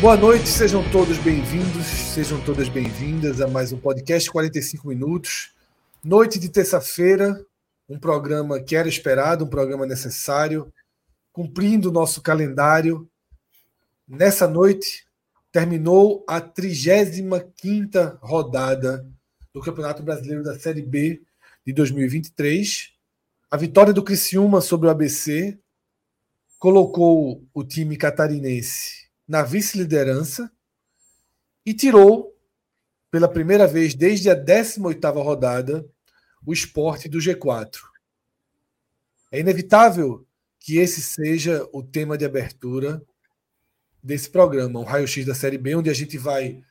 Boa noite, sejam todos bem-vindos, sejam todas bem-vindas a mais um podcast 45 minutos. Noite de terça-feira, um programa que era esperado, um programa necessário, cumprindo o nosso calendário. Nessa noite terminou a 35ª rodada do Campeonato Brasileiro da Série B de 2023. A vitória do Criciúma sobre o ABC colocou o time catarinense na vice-liderança e tirou, pela primeira vez desde a 18ª rodada, o esporte do G4. É inevitável que esse seja o tema de abertura desse programa, um raio-x da Série B, onde a gente vai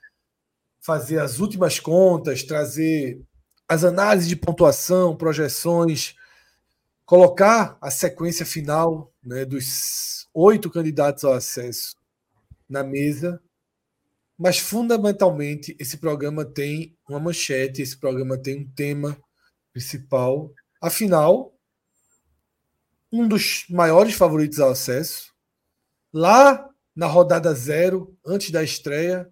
fazer as últimas contas, trazer as análises de pontuação, projeções, colocar a sequência final né, dos oito candidatos ao acesso na mesa, mas fundamentalmente esse programa tem uma manchete, esse programa tem um tema principal. Afinal, um dos maiores favoritos ao acesso, lá na rodada zero, antes da estreia,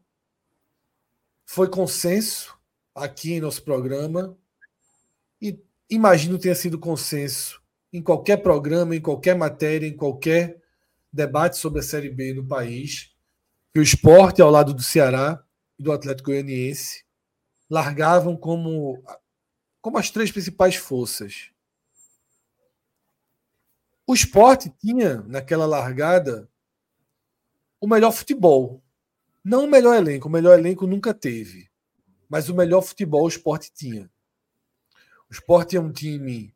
foi consenso aqui em nosso programa, e imagino tenha sido consenso em qualquer programa, em qualquer matéria, em qualquer debate sobre a Série B no país que o esporte, ao lado do Ceará e do Atlético Goianiense, largavam como, como as três principais forças. O esporte tinha, naquela largada, o melhor futebol. Não o melhor elenco, o melhor elenco nunca teve. Mas o melhor futebol o esporte tinha. O esporte é um time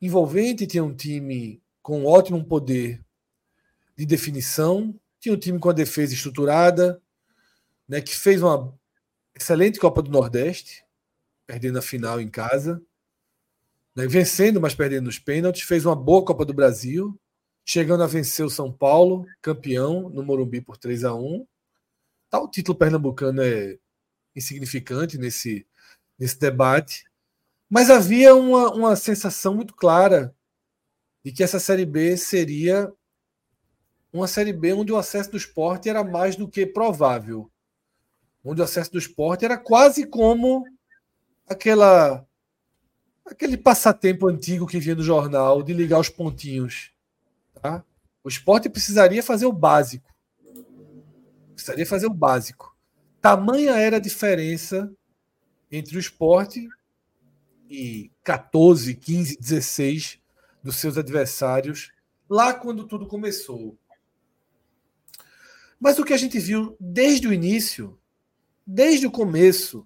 envolvente, tinha um time com ótimo poder de definição, tinha um time com a defesa estruturada, né, que fez uma excelente Copa do Nordeste, perdendo a final em casa, né, vencendo, mas perdendo os pênaltis, fez uma boa Copa do Brasil, chegando a vencer o São Paulo, campeão no Morumbi por 3 a 1 tá, O título pernambucano é insignificante nesse, nesse debate, mas havia uma, uma sensação muito clara de que essa Série B seria uma Série B onde o acesso do esporte era mais do que provável. Onde o acesso do esporte era quase como aquela aquele passatempo antigo que vinha do jornal de ligar os pontinhos. Tá? O esporte precisaria fazer o básico. Precisaria fazer o básico. Tamanha era a diferença entre o esporte e 14, 15, 16 dos seus adversários lá quando tudo começou. Mas o que a gente viu desde o início, desde o começo,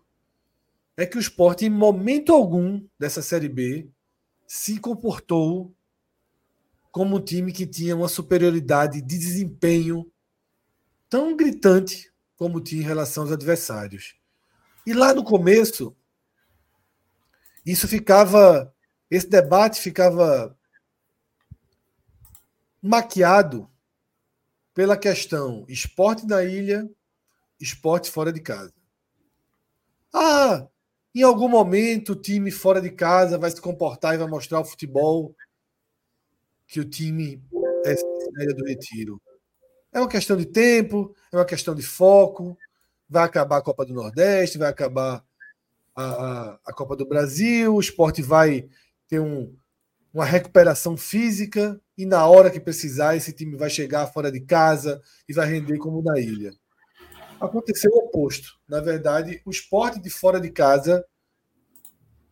é que o esporte, em momento algum dessa Série B, se comportou como um time que tinha uma superioridade de desempenho tão gritante como tinha em relação aos adversários. E lá no começo, isso ficava. Esse debate ficava maquiado pela questão esporte na ilha, esporte fora de casa. Ah, em algum momento o time fora de casa vai se comportar e vai mostrar o futebol que o time é do retiro. É uma questão de tempo, é uma questão de foco. Vai acabar a Copa do Nordeste, vai acabar a, a, a Copa do Brasil, o esporte vai ter um, uma recuperação física e na hora que precisar esse time vai chegar fora de casa e vai render como na ilha. Aconteceu o oposto. Na verdade, o esporte de fora de casa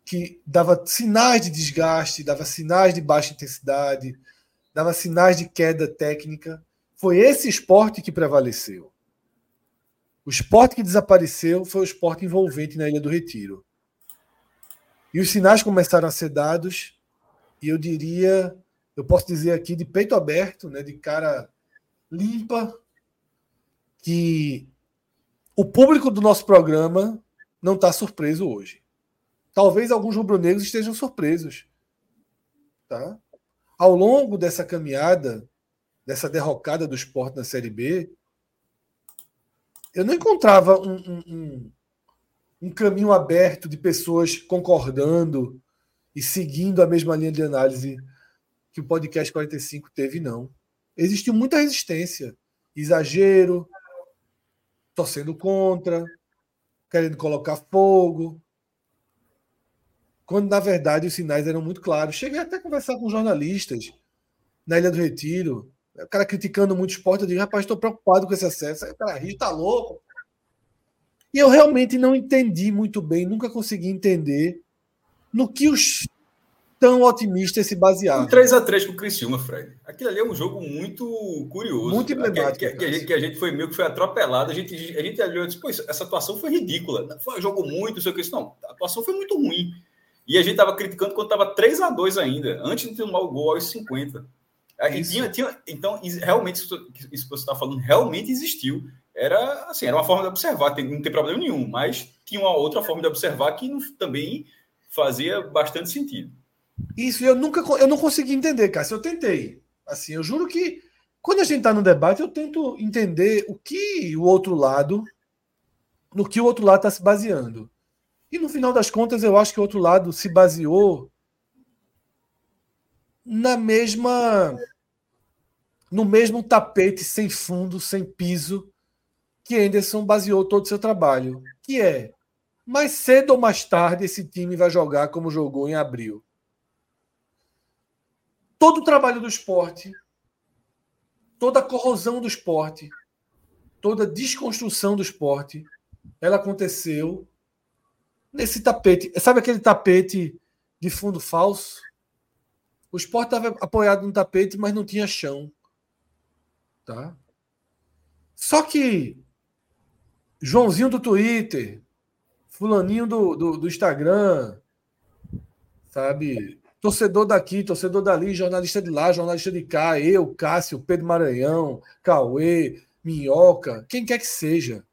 que dava sinais de desgaste, dava sinais de baixa intensidade, dava sinais de queda técnica. Foi esse esporte que prevaleceu. O esporte que desapareceu foi o esporte envolvente na Ilha do Retiro. E os sinais começaram a ser dados, e eu diria, eu posso dizer aqui de peito aberto, né, de cara limpa, que o público do nosso programa não está surpreso hoje. Talvez alguns rubro-negros estejam surpresos. Tá? Ao longo dessa caminhada, dessa derrocada do esporte na Série B, eu não encontrava um, um, um, um caminho aberto de pessoas concordando e seguindo a mesma linha de análise que o podcast 45 teve, não. Existiu muita resistência, exagero, torcendo contra, querendo colocar fogo. Quando, na verdade, os sinais eram muito claros. Cheguei até a conversar com jornalistas na Ilha do Retiro, o cara criticando muito o esporte. Eu digo, rapaz, estou preocupado com esse acesso. O cara ri, tá louco. E eu realmente não entendi muito bem, nunca consegui entender no que os tão otimistas se baseavam. Um 3x3 com o Criciúma, Fred. Aquilo ali é um jogo muito curioso. Muito emblemático. Que, que, a gente, que, a gente, foi meio que foi atropelado. A gente, a gente olhou e disse, pô, essa atuação foi ridícula. Foi um jogo muito, não sei o que. Isso. Não, a atuação foi muito ruim. E a gente estava criticando quando estava 3 a 2 ainda, antes de tomar o gol aos 50. Tinha, tinha, então, realmente, isso, isso que você está falando realmente existiu. Era assim, era uma forma de observar, tem, não tem problema nenhum, mas tinha uma outra forma de observar que não, também fazia bastante sentido. Isso eu nunca eu não consegui entender, cara. Eu tentei. Assim, eu juro que quando a gente está no debate, eu tento entender o que o outro lado, no que o outro lado está se baseando. E no final das contas, eu acho que o outro lado se baseou na mesma no mesmo tapete sem fundo, sem piso que Anderson baseou todo o seu trabalho, que é mais cedo ou mais tarde esse time vai jogar como jogou em abril. Todo o trabalho do esporte, toda a corrosão do esporte, toda a desconstrução do esporte, ela aconteceu nesse tapete. Sabe aquele tapete de fundo falso? O esporte estava apoiado no tapete, mas não tinha chão. Tá? Só que Joãozinho do Twitter, Fulaninho do, do, do Instagram, sabe? Torcedor daqui, torcedor dali, jornalista de lá, jornalista de cá, eu, Cássio, Pedro Maranhão, Cauê, Minhoca, quem quer que seja.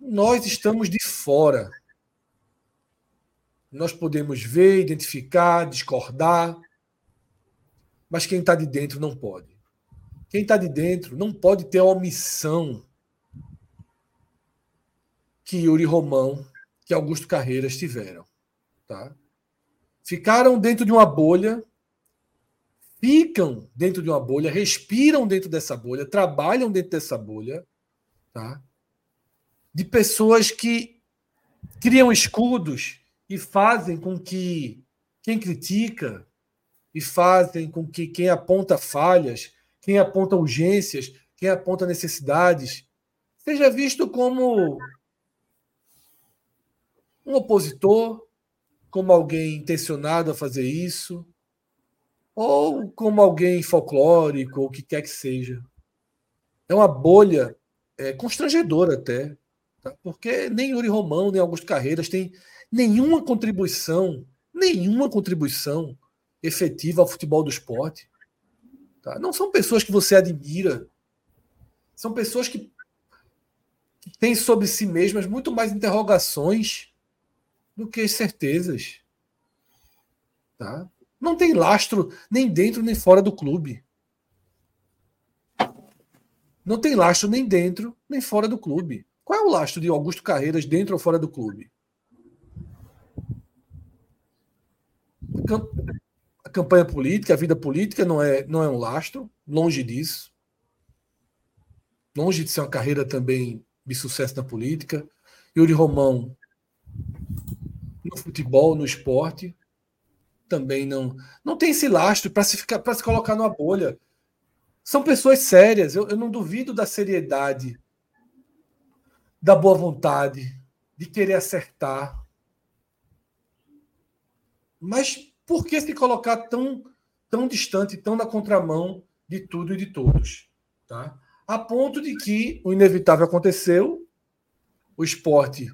Nós estamos de fora. Nós podemos ver, identificar, discordar, mas quem está de dentro não pode. Quem está de dentro não pode ter omissão que Yuri Romão, que Augusto Carreiras tiveram. Tá? Ficaram dentro de uma bolha, ficam dentro de uma bolha, respiram dentro dessa bolha, trabalham dentro dessa bolha, tá? de pessoas que criam escudos e fazem com que quem critica e fazem com que quem aponta falhas, quem aponta urgências, quem aponta necessidades, seja visto como um opositor, como alguém intencionado a fazer isso, ou como alguém folclórico, ou o que quer que seja. É uma bolha é, constrangedora até, tá? porque nem Yuri Romão, nem Augusto Carreiras têm nenhuma contribuição, nenhuma contribuição efetiva ao futebol do esporte. Tá? Não são pessoas que você admira, são pessoas que, que têm sobre si mesmas muito mais interrogações do que certezas. Tá? Não tem lastro nem dentro nem fora do clube. Não tem lastro nem dentro nem fora do clube. Qual é o lastro de Augusto Carreiras dentro ou fora do clube? A campanha política, a vida política não é, não é um lastro, longe disso. Longe de ser uma carreira também de sucesso na política. Yuri Romão no futebol, no esporte, também não não tem esse lastro para se ficar para se colocar numa bolha. São pessoas sérias. Eu, eu não duvido da seriedade, da boa vontade, de querer acertar. Mas por que se colocar tão, tão distante, tão na contramão de tudo e de todos? Tá? A ponto de que o inevitável aconteceu, o esporte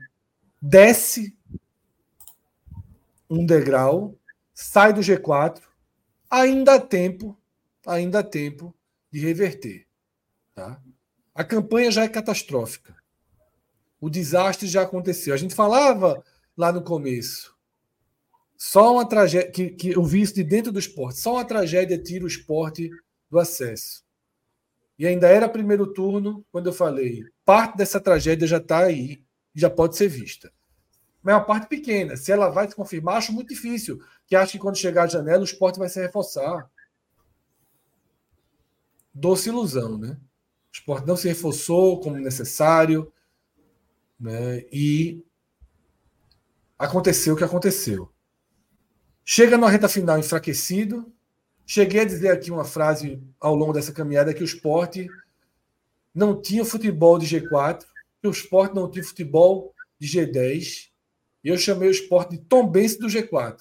desce um degrau, sai do G4, ainda há tempo, ainda há tempo de reverter. Tá? A campanha já é catastrófica. O desastre já aconteceu. A gente falava lá no começo. Só uma tragédia, que, que eu vi isso de dentro do esporte, só uma tragédia tira o esporte do acesso. E ainda era primeiro turno quando eu falei, parte dessa tragédia já está aí, já pode ser vista. Mas é uma parte pequena. Se ela vai se confirmar, acho muito difícil. Que acho que quando chegar a janela, o esporte vai se reforçar. Doce ilusão, né? O esporte não se reforçou como necessário. Né? E aconteceu o que aconteceu. Chega na reta final enfraquecido. Cheguei a dizer aqui uma frase ao longo dessa caminhada que o esporte não tinha futebol de G4, que o esporte não tinha futebol de G10 e eu chamei o esporte de Tombense do G4.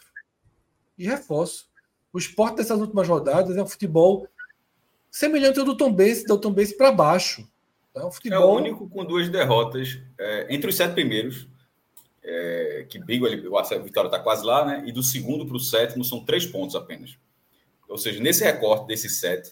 E reforço. O esporte dessas últimas rodadas é um futebol semelhante ao do Tombense, do Tombense para baixo. É, um futebol... é o único com duas derrotas é, entre os sete primeiros, é, que brigam ali, a vitória está quase lá, né? E do segundo para o sétimo são três pontos apenas. Ou seja, nesse recorte desses sete,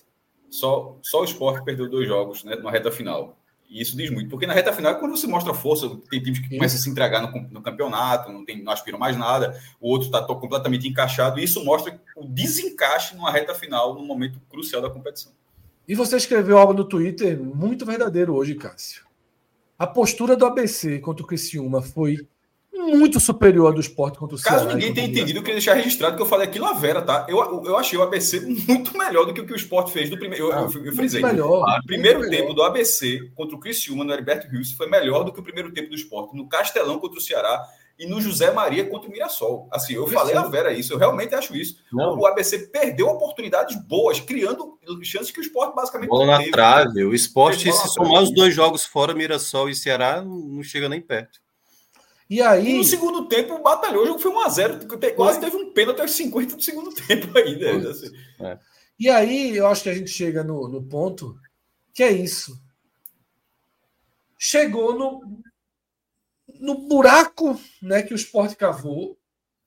só, só o esporte perdeu dois jogos né, na reta final. E isso diz muito, porque na reta final, quando você mostra força, tem times que começam a se entregar no, no campeonato, não, tem, não aspiram mais nada, o outro está completamente encaixado, e isso mostra o desencaixe numa reta final, num momento crucial da competição. E você escreveu algo no Twitter muito verdadeiro hoje, Cássio. A postura do ABC contra o Criciúma foi muito superior do esporte contra o Ceará. Caso ninguém tenha entendido, eu queria deixar registrado que eu falei aquilo a Vera, tá? Eu, eu achei o ABC muito melhor do que o que o esporte fez do primeiro. Eu, ah, eu, eu frisei. Melhor, o primeiro tempo melhor. do ABC contra o Criciúma no Heriberto Rios foi melhor do que o primeiro tempo do esporte no Castelão contra o Ceará e no José Maria contra o Mirassol. Assim, eu falei a Vera isso, eu realmente acho isso. Não. O ABC perdeu oportunidades boas, criando chances que o esporte basicamente Bola na teve. trave. O esporte, se somar os dois jogos fora, Mirassol e Ceará, não chega nem perto. E aí. E no segundo tempo, batalhou, o jogo foi 1x0, quase teve um pênalti aos 50 do segundo tempo ainda. Assim. É. E aí, eu acho que a gente chega no, no ponto que é isso. Chegou no, no buraco né, que o esporte cavou,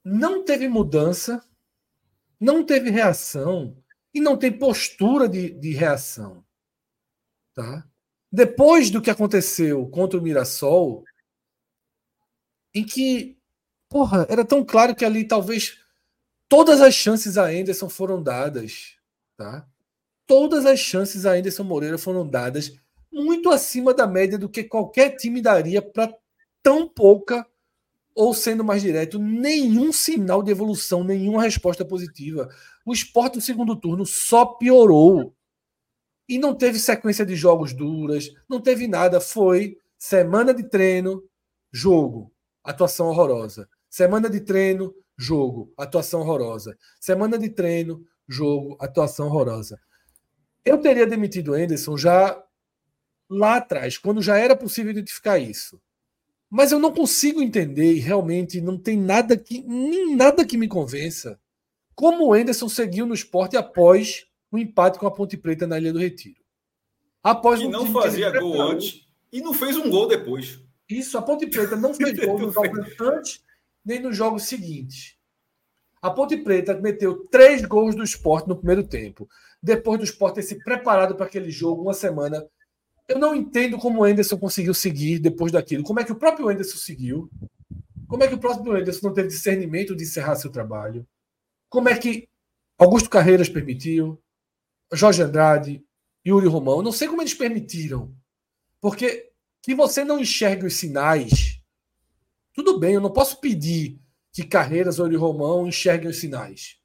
não teve mudança, não teve reação e não tem postura de, de reação. Tá? Depois do que aconteceu contra o Mirassol, em que, porra, era tão claro que ali talvez todas as chances a Anderson foram dadas, tá? Todas as chances a Anderson Moreira foram dadas muito acima da média do que qualquer time daria para tão pouca ou sendo mais direto, nenhum sinal de evolução, nenhuma resposta positiva. O esporte no segundo turno só piorou. E não teve sequência de jogos duras, não teve nada. Foi semana de treino, jogo atuação horrorosa. Semana de treino, jogo, atuação horrorosa. Semana de treino, jogo, atuação horrorosa. Eu teria demitido o Anderson já lá atrás, quando já era possível identificar isso. Mas eu não consigo entender e realmente não tem nada que nem nada que me convença como o Anderson seguiu no esporte após o empate com a Ponte Preta na Ilha do Retiro. Após e um não fazia gol antes e não fez um gol depois. Isso, a Ponte Preta não fez gol nos jogos antes nem nos jogos seguintes. A Ponte Preta meteu três gols do esporte no primeiro tempo. Depois do esporte ter se preparado para aquele jogo uma semana. Eu não entendo como o Anderson conseguiu seguir depois daquilo. Como é que o próprio Anderson seguiu? Como é que o próprio Anderson não teve discernimento de encerrar seu trabalho? Como é que Augusto Carreiras permitiu? Jorge Andrade, Yuri Romão. Não sei como eles permitiram. Porque que você não enxergue os sinais, tudo bem, eu não posso pedir que Carreiras ou Romão enxerguem os sinais.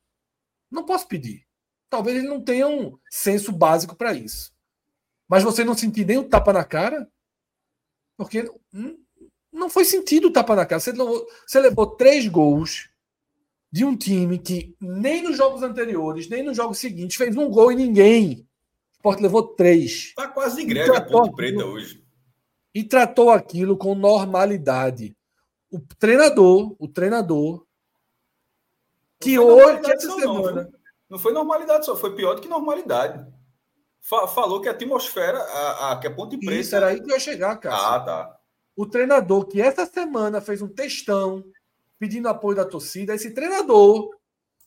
Não posso pedir. Talvez eles não tenham senso básico para isso. Mas você não sentir nem o tapa na cara, porque não foi sentido o tapa na cara. Você levou, você levou três gols de um time que nem nos jogos anteriores, nem nos jogos seguintes, fez um gol e ninguém. O Sport levou três. Está quase em greve a Ponte Preta hoje e tratou aquilo com normalidade. O treinador, o treinador Que hoje, que essa semana. Não, não foi normalidade só, foi pior do que normalidade. Falou que a atmosfera, a, a, que a Ponte Preta. Isso era aí que eu ia chegar, cara. Ah, tá. O treinador que essa semana fez um textão pedindo apoio da torcida, esse treinador,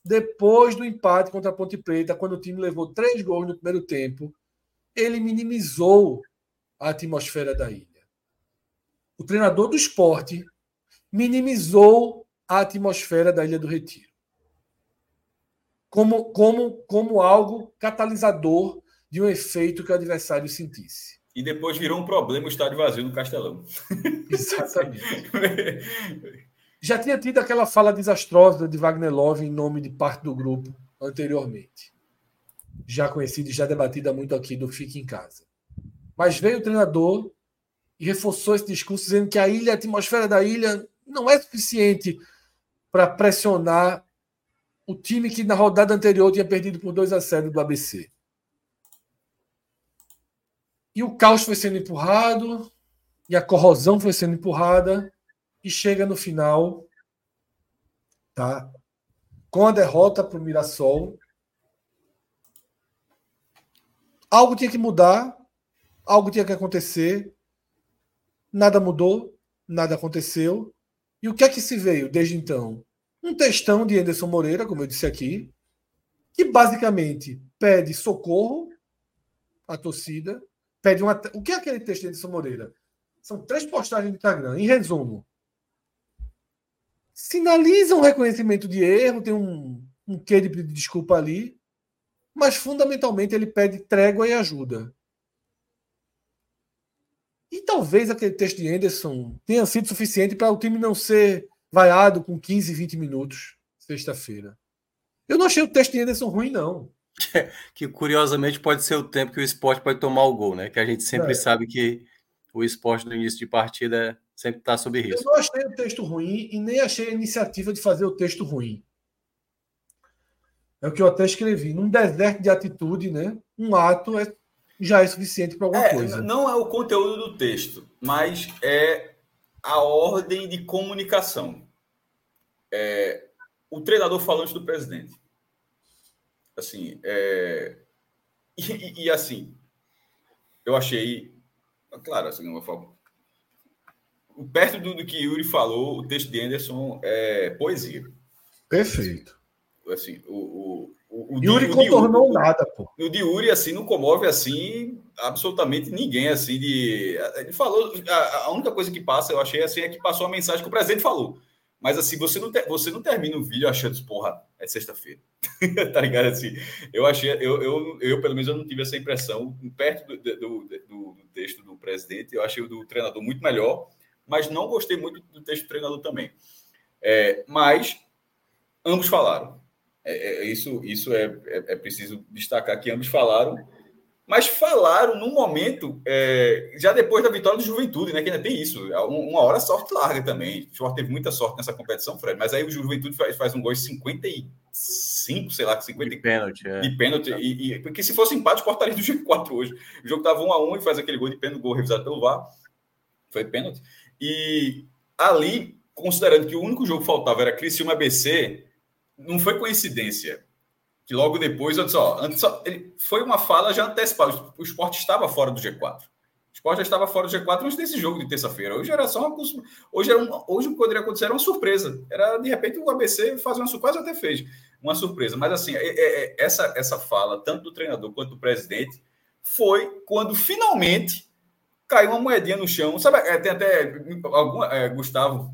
depois do empate contra a Ponte Preta, quando o time levou três gols no primeiro tempo, ele minimizou a atmosfera da ilha. O treinador do esporte minimizou a atmosfera da Ilha do Retiro. Como, como, como algo catalisador de um efeito que o adversário sentisse. E depois virou um problema o estádio vazio no Castelão. Exatamente. Já tinha tido aquela fala desastrosa de Wagner Love em nome de parte do grupo anteriormente. Já conhecido e já debatida muito aqui do Fique em Casa. Mas veio o treinador e reforçou esse discurso dizendo que a ilha, a atmosfera da ilha não é suficiente para pressionar o time que na rodada anterior tinha perdido por 2 a 0 do ABC. E o caos foi sendo empurrado, e a corrosão foi sendo empurrada, e chega no final, tá? Com a derrota para o Mirassol. Algo tinha que mudar, algo tinha que acontecer. Nada mudou, nada aconteceu. E o que é que se veio desde então? Um textão de Anderson Moreira, como eu disse aqui, que basicamente pede socorro à torcida, pede uma. O que é aquele texto de Anderson Moreira? São três postagens no Instagram. Em resumo, sinaliza um reconhecimento de erro, tem um, um quê de desculpa ali, mas fundamentalmente ele pede trégua e ajuda. E talvez aquele texto de Anderson tenha sido suficiente para o time não ser vaiado com 15, 20 minutos sexta-feira. Eu não achei o texto de Anderson ruim, não. que curiosamente pode ser o tempo que o esporte pode tomar o gol, né? Que a gente sempre é. sabe que o esporte no início de partida sempre está sob risco. Eu não achei o texto ruim e nem achei a iniciativa de fazer o texto ruim. É o que eu até escrevi. Num deserto de atitude, né? Um ato é já é suficiente para alguma é, coisa. Não é o conteúdo do texto, mas é a ordem de comunicação. É, o treinador falante do presidente. Assim, é, e, e, assim, eu achei, claro, assim, uma forma, perto do, do, que Yuri falou, o texto de Anderson é poesia. Perfeito. Assim, o, o o, o Yuri contornou o, nada, pô. O de assim, não comove, assim, absolutamente ninguém, assim, de... Ele falou... A, a, única coisa que passa, eu achei, assim, é que passou a mensagem que o presidente falou. Mas, assim, você não, te, você não termina o vídeo achando, porra, é sexta-feira. tá ligado? Assim, eu achei... Eu, eu, eu, pelo menos, eu não tive essa impressão. Perto do, do, do, do texto do presidente, eu achei o do treinador muito melhor, mas não gostei muito do texto do treinador também. É, mas ambos falaram é, é, isso isso é, é, é, preciso destacar que ambos falaram, mas falaram num momento, é, já depois da vitória do Juventude, né? Que ainda tem isso. Uma hora a sorte larga também. O Sport teve muita sorte nessa competição, Fred, mas aí o Juventude faz, faz um gol de 55, sei lá, 50 de pênalti. É. De pênalti. E, e, porque se fosse empate, cortaria do G4 hoje. O jogo estava 1 a 1 e faz aquele gol de pênalti, gol revisado pelo VAR. Foi pênalti. E ali, considerando que o único jogo que faltava era Criciúma ABC, não foi coincidência que logo depois, antes, ó, antes, ele, foi uma fala já antecipada. O esporte estava fora do G4. O esporte já estava fora do G4 antes desse jogo de terça-feira. Hoje era só uma. Hoje, era hoje poderia acontecer era uma surpresa. Era, de repente, o ABC fazer uma surpresa, até fez uma surpresa. Mas, assim, é, é, é, essa, essa fala, tanto do treinador quanto do presidente, foi quando finalmente caiu uma moedinha no chão. Sabe, é, tem até alguma, é, Gustavo,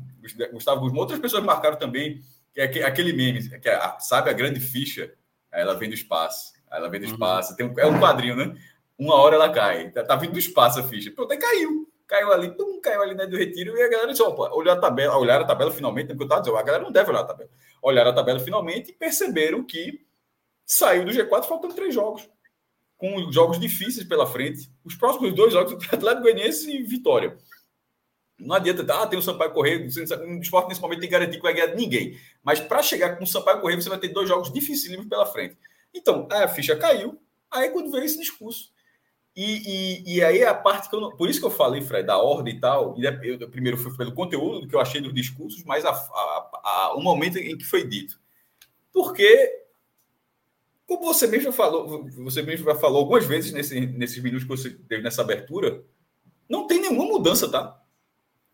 Gustavo Guzmão, outras pessoas marcaram também que é aquele meme, que é, sabe a grande ficha? Ela vem do espaço. Ela vem do uhum. espaço. Tem um, é um quadrinho, né? Uma hora ela cai. Tá, tá vindo do espaço a ficha. Pronto, aí caiu. Caiu ali, mundo caiu ali né, do retiro e a galera disse: opa, olhar a tabela, olhar a tabela finalmente, porque eu tava dizendo, a galera não deve olhar a tabela. Olharam a tabela finalmente e perceberam que saiu do G4 faltando três jogos. Com jogos difíceis pela frente. Os próximos dois jogos, Atlético Goianiense e Vitória. Não adianta, ah, tem o Sampaio Correia, no esporte nesse momento tem que garantir que vai ganhar ninguém. Mas para chegar com o Sampaio Correia, você vai ter dois jogos dificílimos pela frente. Então, a ficha caiu, aí quando veio esse discurso. E, e, e aí é a parte que eu não, Por isso que eu falei, Fred, da ordem e tal. E eu, primeiro fui pelo conteúdo do que eu achei dos discursos, mas a, a, a, o momento em que foi dito. Porque, como você mesmo falou, você mesmo já falou algumas vezes nesse, nesses minutos que você teve nessa abertura, não tem nenhuma mudança, tá?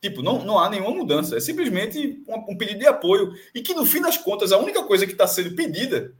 Tipo, não, não há nenhuma mudança. É simplesmente um, um pedido de apoio. E que, no fim das contas, a única coisa que está sendo pedida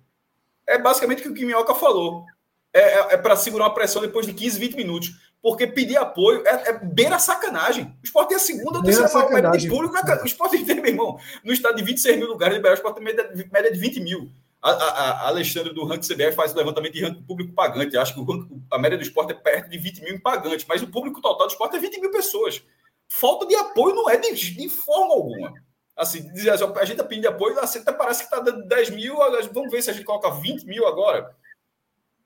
é basicamente o que o Minhoca falou. É, é, é para segurar uma pressão depois de 15, 20 minutos. Porque pedir apoio é, é beira sacanagem. O esporte tem a segunda ou terceira maior média de público. Na, o esporte tem, meu irmão, no estado de 26 mil lugares, liberar o esporte tem média, média de 20 mil. A, a, a Alexandre do Ranking CBF faz o levantamento de ranking público pagante. Acho que o, a média do esporte é perto de 20 mil em pagante, mas o público total do esporte é 20 mil pessoas. Falta de apoio não é de, de forma alguma. Assim, dizer, a gente está pedindo apoio, assim, até parece que está dando 10 mil, vamos ver se a gente coloca 20 mil agora.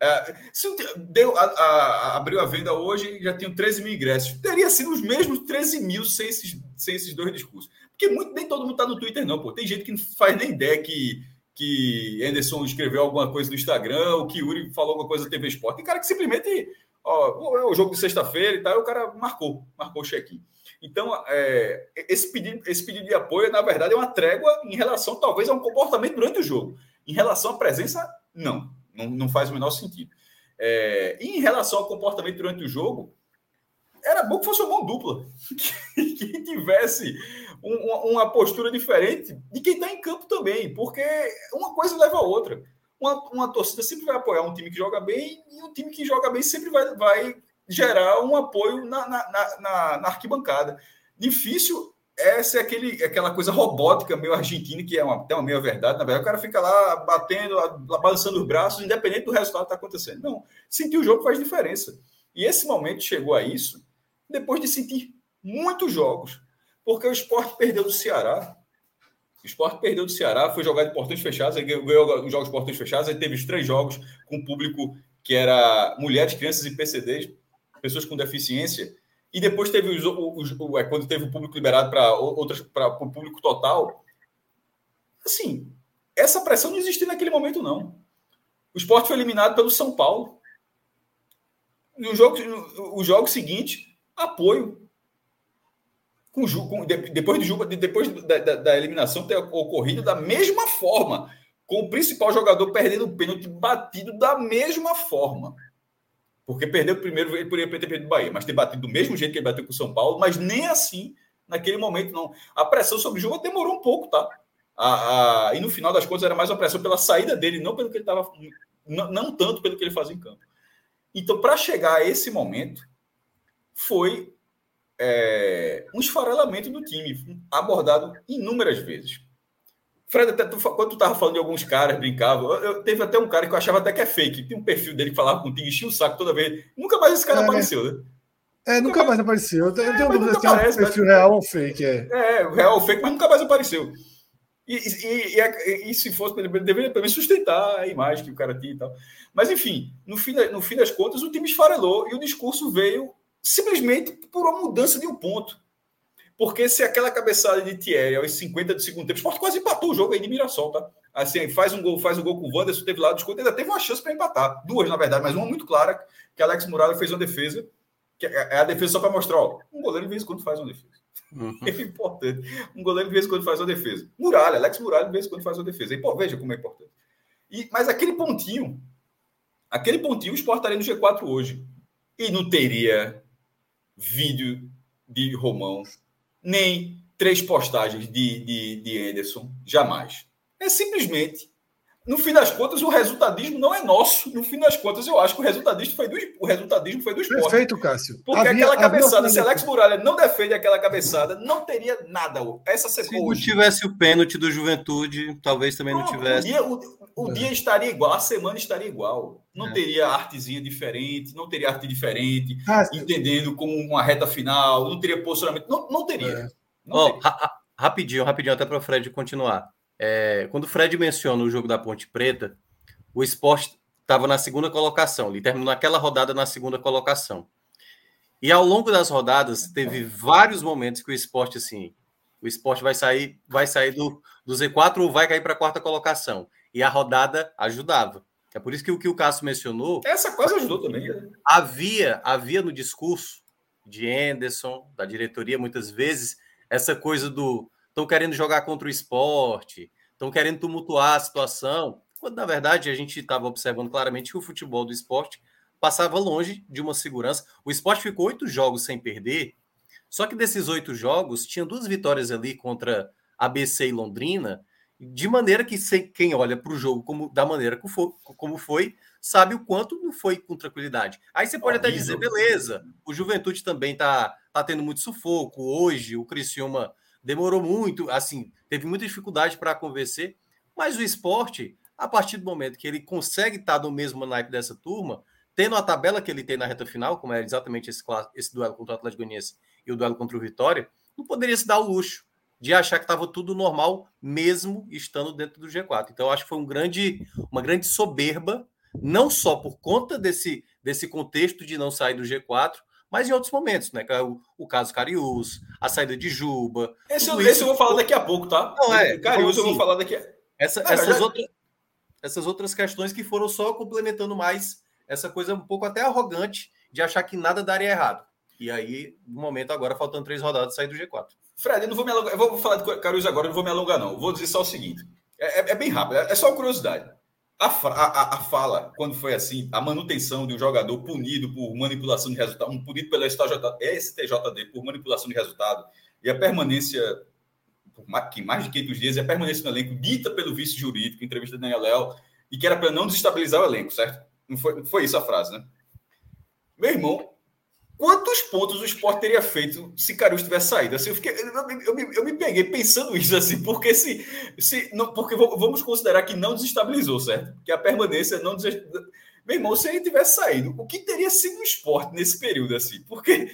É, se deu, a, a, abriu a venda hoje já tinham 13 mil ingressos. Teria sido os mesmos 13 mil sem esses, sem esses dois discursos. Porque muito, nem todo mundo está no Twitter, não. Pô. Tem gente que não faz nem ideia que, que Anderson escreveu alguma coisa no Instagram, ou que Yuri falou alguma coisa na TV Sport. Tem cara que simplesmente. Ó, é o jogo de sexta-feira e tal, e o cara marcou, marcou o check-in. Então, é, esse, pedido, esse pedido de apoio, na verdade, é uma trégua em relação, talvez, a um comportamento durante o jogo. Em relação à presença, não. Não, não faz o menor sentido. É, em relação ao comportamento durante o jogo, era bom que fosse uma mão dupla. Que, que tivesse um, uma, postura diferente de quem está em campo também. Porque uma coisa leva a outra. Uma, uma torcida sempre vai apoiar um time que joga bem e um time que joga bem sempre vai, vai gerar um apoio na, na, na, na arquibancada. Difícil é ser aquele, aquela coisa robótica, meio argentina, que é uma, até uma meia verdade. Na verdade, o cara fica lá batendo, balançando os braços, independente do resultado que está acontecendo. Não, sentir o jogo faz diferença. E esse momento chegou a isso depois de sentir muitos jogos. Porque o esporte perdeu do Ceará. O esporte perdeu do Ceará, foi jogado em portões fechados, aí ganhou os jogos de portões fechados, aí teve os três jogos com público que era mulheres, crianças e PCDs pessoas com deficiência, e depois teve os, os, os é, quando teve o público liberado para outras para o público total. Assim, essa pressão não existia naquele momento, não. O esporte foi eliminado pelo São Paulo. No jogo, no, o jogo seguinte, apoio. Com, com, depois, do, depois da, da, da eliminação ter ocorrido da mesma forma, com o principal jogador perdendo o pênalti batido da mesma forma. Porque perdeu o primeiro, ele poderia ter perdido o Bahia, mas ter batido do mesmo jeito que ele bateu com o São Paulo, mas nem assim, naquele momento, não. A pressão sobre o jogo demorou um pouco, tá? A, a, e no final das contas era mais uma pressão pela saída dele, não pelo que ele estava. Não, não tanto pelo que ele fazia em campo. Então, para chegar a esse momento, foi é, um esfarelamento do time, abordado inúmeras vezes. Fred, até tu, quando tu tava falando de alguns caras, brincava, eu, eu, teve até um cara que eu achava até que é fake, tem um perfil dele que falava contigo, enchia o saco toda vez. Nunca mais esse cara é, apareceu, né? É, nunca, nunca mais, mais apareceu. Eu tenho é, dúvida se é um perfil mas... real ou fake. É, é real ou fake, mas nunca mais apareceu. E, e, e, e, se fosse, ele deveria também sustentar a imagem que o cara tinha e tal. Mas, enfim, no fim, no fim das contas, o time esfarelou e o discurso veio simplesmente por uma mudança de um ponto. Porque se aquela cabeçada de Thierry aos 50 do segundo tempo, o Sport quase empatou o jogo aí de Mirassol, tá? Assim, faz um gol, faz um gol com o Wanderson, teve lá, desconto, ainda teve uma chance para empatar. Duas, na verdade, mas uma muito clara, que Alex Muralha fez uma defesa, que é, é a defesa só para mostrar, ó, um goleiro de vez em quando faz uma defesa. Uhum. É importante. Um goleiro de vez em quando faz uma defesa. Muralha, Alex Muralha de vez em quando faz uma defesa. E, pô, veja como é importante. E, mas aquele pontinho, aquele pontinho, o Sport estaria no G4 hoje. E não teria vídeo de Romão nem três postagens de, de, de Anderson, jamais. É simplesmente, no fim das contas, o resultadismo não é nosso. No fim das contas, eu acho que o resultadismo foi do, o resultadismo foi do esporte. Perfeito, Cássio. Porque havia, aquela cabeçada, se Alex Muralha não defende aquela cabeçada, não teria nada. Essa Se não tivesse o pênalti do Juventude, talvez também não, não tivesse. O, dia, o, o é. dia, estaria igual, a semana estaria igual. Não é. teria artezinha diferente, não teria arte diferente, Cássio. entendendo como uma reta final, não teria posicionamento. Não, não teria. É. Não oh, teria. Ra rapidinho, rapidinho, até para o Fred continuar. É, quando o Fred menciona o jogo da Ponte Preta, o esporte estava na segunda colocação, ele terminou naquela rodada na segunda colocação. E ao longo das rodadas, teve vários momentos que o esporte, assim, o esporte vai sair, vai sair do, do Z4 ou vai cair para a quarta colocação. E a rodada ajudava. É por isso que o que o Cássio mencionou. Essa quase ajudou também. Né? Havia, havia no discurso de Anderson, da diretoria, muitas vezes, essa coisa do estão querendo jogar contra o esporte, estão querendo tumultuar a situação, quando na verdade a gente estava observando claramente que o futebol do esporte passava longe de uma segurança. O esporte ficou oito jogos sem perder, só que desses oito jogos, tinha duas vitórias ali contra ABC e Londrina, de maneira que quem olha para o jogo como, da maneira como foi, sabe o quanto não foi com tranquilidade. Aí você pode até dizer, beleza, o Juventude também tá, tá tendo muito sufoco. Hoje o Criciúma demorou muito, assim, teve muita dificuldade para convencer, mas o esporte, a partir do momento que ele consegue estar tá no mesmo naipe dessa turma, tendo a tabela que ele tem na reta final, como é exatamente esse, esse duelo contra o Atlético Goianiense e o duelo contra o Vitória, não poderia se dar o luxo de achar que estava tudo normal, mesmo estando dentro do G4. Então, acho que foi um grande, uma grande soberba, não só por conta desse, desse contexto de não sair do G4, mas em outros momentos, né? O, o caso Cariús, a saída de Juba. Esse, eu, esse eu vou falar daqui a pouco, tá? Não, é. Cariús assim, eu vou falar daqui a... Essa, essas, já... outras, essas outras questões que foram só complementando mais essa coisa um pouco até arrogante de achar que nada daria errado. E aí, no momento agora, faltando três rodadas, sair do G4. Fred, eu não vou me alongar. Eu vou falar de Cariús agora, não vou me alongar, não. Vou dizer só o seguinte: é, é, é bem rápido, é, é só curiosidade. A, a, a, fala, quando foi assim, a manutenção de um jogador punido por manipulação de resultado, um punido pela STJ, STJD por manipulação de resultado, e a permanência, por mais de 500 dias, e a permanência no elenco, dita pelo vice jurídico, entrevista de Daniel Léo, e que era para não desestabilizar o elenco, certo? Não foi, foi isso a frase, né? Meu irmão, quantos pontos o esporte teria feito se Carius tivesse saído? Assim, eu, fiquei, eu, eu, me, eu me peguei pensando isso, assim, porque se. se não, porque vamos considerar que não desestabilizou, certo? Que a permanência não desestabilizou. Meu irmão, se ele tivesse saído, o que teria sido o esporte nesse período, assim? Porque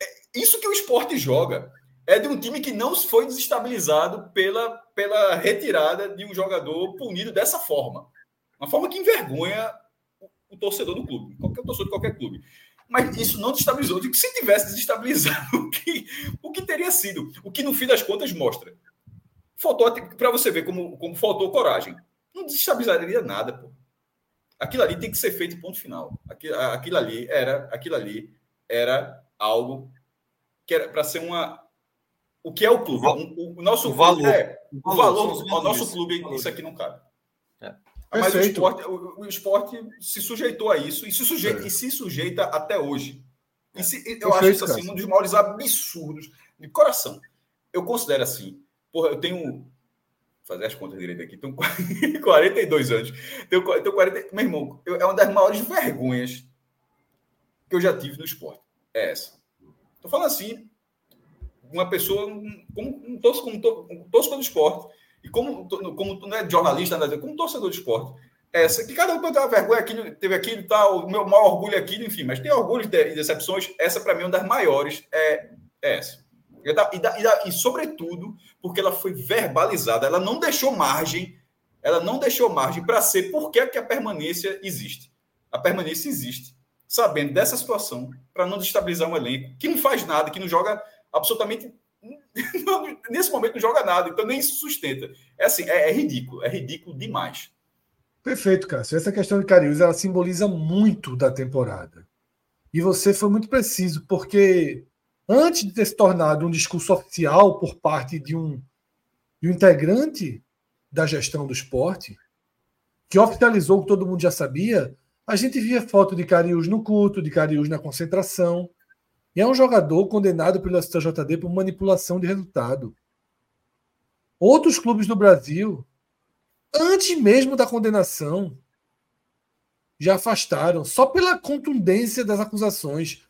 é, isso que o esporte joga é de um time que não foi desestabilizado pela, pela retirada de um jogador punido dessa forma. Uma forma que envergonha o torcedor do clube, qualquer torcedor de qualquer clube. Mas isso não destabilizou. De que se tivesse desestabilizado, o que, o que teria sido? O que no fim das contas mostra. Faltou para você ver como, como faltou coragem. Não desestabilizaria nada, pô. Aquilo ali tem que ser feito ponto final. Aquilo, aquilo ali era, aquilo ali era algo que era para ser uma o que é o clube? O, o nosso o valor, é, o valor, o nosso clube, isso aqui não cabe. É. Mas o esporte, o, o esporte, se sujeitou a isso e se sujeita, é. e se sujeita até hoje. E se, eu Perfeito, acho isso assim, um dos maiores absurdos de coração. Eu considero assim. Porra, eu tenho. Vou fazer as contas direito aqui. Tenho 42 anos. Tenho, tenho 40. Meu irmão, eu, é uma das maiores vergonhas que eu já tive no esporte. É essa. Estou falando assim. Uma pessoa, como um como, um torcedor do esporte e como, como não é jornalista, nada, como torcedor de esporte, essa, que cada um tem vergonha, aquilo, teve aquilo e tal, o meu maior orgulho aquilo, enfim, mas tem orgulho de decepções, essa para mim é uma das maiores, é, é essa. E, da, e, da, e, sobretudo, porque ela foi verbalizada, ela não deixou margem, ela não deixou margem para ser por que a permanência existe. A permanência existe, sabendo dessa situação, para não destabilizar um elenco que não faz nada, que não joga absolutamente nesse momento não joga nada, então nem se sustenta. É assim, é, é ridículo, é ridículo demais. Perfeito, Cássio. Essa questão de Cariús, ela simboliza muito da temporada. E você foi muito preciso, porque antes de ter se tornado um discurso oficial por parte de um, de um integrante da gestão do esporte, que oficializou o que todo mundo já sabia, a gente via foto de Cariús no culto, de Cariús na concentração. E é um jogador condenado pelo STJD por manipulação de resultado. Outros clubes do Brasil, antes mesmo da condenação, já afastaram, só pela contundência das acusações.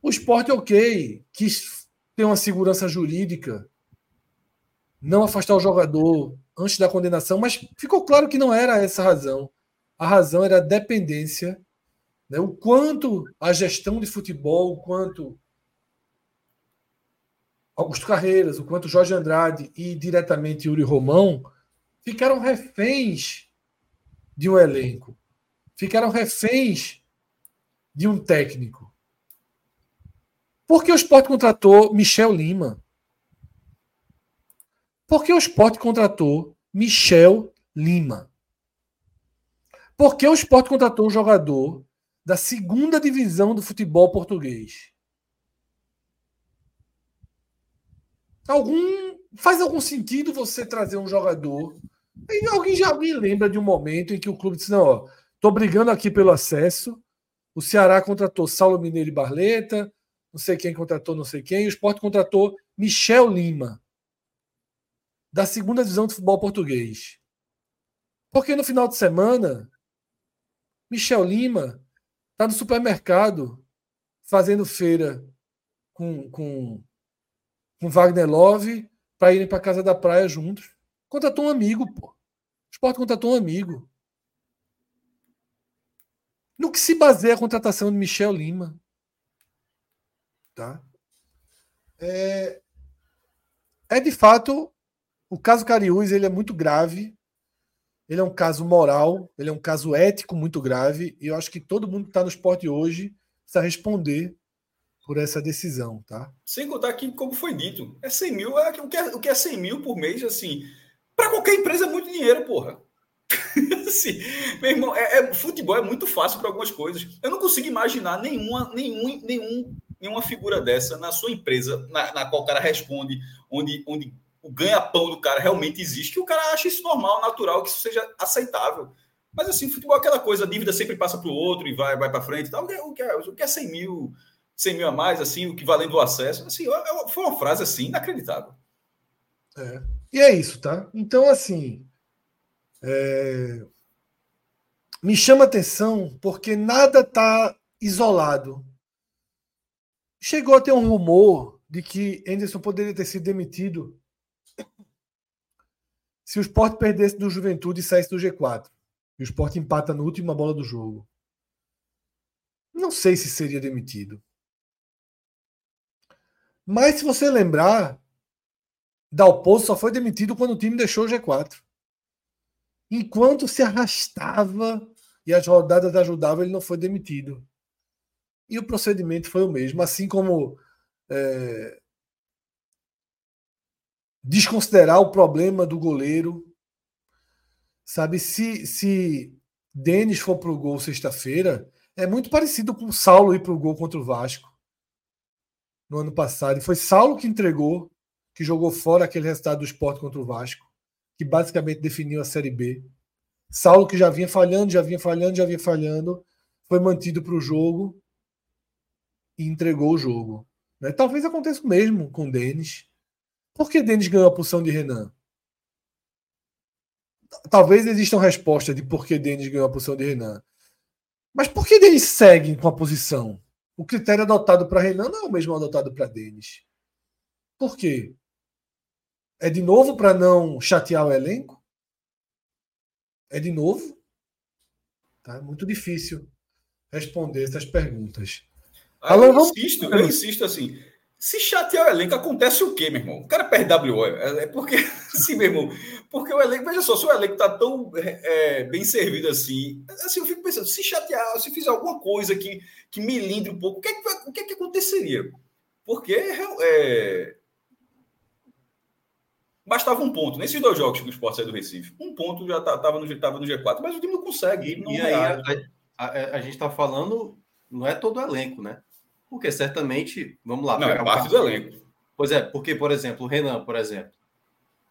O esporte, ok, quis ter uma segurança jurídica, não afastar o jogador antes da condenação, mas ficou claro que não era essa a razão. A razão era a dependência né? O quanto a gestão de futebol, o quanto Augusto Carreiras, o quanto Jorge Andrade e diretamente Yuri Romão ficaram reféns de um elenco, ficaram reféns de um técnico. Por que o Sport contratou Michel Lima? Por que o Sport contratou Michel Lima? Por que o Sport contratou um jogador da segunda divisão do futebol português. algum faz algum sentido você trazer um jogador? E alguém já alguém lembra de um momento em que o clube disse: não, ó, tô brigando aqui pelo acesso. O Ceará contratou Saulo Mineiro e Barleta, não sei quem contratou não sei quem, e o Sport contratou Michel Lima, da segunda divisão do futebol português. Porque no final de semana, Michel Lima está no supermercado fazendo feira com, com, com Wagner Love para irem para casa da praia juntos. Contratou um amigo, pô. O Sport contratou um amigo. No que se baseia a contratação de Michel Lima? Tá? É, é de fato o caso Cariús ele é muito grave. Ele é um caso moral, ele é um caso ético muito grave. E eu acho que todo mundo que está no esporte hoje precisa responder por essa decisão, tá? Sem contar que, como foi dito, é 100 mil, é, o, que é, o que é 100 mil por mês, assim, para qualquer empresa é muito dinheiro, porra. assim, meu irmão, é, é, futebol é muito fácil para algumas coisas. Eu não consigo imaginar nenhuma, nenhum, nenhum, nenhuma figura dessa na sua empresa, na, na qual o cara responde, onde, onde o ganha-pão do cara realmente existe, que o cara acha isso normal, natural, que isso seja aceitável. Mas assim, futebol é aquela coisa, a dívida sempre passa para o outro e vai, vai para frente e tal. O que, é, o que é 100 mil 100 mil a mais, assim, o que valendo o acesso. Assim, foi uma frase assim inacreditável. É. E é isso, tá? Então, assim. É... Me chama atenção porque nada está isolado. Chegou a ter um rumor de que Anderson poderia ter sido demitido se o Sport perdesse do Juventude e saísse do G4. E o Sport empata na última bola do jogo. Não sei se seria demitido. Mas se você lembrar, Dalpozo só foi demitido quando o time deixou o G4. Enquanto se arrastava e as rodadas ajudavam, ele não foi demitido. E o procedimento foi o mesmo, assim como é, desconsiderar o problema do goleiro. Sabe, se, se Denis for para o gol sexta-feira, é muito parecido com o Saulo ir para o gol contra o Vasco no ano passado. E foi Saulo que entregou, que jogou fora aquele resultado do esporte contra o Vasco, que basicamente definiu a Série B. Saulo, que já vinha falhando, já vinha falhando, já vinha falhando, foi mantido para o jogo e entregou o jogo. Né? Talvez aconteça o mesmo com o Denis. Por que Denis ganhou a posição de Renan? Talvez existam respostas de por que Denis ganhou a posição de Renan. Mas por que Denis segue com a posição? O critério adotado para Renan não é o mesmo adotado para Denis. Por quê? É de novo para não chatear o elenco? É de novo? Tá? É muito difícil responder essas perguntas. Ah, eu, Alan, insisto, vamos... eu insisto assim. Se chatear o elenco, acontece o quê, meu irmão? O cara perde WO. É, é porque, assim, meu irmão, porque o elenco, veja só, se o elenco tá tão é, bem servido assim, assim, eu fico pensando, se chatear, se fizer alguma coisa que, que me lindre um pouco, o que é que, o que, é que aconteceria? Porque é, bastava um ponto. Nesses dois jogos que o Sport saiu do Recife, um ponto já estava tá, no, tava no G4, mas o time não consegue. Não e aí, a, a, a, gente está falando, não é todo o elenco, né? Porque certamente, vamos lá. Não, é parte do elenco. Pois é, porque, por exemplo, o Renan, por exemplo,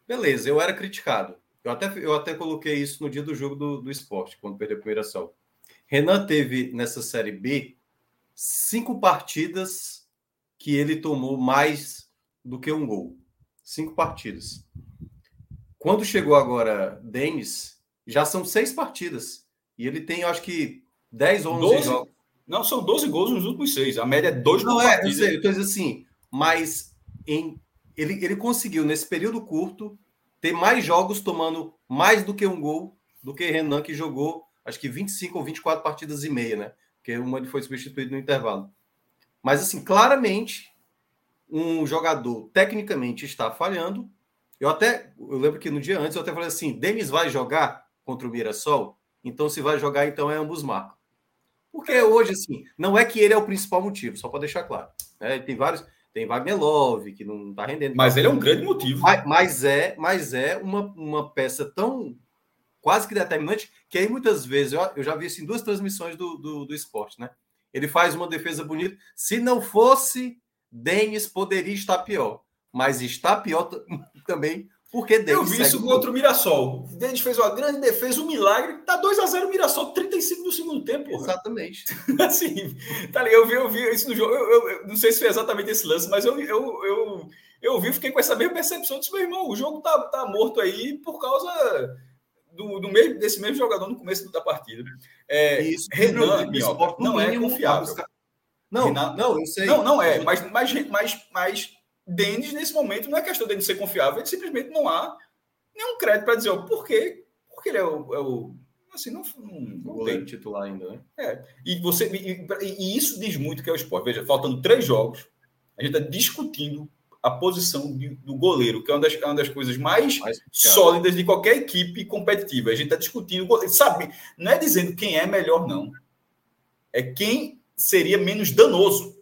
Beleza, eu era criticado. Eu até, eu até coloquei isso no dia do jogo do, do esporte, quando perdeu a primeira ação. Renan teve nessa Série B cinco partidas que ele tomou mais do que um gol. Cinco partidas. Quando chegou agora Denis, já são seis partidas. E ele tem, acho que, 10 ou 11 jogos. Não, são 12 gols nos últimos seis. A média é dois Não é, partida. eu sei, eu tô dizendo assim, mas em ele, ele conseguiu, nesse período curto, ter mais jogos tomando mais do que um gol do que Renan, que jogou acho que 25 ou 24 partidas e meia, né? Porque uma ele foi substituído no intervalo. Mas, assim, claramente, um jogador tecnicamente está falhando. Eu até, eu lembro que no dia antes eu até falei assim: Denis vai jogar contra o Mirassol? Então, se vai jogar, então é ambos marcam. Porque hoje, assim, não é que ele é o principal motivo, só para deixar claro. Né? Tem vários. Tem Wagner Love, que não está rendendo. Mas ele é um grande motivo. Mas, mas é, mas é uma, uma peça tão quase que determinante que aí muitas vezes, eu, eu já vi isso em duas transmissões do, do, do esporte, né? Ele faz uma defesa bonita. Se não fosse, Denis poderia estar pior. mas está pior também porque Eu vi isso contra o Mirassol. O Denis fez uma grande defesa, um milagre. Tá 2 a 0 o Mirassol, 35 no segundo tempo. Porra. Exatamente. assim, tá ligado? Eu vi, eu vi isso no jogo. Eu, eu, eu, não sei se foi exatamente esse lance, mas eu, eu, eu, eu vi, fiquei com essa mesma percepção. Disse, meu irmão, o jogo tá, tá morto aí por causa do, do mesmo, desse mesmo jogador no começo da partida. É, isso, Renan, Minhoca, não é confiável. Não, Renan, não, eu sei. Não, não é, mas, mas, mas, mas Denis, nesse momento, não é questão dele ser confiável, ele simplesmente não há nenhum crédito para dizer, ó, por quê? Porque ele é o. É o assim, não, não, não tem titular ainda, né? É. E, você, e, e, isso diz muito que é o esporte. Veja, faltando três jogos, a gente está discutindo a posição de, do goleiro, que é uma das, é uma das coisas mais, mais sólidas de qualquer equipe competitiva. A gente está discutindo, sabe? Não é dizendo quem é melhor, não. É quem seria menos danoso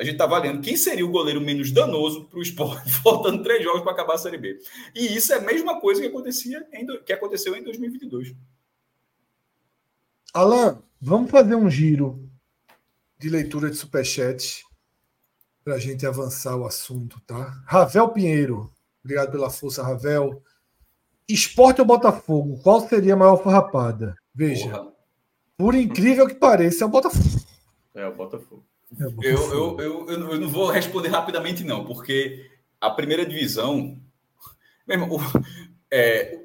a gente está valendo quem seria o goleiro menos danoso para o esporte, faltando três jogos para acabar a Série B. E isso é a mesma coisa que, acontecia em, que aconteceu em 2022. Alan, vamos fazer um giro de leitura de superchat para a gente avançar o assunto, tá? Ravel Pinheiro, obrigado pela força, Ravel. Esporte ou Botafogo, qual seria a maior farrapada? Veja, Porra. por incrível que pareça, é o Botafogo. É o Botafogo. É eu, eu, eu, eu, não vou responder rapidamente, não, porque a primeira divisão. Mesmo, o, é,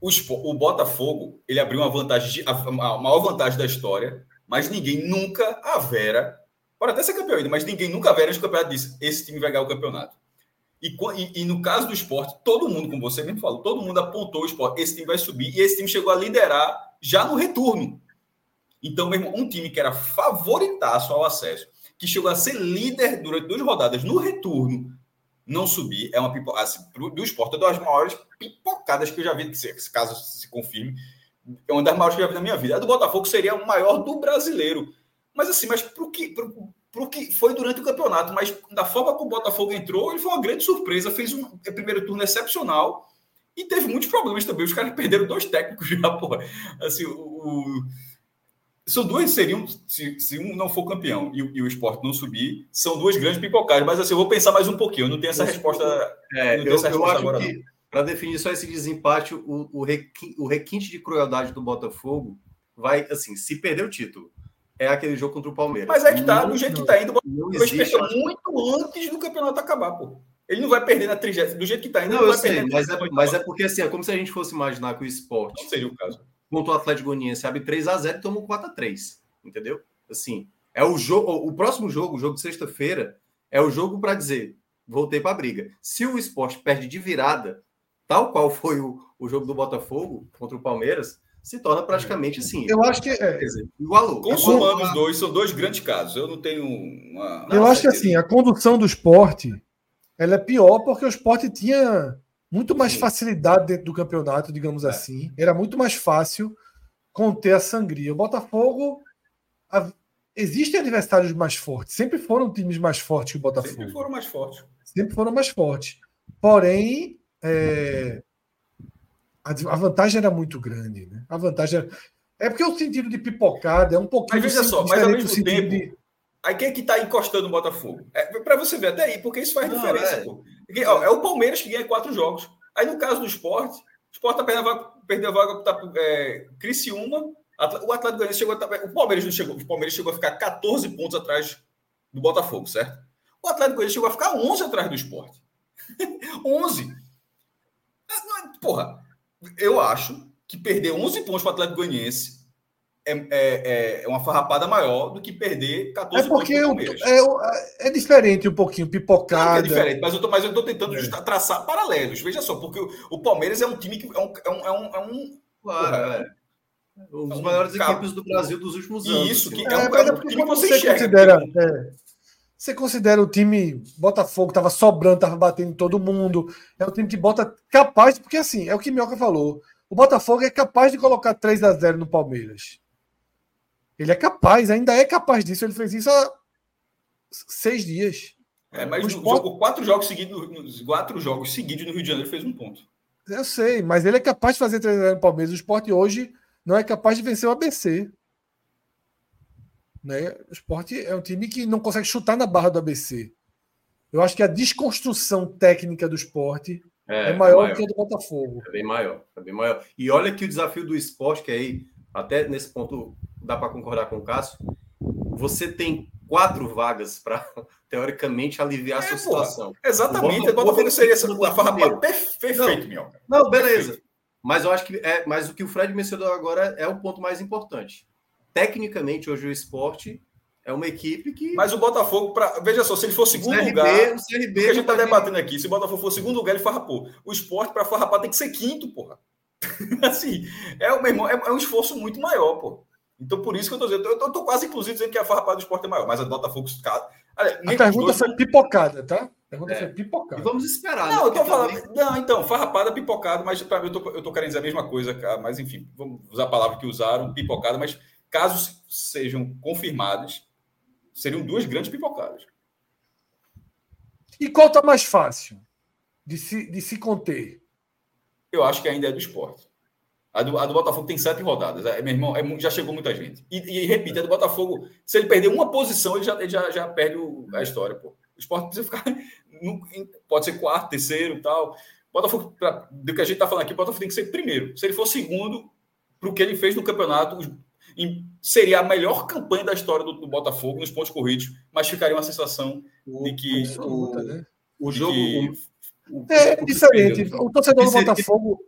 o, o, Botafogo ele abriu uma vantagem, a, maior vantagem da história, mas ninguém nunca a Vera. Pode até ser campeão ainda, mas ninguém nunca a Vera de campeonato disse: esse time vai ganhar o campeonato. E, e, e, no caso do esporte, todo mundo, como você mesmo falou, todo mundo apontou o esporte: esse time vai subir, e esse time chegou a liderar já no retorno. Então, mesmo um time que era favoritaço ao acesso, que chegou a ser líder durante duas rodadas no retorno, não subir, é uma pipoca, assim, do esporte, é uma das maiores pipocadas que eu já vi, se, caso se confirme, é uma das maiores que eu já vi na minha vida. A do Botafogo seria o maior do brasileiro. Mas assim, mas para o que, pro, pro que foi durante o campeonato, mas da forma como o Botafogo entrou, ele foi uma grande surpresa, fez um primeiro turno excepcional e teve muitos problemas também. Os caras perderam dois técnicos já, porra. Assim, o, o são duas seriam, se, se, um não for campeão e, e, o esporte não subir, são duas grandes pipocadas. Mas assim, eu vou pensar mais um pouquinho. Eu não tenho essa resposta. É, eu, essa resposta agora, que, para definir só esse desempate, o, o, requi, o requinte de crueldade do Botafogo vai, assim, se perder o título, é aquele jogo contra o Palmeiras. Mas é que tá, do jeito que tá indo, o Botafogo muito antes do campeonato acabar, pô. Ele não vai perder na 30, do jeito que tá indo. Não, eu sei, mas é, mas é porque assim, é como se a gente fosse imaginar que o esporte. Não seria o caso contra o Atlético Goianiense abre 3 a 0 e toma 4 a 3 entendeu? Assim, é o jogo, o próximo jogo, o jogo de sexta-feira, é o jogo para dizer, voltei para a briga. Se o esporte perde de virada, tal qual foi o, o jogo do Botafogo contra o Palmeiras, se torna praticamente assim. Eu acho que é. Igualou. Consumando os dois, são dois grandes casos. Eu não tenho uma. Eu acho que assim, a condução do esporte ela é pior porque o esporte tinha muito mais facilidade dentro do campeonato, digamos é. assim. Era muito mais fácil conter a sangria. O Botafogo. A... Existem adversários mais fortes. Sempre foram times mais fortes que o Botafogo. Sempre foram mais fortes. Sempre foram mais fortes. Porém, é... a vantagem era muito grande. Né? A vantagem era... É porque o sentido de pipocada é um pouquinho. Mas veja só, mas ao mesmo tempo. De... Aí quem é que está encostando o Botafogo? É, para você ver até aí, porque isso faz Não, diferença. É. Pô. É o Palmeiras que ganha quatro jogos. Aí no caso do esporte, o esporte tá perdendo a vaga, perdeu a vaga para é, Criciúma. O Atlético Goianiense chegou a, O Palmeiras não chegou. O Palmeiras chegou a ficar 14 pontos atrás do Botafogo, certo? O Atlético Goianiense chegou a ficar 11 atrás do esporte. 11. É, porra, eu acho que perder 11 pontos para o Atlético Goianiense é, é, é, é uma farrapada maior do que perder 14 é porque pontos é, é, diferente um pouquinho, pipocada. é diferente, mas eu tô, mas eu tô tentando é. traçar paralelos. Veja só, porque o, o, Palmeiras é um time que é um. É um, é um, é um claro, é. Um dos maiores equipes do Brasil dos últimos anos. Isso, assim. que é, um, é um time que você, você considera. Você considera o time Botafogo tava sobrando, tava batendo todo mundo. É um time que bota capaz, porque assim, é o que Mioca falou. O Botafogo é capaz de colocar 3 a 0 no Palmeiras. Ele é capaz, ainda é capaz disso. Ele fez isso há seis dias. É, mas no jogo, quatro jogos seguidos, quatro jogos seguidos no Rio de Janeiro fez um ponto. Eu sei, mas ele é capaz de fazer 3 x no Palmeiras. O esporte hoje não é capaz de vencer o ABC. Né? O esporte é um time que não consegue chutar na barra do ABC. Eu acho que a desconstrução técnica do esporte é, é maior, maior, que a do Botafogo. É bem maior, é bem maior. E olha que o desafio do esporte, que aí, até nesse ponto dá para concordar com o Cássio, você tem quatro vagas para, teoricamente, aliviar é, a sua situação. Exatamente, o Botafogo seria essa farrapada perfeito, Minhoca. Não, beleza. Perfeito. Mas eu acho que é, mas o que o Fred mencionou agora é o ponto mais importante. Tecnicamente, hoje o esporte é uma equipe que. Mas o Botafogo, pra... veja só, se ele for segundo CRB, lugar. O CRB que a gente está debatendo aqui, se o Botafogo for segundo lugar, ele farrapou. O esporte, para farrapar, tem que ser quinto, porra. assim, é, o mesmo, é, é, um esforço muito maior, pô. Então, por isso que eu estou dizendo. Eu estou quase, inclusive, dizendo que a farrapada do esporte é maior, mas a do Botafogo. Olha, a pergunta dois... foi pipocada, tá? A pergunta é. foi pipocada. E vamos esperar. Não, né? eu tô falando. Também... Não, então, farrapada, pipocada, mas pra, eu, tô, eu tô querendo dizer a mesma coisa, mas enfim, vamos usar a palavra que usaram, pipocada, mas casos sejam confirmados seriam duas grandes pipocadas. E qual está mais fácil de se, de se conter? Eu acho que ainda é do esporte. A do, a do Botafogo tem sete rodadas. É, meu irmão, é, já chegou muita gente. E, e repito, a do Botafogo, se ele perder uma posição, ele já, ele já, já perde o, a história. Pô. O esporte precisa ficar. No, pode ser quarto, terceiro tal. Botafogo, pra, do que a gente está falando aqui, o Botafogo tem que ser primeiro. Se ele for segundo, para o que ele fez no campeonato, seria a melhor campanha da história do, do, Botafogo nos pontos corridos, mas ficaria uma sensação o, de que o, né? o jogo. Que, o, é diferente. O torcedor do Botafogo.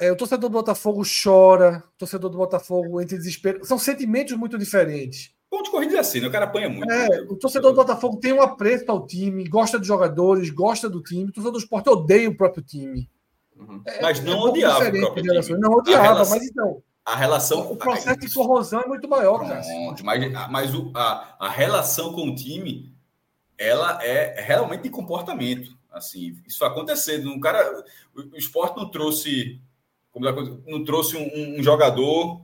É, o torcedor do Botafogo chora, o torcedor do Botafogo entra em desespero. São sentimentos muito diferentes. Ponto corrido é assim, né? o cara apanha muito. É, né? O torcedor do Botafogo tem um apreço ao time, gosta dos jogadores, gosta do time. O torcedor do esporte odeia o próprio time. Uhum. É, mas não é odiava o próprio time. Não odiava, relação... mas então a relação. O processo de corrosão é muito maior, cara. Mas, mas o, a, a relação com o time, ela é realmente de comportamento. Assim, isso vai acontecer. Um cara, o, o esporte não trouxe, não trouxe um, um jogador.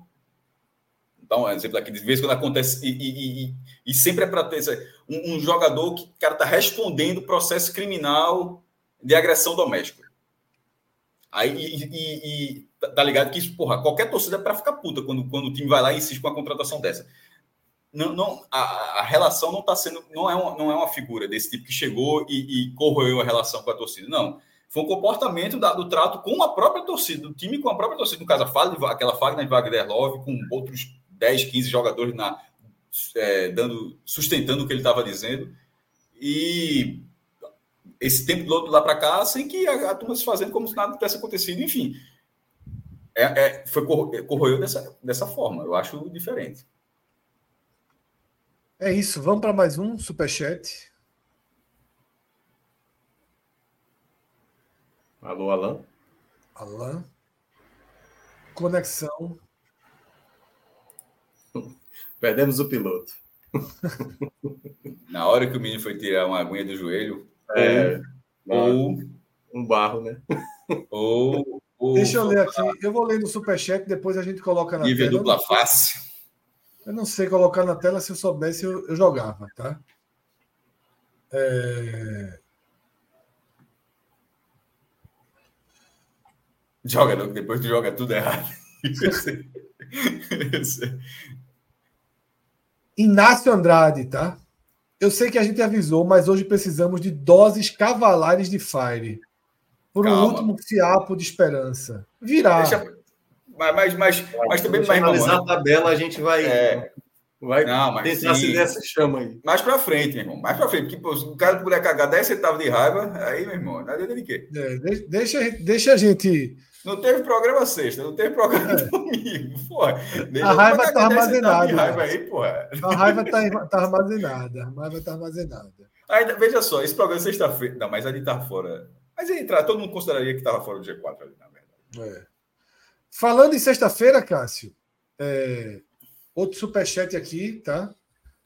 Então, um exemplo aqui, de vez quando acontece, e, e, e, e sempre é para ter um, um, jogador que cara está respondendo processo criminal de agressão doméstica. Aí, e, Tá, tá ligado que isso, porra, qualquer torcida é para ficar puta quando, quando o time vai lá e insiste com uma contratação dessa. Não, não, a, a relação não está sendo, não é, uma, não é uma figura desse tipo que chegou e, e corroeu a relação com a torcida. Não. Foi um comportamento da, do trato com a própria torcida, do time com a própria torcida. No caso, a aquela Fagner Wagner Love, com outros 10, 15 jogadores na, é, dando, sustentando o que ele estava dizendo. E esse tempo do outro lá para cá, sem que a, a turma se fazendo como se nada tivesse acontecido. Enfim, é, é, foi corroeu dessa, dessa forma. Eu acho diferente. É isso. Vamos para mais um superchat. Alô, Alan. Alan. Conexão. Perdemos o piloto. Na hora que o menino foi tirar uma aguinha do joelho, é, ou, um barro, né? Ou Deixa eu ler aqui. Eu vou ler no Superchat, depois a gente coloca na Nível tela. dupla face. Eu não sei colocar na tela, se eu soubesse, eu, eu jogava, tá? É... Joga, não, depois tu joga tudo errado. Inácio Andrade, tá? Eu sei que a gente avisou, mas hoje precisamos de doses cavalares de Fire por Calma. um último fiapo de esperança. Virá. Deixa, mas, mas, mas, mas também vai analisar a tabela, a gente vai. É. Vai não, mas tentar sim. essa chama aí. Mais pra frente, meu irmão. Mais pra frente. Porque pô, se o cara puder cagar 10 centavos de raiva, aí, meu irmão, nada de quê? É, deixa, deixa a gente. Não teve programa sexta, não teve programa é. domingo. Porra, a raiva está armazenada. Raiva aí, porra. A raiva está tá armazenada. A raiva está armazenada. Ainda, veja só, esse programa sexta-feira. Não, mas ali tá fora. Mas ele entrar, todo mundo consideraria que estava fora do G4 ali, na verdade. É. Falando em sexta-feira, Cássio, é... outro superchat aqui, tá?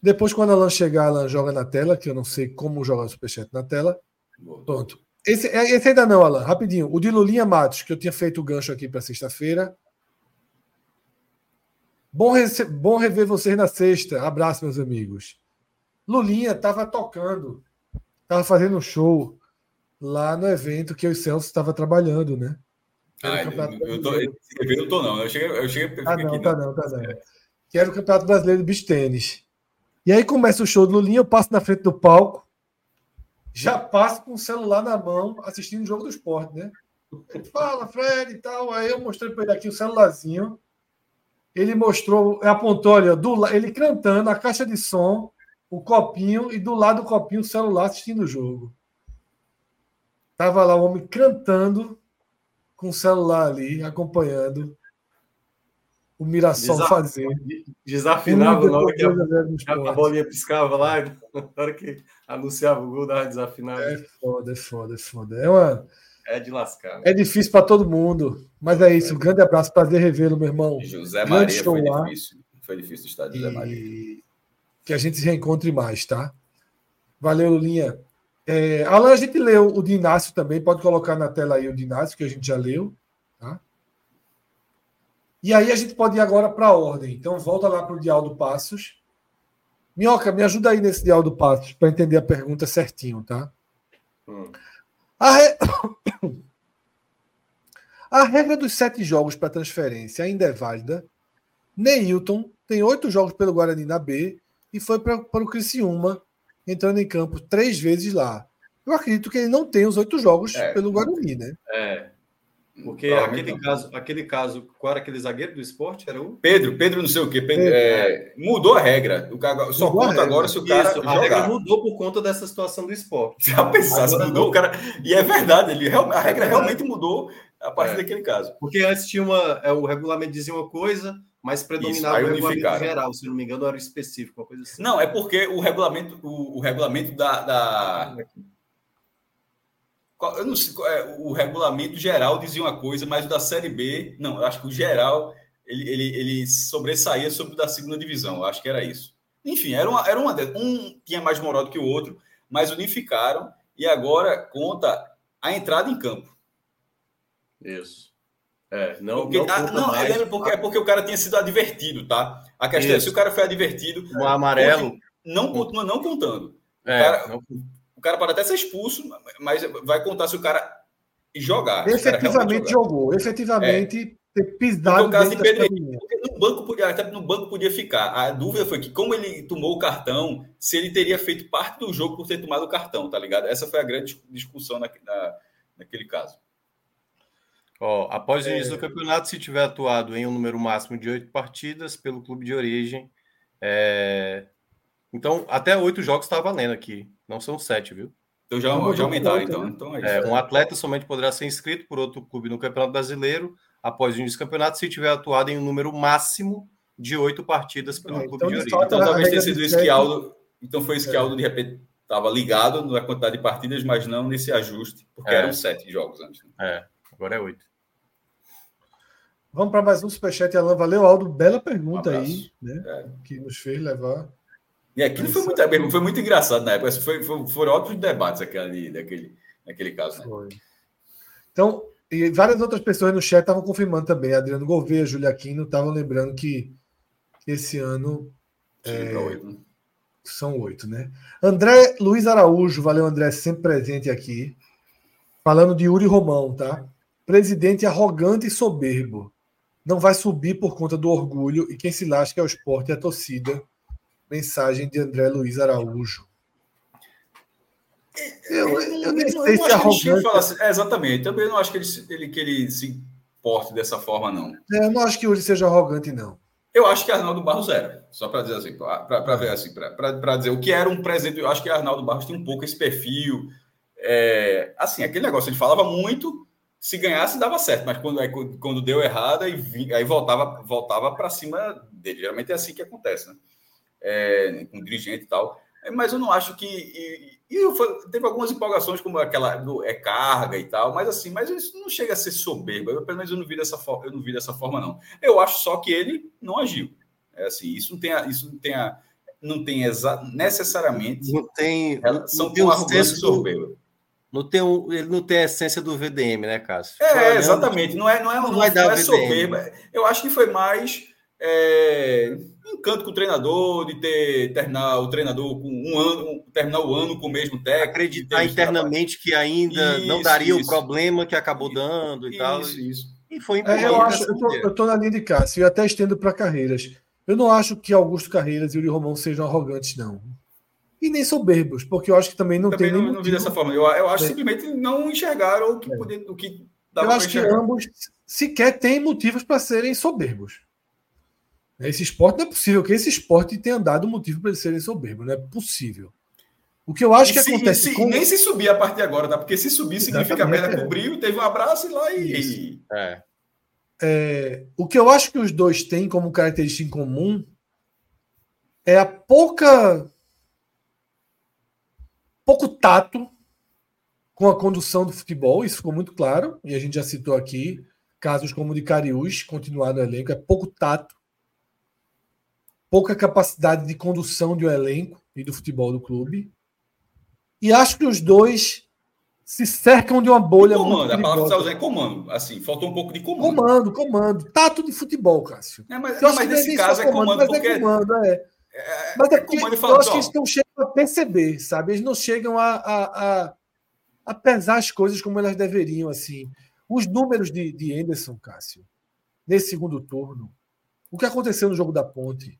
Depois, quando a Alan chegar, Alan joga na tela, que eu não sei como jogar o superchat na tela. Pronto. Esse, é, esse ainda não, Alan. Rapidinho. O de Lulinha Matos, que eu tinha feito o gancho aqui para sexta-feira. Bom. Bom rever vocês na sexta. Abraço, meus amigos. Lulinha estava tocando, estava fazendo um show lá no evento que o Celso estava trabalhando, né? Ah, eu, tô, eu não tô, não. Eu cheguei, eu cheguei ah, não, aqui, tá não, tá não. É. Que era o Campeonato Brasileiro de Beach Tênis. E aí começa o show do Lulinha, eu passo na frente do palco, já passa com o celular na mão assistindo o jogo do esporte, né? Fala, Fred e tal. Aí eu mostrei para ele aqui o celularzinho. Ele mostrou, apontou, olha, do, ele cantando a caixa de som, o copinho, e do lado do copinho o celular assistindo o jogo. Tava lá o homem cantando com o celular ali, acompanhando o Mirassol Desaf... fazer. Desafinava na hora que a, a bolinha piscava lá, na hora que anunciava o gol, dava desafinada. É foda, é foda, é foda. É, uma... é de lascar. É difícil para todo mundo. Mas é isso. É. Um grande abraço, prazer revê-lo, meu irmão. José Maria foi lá. difícil. Foi difícil estar de José Maria. Que a gente se reencontre mais, tá? Valeu, Lulinha. É, Alan, a gente leu o de Inácio também. Pode colocar na tela aí o de Inácio, que a gente já leu. E aí a gente pode ir agora para a ordem. Então volta lá para o Dial do Passos. Minhoca, me ajuda aí nesse Dial do Passos para entender a pergunta certinho, tá? Hum. A, re... a regra dos sete jogos para transferência ainda é válida. Neilton tem oito jogos pelo Guarani na B e foi para o Criciúma, entrando em campo três vezes lá. Eu acredito que ele não tem os oito jogos é, pelo Guarani, né? É. Porque aquele caso, aquele caso, qual era aquele zagueiro do esporte? Era o Pedro, Pedro não sei o quê. Pedro, é, mudou a regra. O cara, só mudou conta agora se o cara. Isso, a regra mudou por conta dessa situação do esporte. Já pensasse, mudou o cara. E é verdade, ele, a regra é realmente mudou a partir é. daquele caso. Porque antes tinha uma. É, o regulamento dizia uma coisa, mas predominava Isso, o regulamento geral, se não me engano, era específico, uma coisa assim. Não, é porque o regulamento, o, o regulamento da, da eu não sei, é, o regulamento geral dizia uma coisa, mas o da Série B, não, eu acho que o geral ele, ele, ele sobressaía sobre o da segunda divisão, eu acho que era isso. Enfim, era uma, era uma um tinha mais moral do que o outro, mas unificaram e agora conta a entrada em campo. Isso. É, não, porque, não, ah, não mais... lembra porque, é porque o cara tinha sido advertido, tá? A questão Isso. é se o cara foi advertido. O amarelo. Não continua não contando. É, cara, não cara pode até ser expulso, mas vai contar se o cara jogar. Efetivamente jogar. jogou, efetivamente é. ter pisado no caso de Pedro no banco podia, até no banco podia ficar. A dúvida foi que como ele tomou o cartão, se ele teria feito parte do jogo por ter tomado o cartão, tá ligado? Essa foi a grande discussão na, na naquele caso. Ó, após o início do campeonato, se tiver atuado em um número máximo de oito partidas pelo clube de origem, é... então até oito jogos está valendo aqui. Não são sete, viu? Então já, já aumentaram, então. Né? então é, é um atleta somente poderá ser inscrito por outro clube no Campeonato Brasileiro após o início do campeonato se tiver atuado em um número máximo de oito partidas pelo é, clube então, de origem. Então talvez tenha sido Esquialdo. Então foi Esquialdo, é. de repente, estava ligado na quantidade de partidas, mas não nesse ajuste, porque é. eram sete jogos antes. Né? É, agora é oito. Vamos para mais um superchat, Alan. Valeu, Aldo. Bela pergunta um aí, né? É. Que nos fez levar e aquilo foi muito, foi muito engraçado na época. Foi, foi, foram ótimos debates aquele, daquele, naquele caso. Né? Foi. Então, e várias outras pessoas no chat estavam confirmando também. Adriano Gouveia, Júlia Aquino estavam lembrando que esse ano. É, oito, né? São oito, né? André Luiz Araújo, valeu, André, sempre presente aqui. Falando de Yuri Romão, tá? Presidente arrogante e soberbo. Não vai subir por conta do orgulho e quem se lasca é o esporte e a torcida Mensagem de André Luiz Araújo. Eu, eu, eu nem sei se arrogante. Assim, é, exatamente. Também não acho que ele, ele, que ele se porte dessa forma, não. É, eu não acho que hoje seja arrogante, não. Eu acho que Arnaldo Barros era. Só para dizer assim, para ver assim, para dizer o que era um presente. Eu acho que Arnaldo Barros tinha um pouco esse perfil. É, assim, aquele negócio, ele falava muito, se ganhasse dava certo, mas quando, aí, quando deu errado, aí, aí voltava, voltava para cima dele. Geralmente é assim que acontece, né? É, com dirigente e tal. É, mas eu não acho que. E, e teve algumas empolgações, como aquela do é carga e tal, mas assim, mas isso não chega a ser soberba. Eu, pelo menos eu não vi dessa forma, eu não vi dessa forma, não. Eu acho só que ele não agiu. É assim, isso não tem a, isso não tem a, não tem exa, necessariamente não tem relação com arrogância soberba. Não tem ele não tem a essência do VDM, né, Cássio? É, exatamente. Não é, não é, não, não, não é soberba. Eu acho que foi mais é, encanto com o treinador, de ter terminar o treinador com um ano, terminar o ano com o mesmo técnico. Acreditar internamente que ainda isso, não daria isso. o problema que acabou dando e isso, tal. Isso. E foi é, eu, acho, eu, tô, na linha de Cássio e até estendo para carreiras. Eu não acho que Augusto Carreiras e Yuri Romão sejam arrogantes, não. e nem soberbos, porque eu acho que também não Também tem não, não vi dessa forma. Eu, eu acho É. que simplesmente não enxergaram o que, podia, o que dava Eu acho que ambos sequer têm motivos para serem soberbos. Esse esporte não é possível que esse esporte tenha dado motivo para eles serem soberbos, não é possível. O que eu acho E que se- acontece e se- com Nem se subir a partir de agora, tá? Porque se subir significa a perna é. cobriu, teve um abraço e lá e. É. É, o que eu acho que os dois têm como característica em comum é a pouca pouco tato com a condução do futebol, isso ficou muito claro, e a gente já citou aqui casos como o de Cariús, continuar no elenco, é pouco tato, pouca capacidade de condução de um elenco e do futebol do clube. E acho que os dois se cercam de uma bolha muito comando, a palavra que você é comando. Assim, faltou um pouco de comando. Comando, comando. Tato de futebol, Cássio. É, mas, não, mas que nesse caso é comando, mas porque é comando, é. é, Mas é é porque comando e eu fala, acho que eles não chegam a perceber, sabe? Eles não chegam a, a, a, a pesar as coisas como elas deveriam, assim. Os números de, de Anderson, Cássio, nesse segundo turno, o que aconteceu no jogo da ponte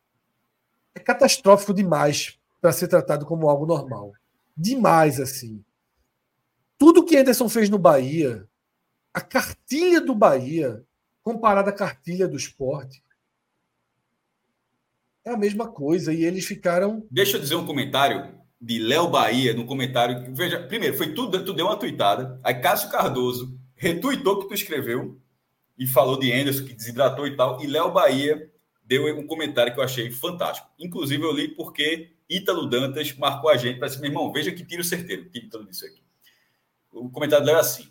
é catastrófico demais para ser tratado como algo normal. Demais, assim. Tudo que Anderson fez no Bahia, a cartilha do Bahia, comparada à cartilha do esporte, é a mesma coisa. E eles ficaram. Deixa eu dizer um comentário de Léo Bahia no comentário. Veja, primeiro, foi tudo, tu deu uma tuitada. Aí Cássio Cardoso retuitou o que tu escreveu e falou de Anderson, que desidratou e tal. E Léo Bahia deu um comentário que eu achei fantástico. Inclusive, eu li porque Ítalo Dantas marcou a gente para dizer, meu irmão, veja que tiro certeiro. Que Ítalo disse aqui. O comentário é assim.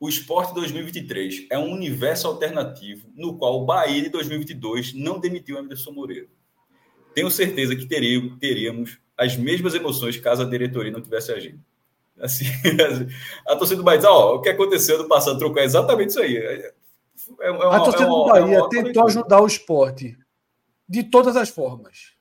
O esporte 2023 é um universo alternativo no qual o Bahia de 2022 não demitiu Anderson Moreira. Tenho certeza que teríamos, teríamos as mesmas emoções caso a diretoria não tivesse agido. Assim, a torcida do Bahia diz, ó, o que aconteceu no passado trocou é exatamente isso aí. É, é uma- a torcida é uma- do Bahia é tentou ajudar o esporte de todas as formas.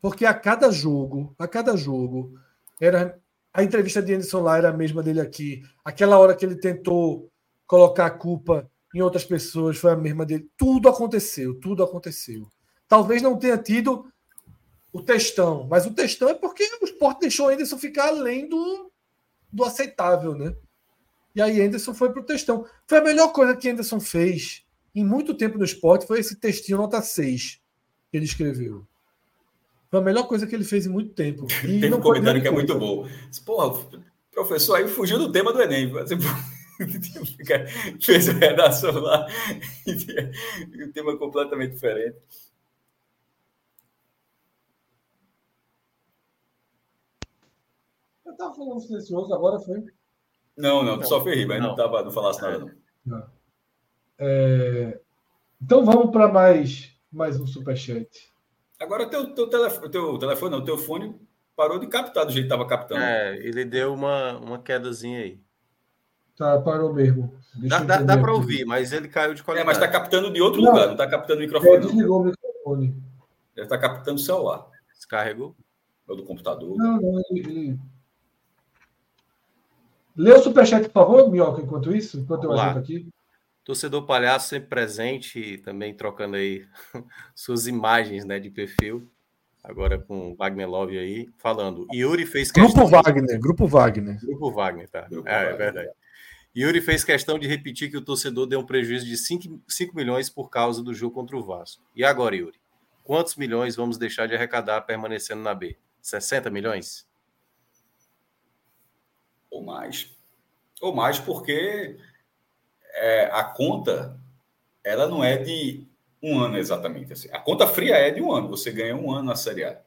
Porque a cada jogo, a cada jogo, era a entrevista de Anderson lá era a mesma dele aqui. Aquela hora que ele tentou colocar a culpa em outras pessoas foi a mesma dele. Tudo aconteceu, tudo aconteceu. Talvez não tenha tido o textão, mas o textão é porque o esporte deixou o Anderson ficar além do, do aceitável, né? E aí Anderson foi pro textão. Foi a melhor coisa que Anderson fez em muito tempo no esporte, foi esse textinho nota 6 que ele escreveu. Foi a melhor coisa que ele fez em muito tempo. E Tem não um comentário que é muito bom. Porra, professor aí fugiu do tema do Enem. Você fez a redação lá e o tema é completamente diferente. Eu tava falando silencioso, agora foi. Não, não, tu só fez rir, mas não, Não. tava, não falasse nada, não. É, Então vamos para mais, mais um superchat. Agora teu, teu, telefone, teu telefone, não, teu fone parou de captar do jeito que estava captando. É, ele deu uma, uma quedazinha aí. Tá, parou mesmo. Deixa Dá, dá, dá para ouvir, mas ele caiu de É, qualidade. mas está captando de outro Não. lugar, não está captando o É, microfone. desligou o microfone. Deve estar captando o celular, Descarregou. ou do computador. Não, não, ele. ele... Lê o superchat, por favor, Minhoca, enquanto isso, enquanto eu lá. ajeito aqui. Torcedor palhaço sempre presente e também trocando aí suas imagens né, de perfil. Agora com o Wagner Love aí, falando. Yuri fez Grupo questão. Wagner, Grupo Wagner. Grupo Wagner, tá? Grupo é, é Wagner. verdade. Yuri fez questão de repetir que o torcedor deu um prejuízo de 5, 5 milhões por causa do jogo contra o Vasco. E agora, Yuri? Quantos milhões vamos deixar de arrecadar permanecendo na B? 60 milhões? Ou mais. Ou mais, porque é, a conta ela não é de um ano exatamente. Assim. A conta fria é de um ano, você ganha um ano na Série A.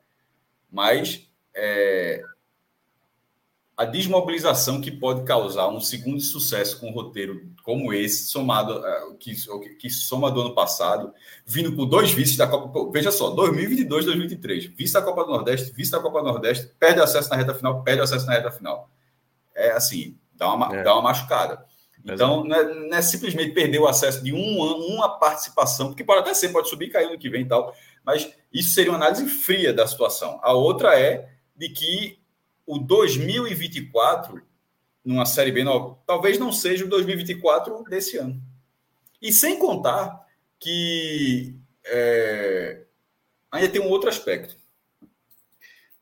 Mas é, a desmobilização que pode causar um segundo sucesso com um roteiro como esse, somado é, que, que soma do ano passado, vindo com dois vices da Copa. Veja só, 2022, 2023, vice da Copa do Nordeste, vice da Copa do Nordeste, perde acesso na reta final, perde acesso na reta final. É assim, dá uma, É. dá uma machucada. Então, não é, não é simplesmente perder o acesso de um ano, uma participação, porque pode até ser, pode subir e cair no que vem e tal, mas isso seria uma análise fria da situação. A outra é de que o 2024, numa Série B, não, talvez não seja o 2024 desse ano. E sem contar que é, ainda tem um outro aspecto.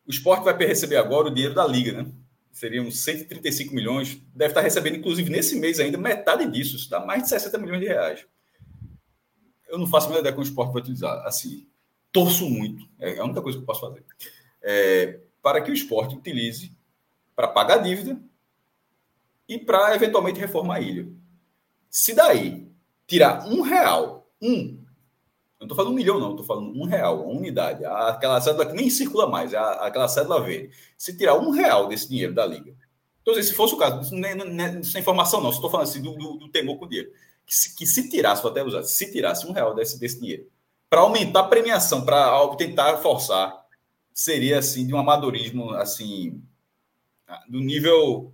O esporte vai receber agora o dinheiro da Liga, né? Seriam 135 milhões. Deve estar recebendo, inclusive, nesse mês ainda, metade disso. Isso dá mais de 60 milhões de reais. Eu não faço a menor ideia como o esporte vai utilizar. Assim, torço muito. É a única coisa que eu posso fazer. É, para que o esporte utilize para pagar a dívida e para eventualmente reformar a ilha. Se daí tirar um real, um, eu não estou falando um milhão, não, estou falando um real, uma unidade, aquela cédula que nem circula mais, aquela cédula verde. Se tirar um real desse dinheiro da Liga, então, se fosse o caso, isso não é, não é, isso é informação, não, estou falando assim do, do, do, temor com o dinheiro. Que se, que se tirasse, vou até usar, se tirasse um real desse, desse dinheiro, para aumentar a premiação, para tentar forçar, seria assim de um amadorismo assim do nível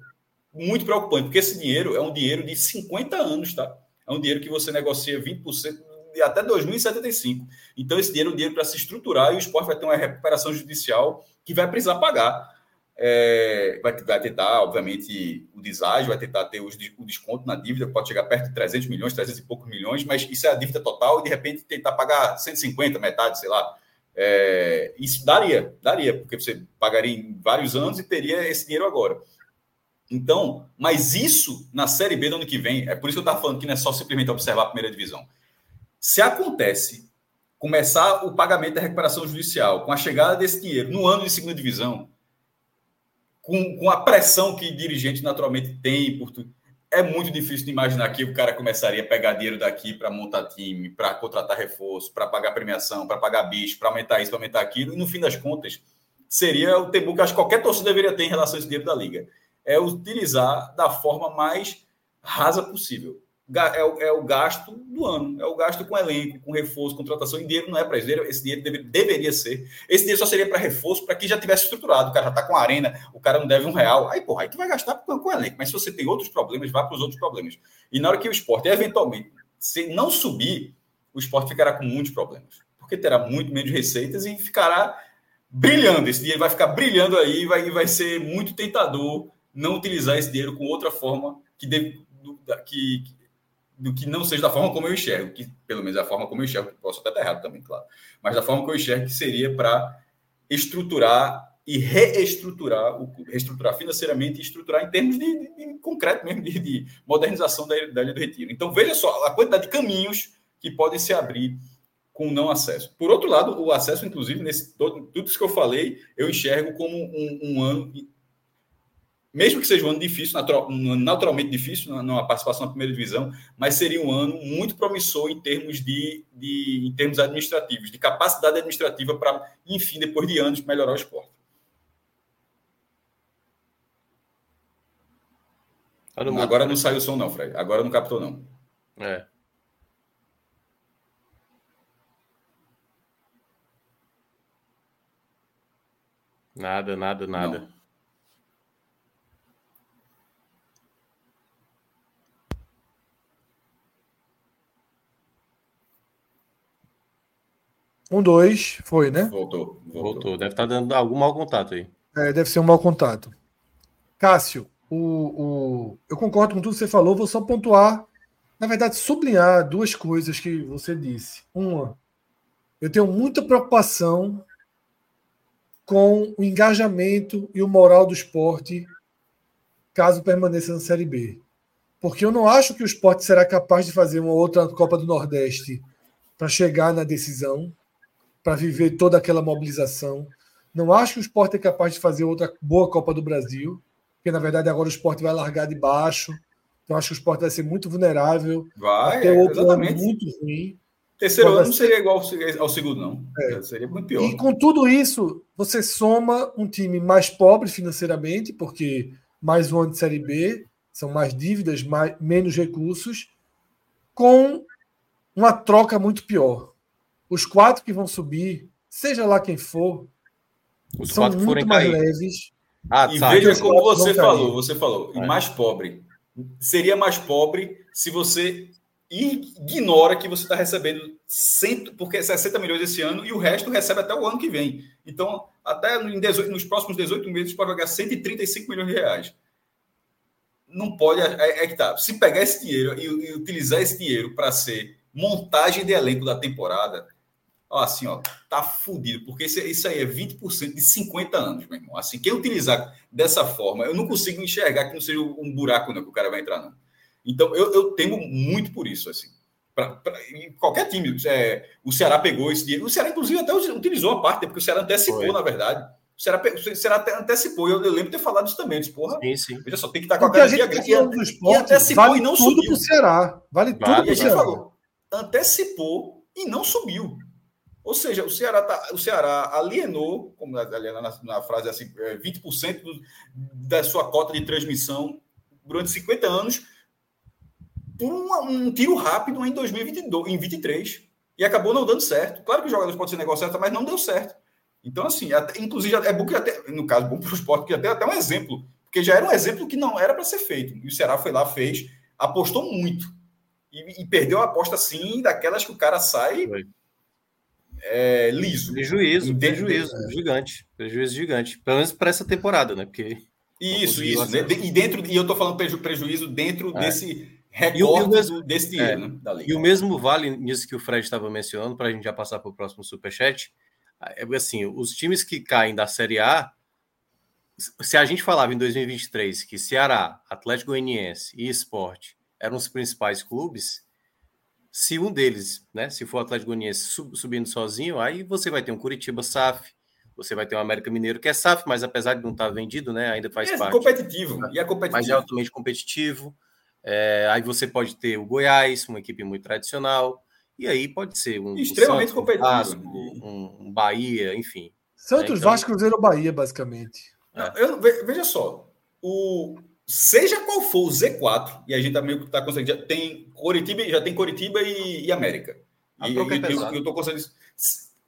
muito preocupante, porque esse dinheiro é um dinheiro de 50 anos, tá? É um dinheiro que você negocia 20% de até 2075. Então, esse dinheiro é um dinheiro para se estruturar e o esporte vai ter uma recuperação judicial que vai precisar pagar. É, vai, vai tentar, obviamente, o deságio, vai tentar ter os, o desconto na dívida, pode chegar perto de 300 milhões, 300 e poucos milhões, mas isso é a dívida total e, de repente, tentar pagar 150, metade, sei lá. É, isso daria, daria, porque você pagaria em vários anos e teria esse dinheiro agora. Então, mas isso na Série B do ano que vem, é por isso que eu estava falando que não é só simplesmente observar a primeira divisão. Se acontece começar o pagamento da recuperação judicial com a chegada desse dinheiro no ano de segunda divisão, com, com a pressão que dirigente naturalmente tem por é muito difícil de imaginar que o cara começaria a pegar dinheiro daqui para montar time, para contratar reforço, para pagar premiação, para pagar bicho, para aumentar isso, para aumentar aquilo, e no fim das contas, seria o temor que acho que qualquer torcedor deveria ter em relação a esse dinheiro da liga é utilizar da forma mais rasa possível. É o, é o gasto do ano, é o gasto com elenco, com reforço, contratação. E dinheiro não é para isso. Esse dinheiro deve, deveria ser. Esse dinheiro só seria para reforço para quem já tivesse estruturado. O cara já está com a arena, o cara não deve um real. Aí, porra, aí tu vai gastar com, com elenco. Mas se você tem outros problemas, vá para os outros problemas. E na hora que o esporte, eventualmente, se não subir, o esporte ficará com muitos problemas. Porque terá muito menos receitas e ficará brilhando. Esse dinheiro vai ficar brilhando aí, vai, vai ser muito tentador não utilizar esse dinheiro com outra forma que, do, que, do que não seja da forma como eu enxergo, que pelo menos é a forma como eu enxergo, posso até estar errado também, claro, mas da forma que eu enxergo que seria para estruturar e reestruturar, o, reestruturar financeiramente e estruturar em termos de, de, de concreto mesmo, de, de modernização da, da Ilha do Retiro. Então, veja só a quantidade de caminhos que podem se abrir com não acesso. Por outro lado, o acesso, inclusive, nesse todo, tudo isso que eu falei, eu enxergo como um, um ano mesmo que seja um ano difícil, natural, naturalmente difícil na participação na primeira divisão, mas seria um ano muito promissor em termos de, de em termos administrativos, de capacidade administrativa para, enfim, depois de anos, melhorar o esporte. Agora não saiu o som, não, Fred. Agora não captou, não. É. Nada, nada, nada. Não. Um, dois, foi, né? Voltou, voltou. voltou. Deve estar tá dando algum mau contato aí. É, deve ser um mau contato. Cássio, o, o, eu concordo com tudo que você falou, vou só pontuar, na verdade, sublinhar duas coisas que você disse. Uma, eu tenho muita preocupação com o engajamento e o moral do esporte caso permaneça na Série B. Porque eu não acho que o esporte será capaz de fazer uma outra Copa do Nordeste para chegar na decisão para viver toda aquela mobilização. Não acho que o esporte é capaz de fazer outra boa Copa do Brasil, porque na verdade agora o esporte vai largar de baixo. Então acho que o esporte vai ser muito vulnerável. Vai, ter outro exatamente. ano muito ruim. Terceiro ano não seria igual ao segundo, não. É. Seria muito pior. E com tudo isso, você soma um time mais pobre financeiramente, porque mais um ano de Série B, são mais dívidas, mais, menos recursos, com uma troca muito pior os quatro que vão subir, seja lá quem for, os são muito mais cair. leves. Ah, e tá. veja como você falou, você falou, é. mais pobre. Seria mais pobre se você ignora que você está recebendo cento, porque 60 milhões esse ano e o resto recebe até o ano que vem. Então, até em 18, nos próximos 18 meses, pode pagar 135 milhões de reais. Não pode. É, é que tá. Se pegar esse dinheiro e, e utilizar esse dinheiro para ser montagem de elenco da temporada, ó, assim, ó, tá fudido, porque isso, isso aí é 20% de 50 anos, meu irmão. Assim, quem utilizar dessa forma, eu não consigo enxergar que não seja um buraco não, que o cara vai entrar, não. Então, eu, eu temo muito por isso, assim. Pra, pra, qualquer time, é, o Ceará pegou esse dinheiro. O Ceará, inclusive, até utilizou a parte, porque o Ceará antecipou, Foi. na verdade. O Ceará, o Ceará até antecipou, eu, eu lembro de ter falado isso também. Disse, porra, sim, sim. veja só, tem que estar com a garantia grande. E, antecipou vale e não tudo subiu. Pro Ceará. Vale, vale tudo para o Ceará. Falou, antecipou e não subiu. Ou seja, o Ceará, tá, o Ceará alienou, como na, na, na frase assim, 20% é, do, da sua cota de transmissão durante 50 anos por um, um tiro rápido em 2022, em 23. E acabou não dando certo. Claro que os jogadores podem ser negociados, mas não deu certo. Então, assim, até, inclusive, é bom que até, no caso, bom para o esporte, que até, até um exemplo, porque já era um exemplo que não era para ser feito. E o Ceará foi lá, fez, apostou muito. E, e perdeu a aposta, sim, daquelas que o cara sai. Foi é, liso. Prejuízo, prejuízo é. gigante. Prejuízo gigante. Pelo menos para essa temporada, né? Porque. Isso, isso. Né? E dentro, e eu estou falando preju, prejuízo dentro é. desse recorte mesmo, desse dinheiro, é. né, E o mesmo vale nisso que o Fred estava mencionando, para a gente já passar para o próximo superchat. É assim, os times que caem da Série A, se a gente falava em 2023 que Ceará, Atlético Goianiense e Esporte eram os principais clubes, se um deles, né, se for o Atlético Goianiense sub, subindo sozinho, aí você vai ter um Curitiba SAF, você vai ter um América Mineiro que é SAF, mas apesar de não estar vendido, né, ainda faz é, parte. competitivo, e é competitivo. Mas é altamente competitivo. É, aí você pode ter o Goiás, uma equipe muito tradicional, e aí pode ser um extremamente Santos, competitivo, um, Vasco, um, um, Bahia, enfim. Santos, né, então... Vasco, Cruzeiro, Bahia, basicamente. Não, eu, veja só, o seja qual for o Z4, e a gente também está conseguindo, já tem Coritiba, já tem Coritiba e, e América. E, e, é eu, eu tô conseguindo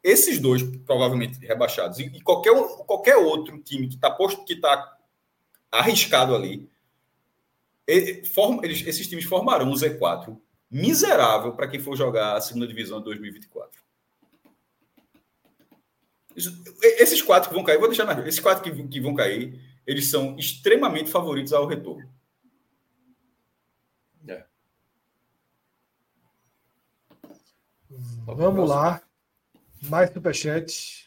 esses dois provavelmente rebaixados e, e qualquer, qualquer outro time que está posto que está arriscado ali, ele, form, eles, esses times formarão um Z4 miserável para quem for jogar a segunda divisão de 2024. Esses quatro que vão cair, vou deixar na esses quatro que, que vão cair eles são extremamente favoritos ao retorno. É. Vamos lá. Mais superchat.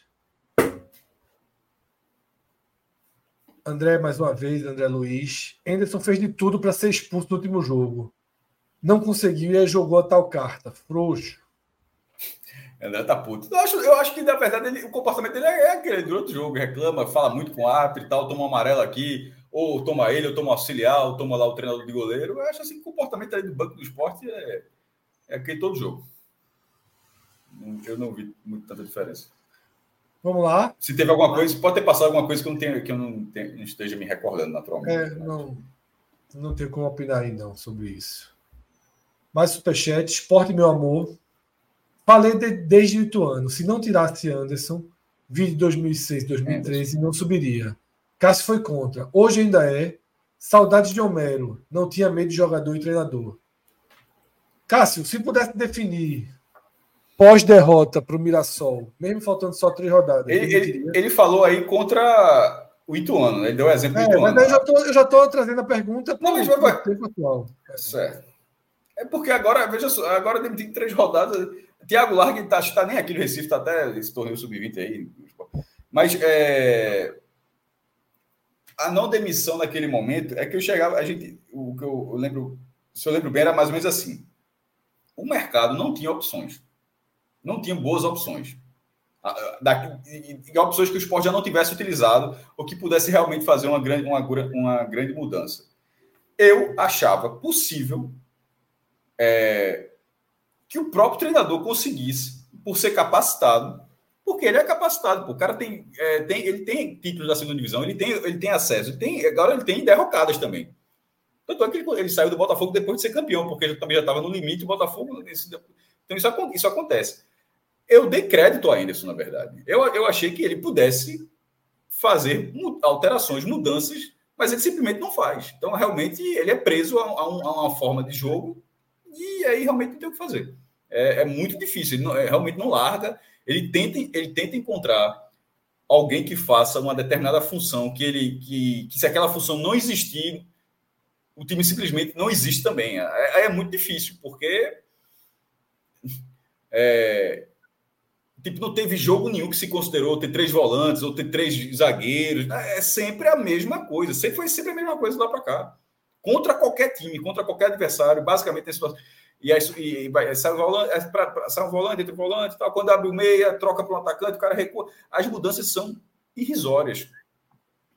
André, mais uma vez, André Luiz. Anderson fez de tudo para ser expulso no último jogo. Não conseguiu e aí jogou a tal carta. Frouxo. André tá puto. Eu acho, eu acho que, na verdade, ele, o comportamento dele é, aquele durante o jogo, reclama, fala muito com o árbitro e tal, toma um amarelo aqui, ou toma ele, ou toma o auxiliar, ou toma lá o treinador de goleiro. Eu acho assim que o comportamento ali do banco do esporte é, é aquele todo jogo. Eu não vi muito tanta diferença. Vamos lá. Se teve alguma coisa, pode ter passado alguma coisa que eu não, tenho, que eu não, tenho, não esteja me recordando naturalmente. É, não, não tenho como opinar aí não sobre isso. Mais superchat, esporte, meu amor. Falei de, desde o Ituano. Se não tirasse Anderson, vi de 2006, 2013, é. não subiria. Cássio foi contra. Hoje ainda é. Saudades de Homero. Não tinha medo de jogador e treinador. Cássio, se pudesse definir pós-derrota para o Mirassol, mesmo faltando só três rodadas. Ele, ele, ele, falou aí contra o Ituano, ele deu exemplo é, do Ituano. Mas eu já estou trazendo a pergunta para o tempo atual. Certo. É porque agora, veja só, agora tem três rodadas. Tiago Largue está tá nem aqui no Recife, está até esse torneio sub-20 aí. Mas é, a não demissão naquele momento é que eu chegava, a gente, o que eu, eu, lembro, se eu lembro bem, era mais ou menos assim. O mercado não tinha opções. Não tinha boas opções. Da, e, e opções que o esporte já não tivesse utilizado ou que pudesse realmente fazer uma grande, uma, uma grande mudança. Eu achava possível é, que o próprio treinador conseguisse, por ser capacitado, porque ele é capacitado, o cara tem, é, tem, ele tem títulos da segunda divisão, ele tem, ele tem acesso, ele tem, agora ele tem derrocadas também. Tanto é que ele, ele, saiu do Botafogo depois de ser campeão, porque ele também já estava no limite, o Botafogo. Então isso, isso acontece. Eu dei crédito a Anderson, na verdade. Eu, eu achei que ele pudesse fazer alterações, mudanças, mas ele simplesmente não faz. Então, realmente, ele é preso a, a, um, a uma forma de jogo e aí realmente não tem o que fazer. É, é muito difícil, ele não, é, realmente não larga. Ele tenta, ele tenta encontrar alguém que faça uma determinada função, que ele que, que se aquela função não existir, o time simplesmente não existe também. É, é muito difícil, porque é, Tipo, não teve jogo nenhum que se considerou ter três volantes ou ter três zagueiros. É sempre a mesma coisa. Sempre foi sempre a mesma coisa lá para cá. Contra qualquer time, contra qualquer adversário, basicamente tem. E aí e, e, sai o volante, é pra, sai volante, entra o volante, tal. quando abre o meia, troca para um atacante, o cara recua. As mudanças são irrisórias.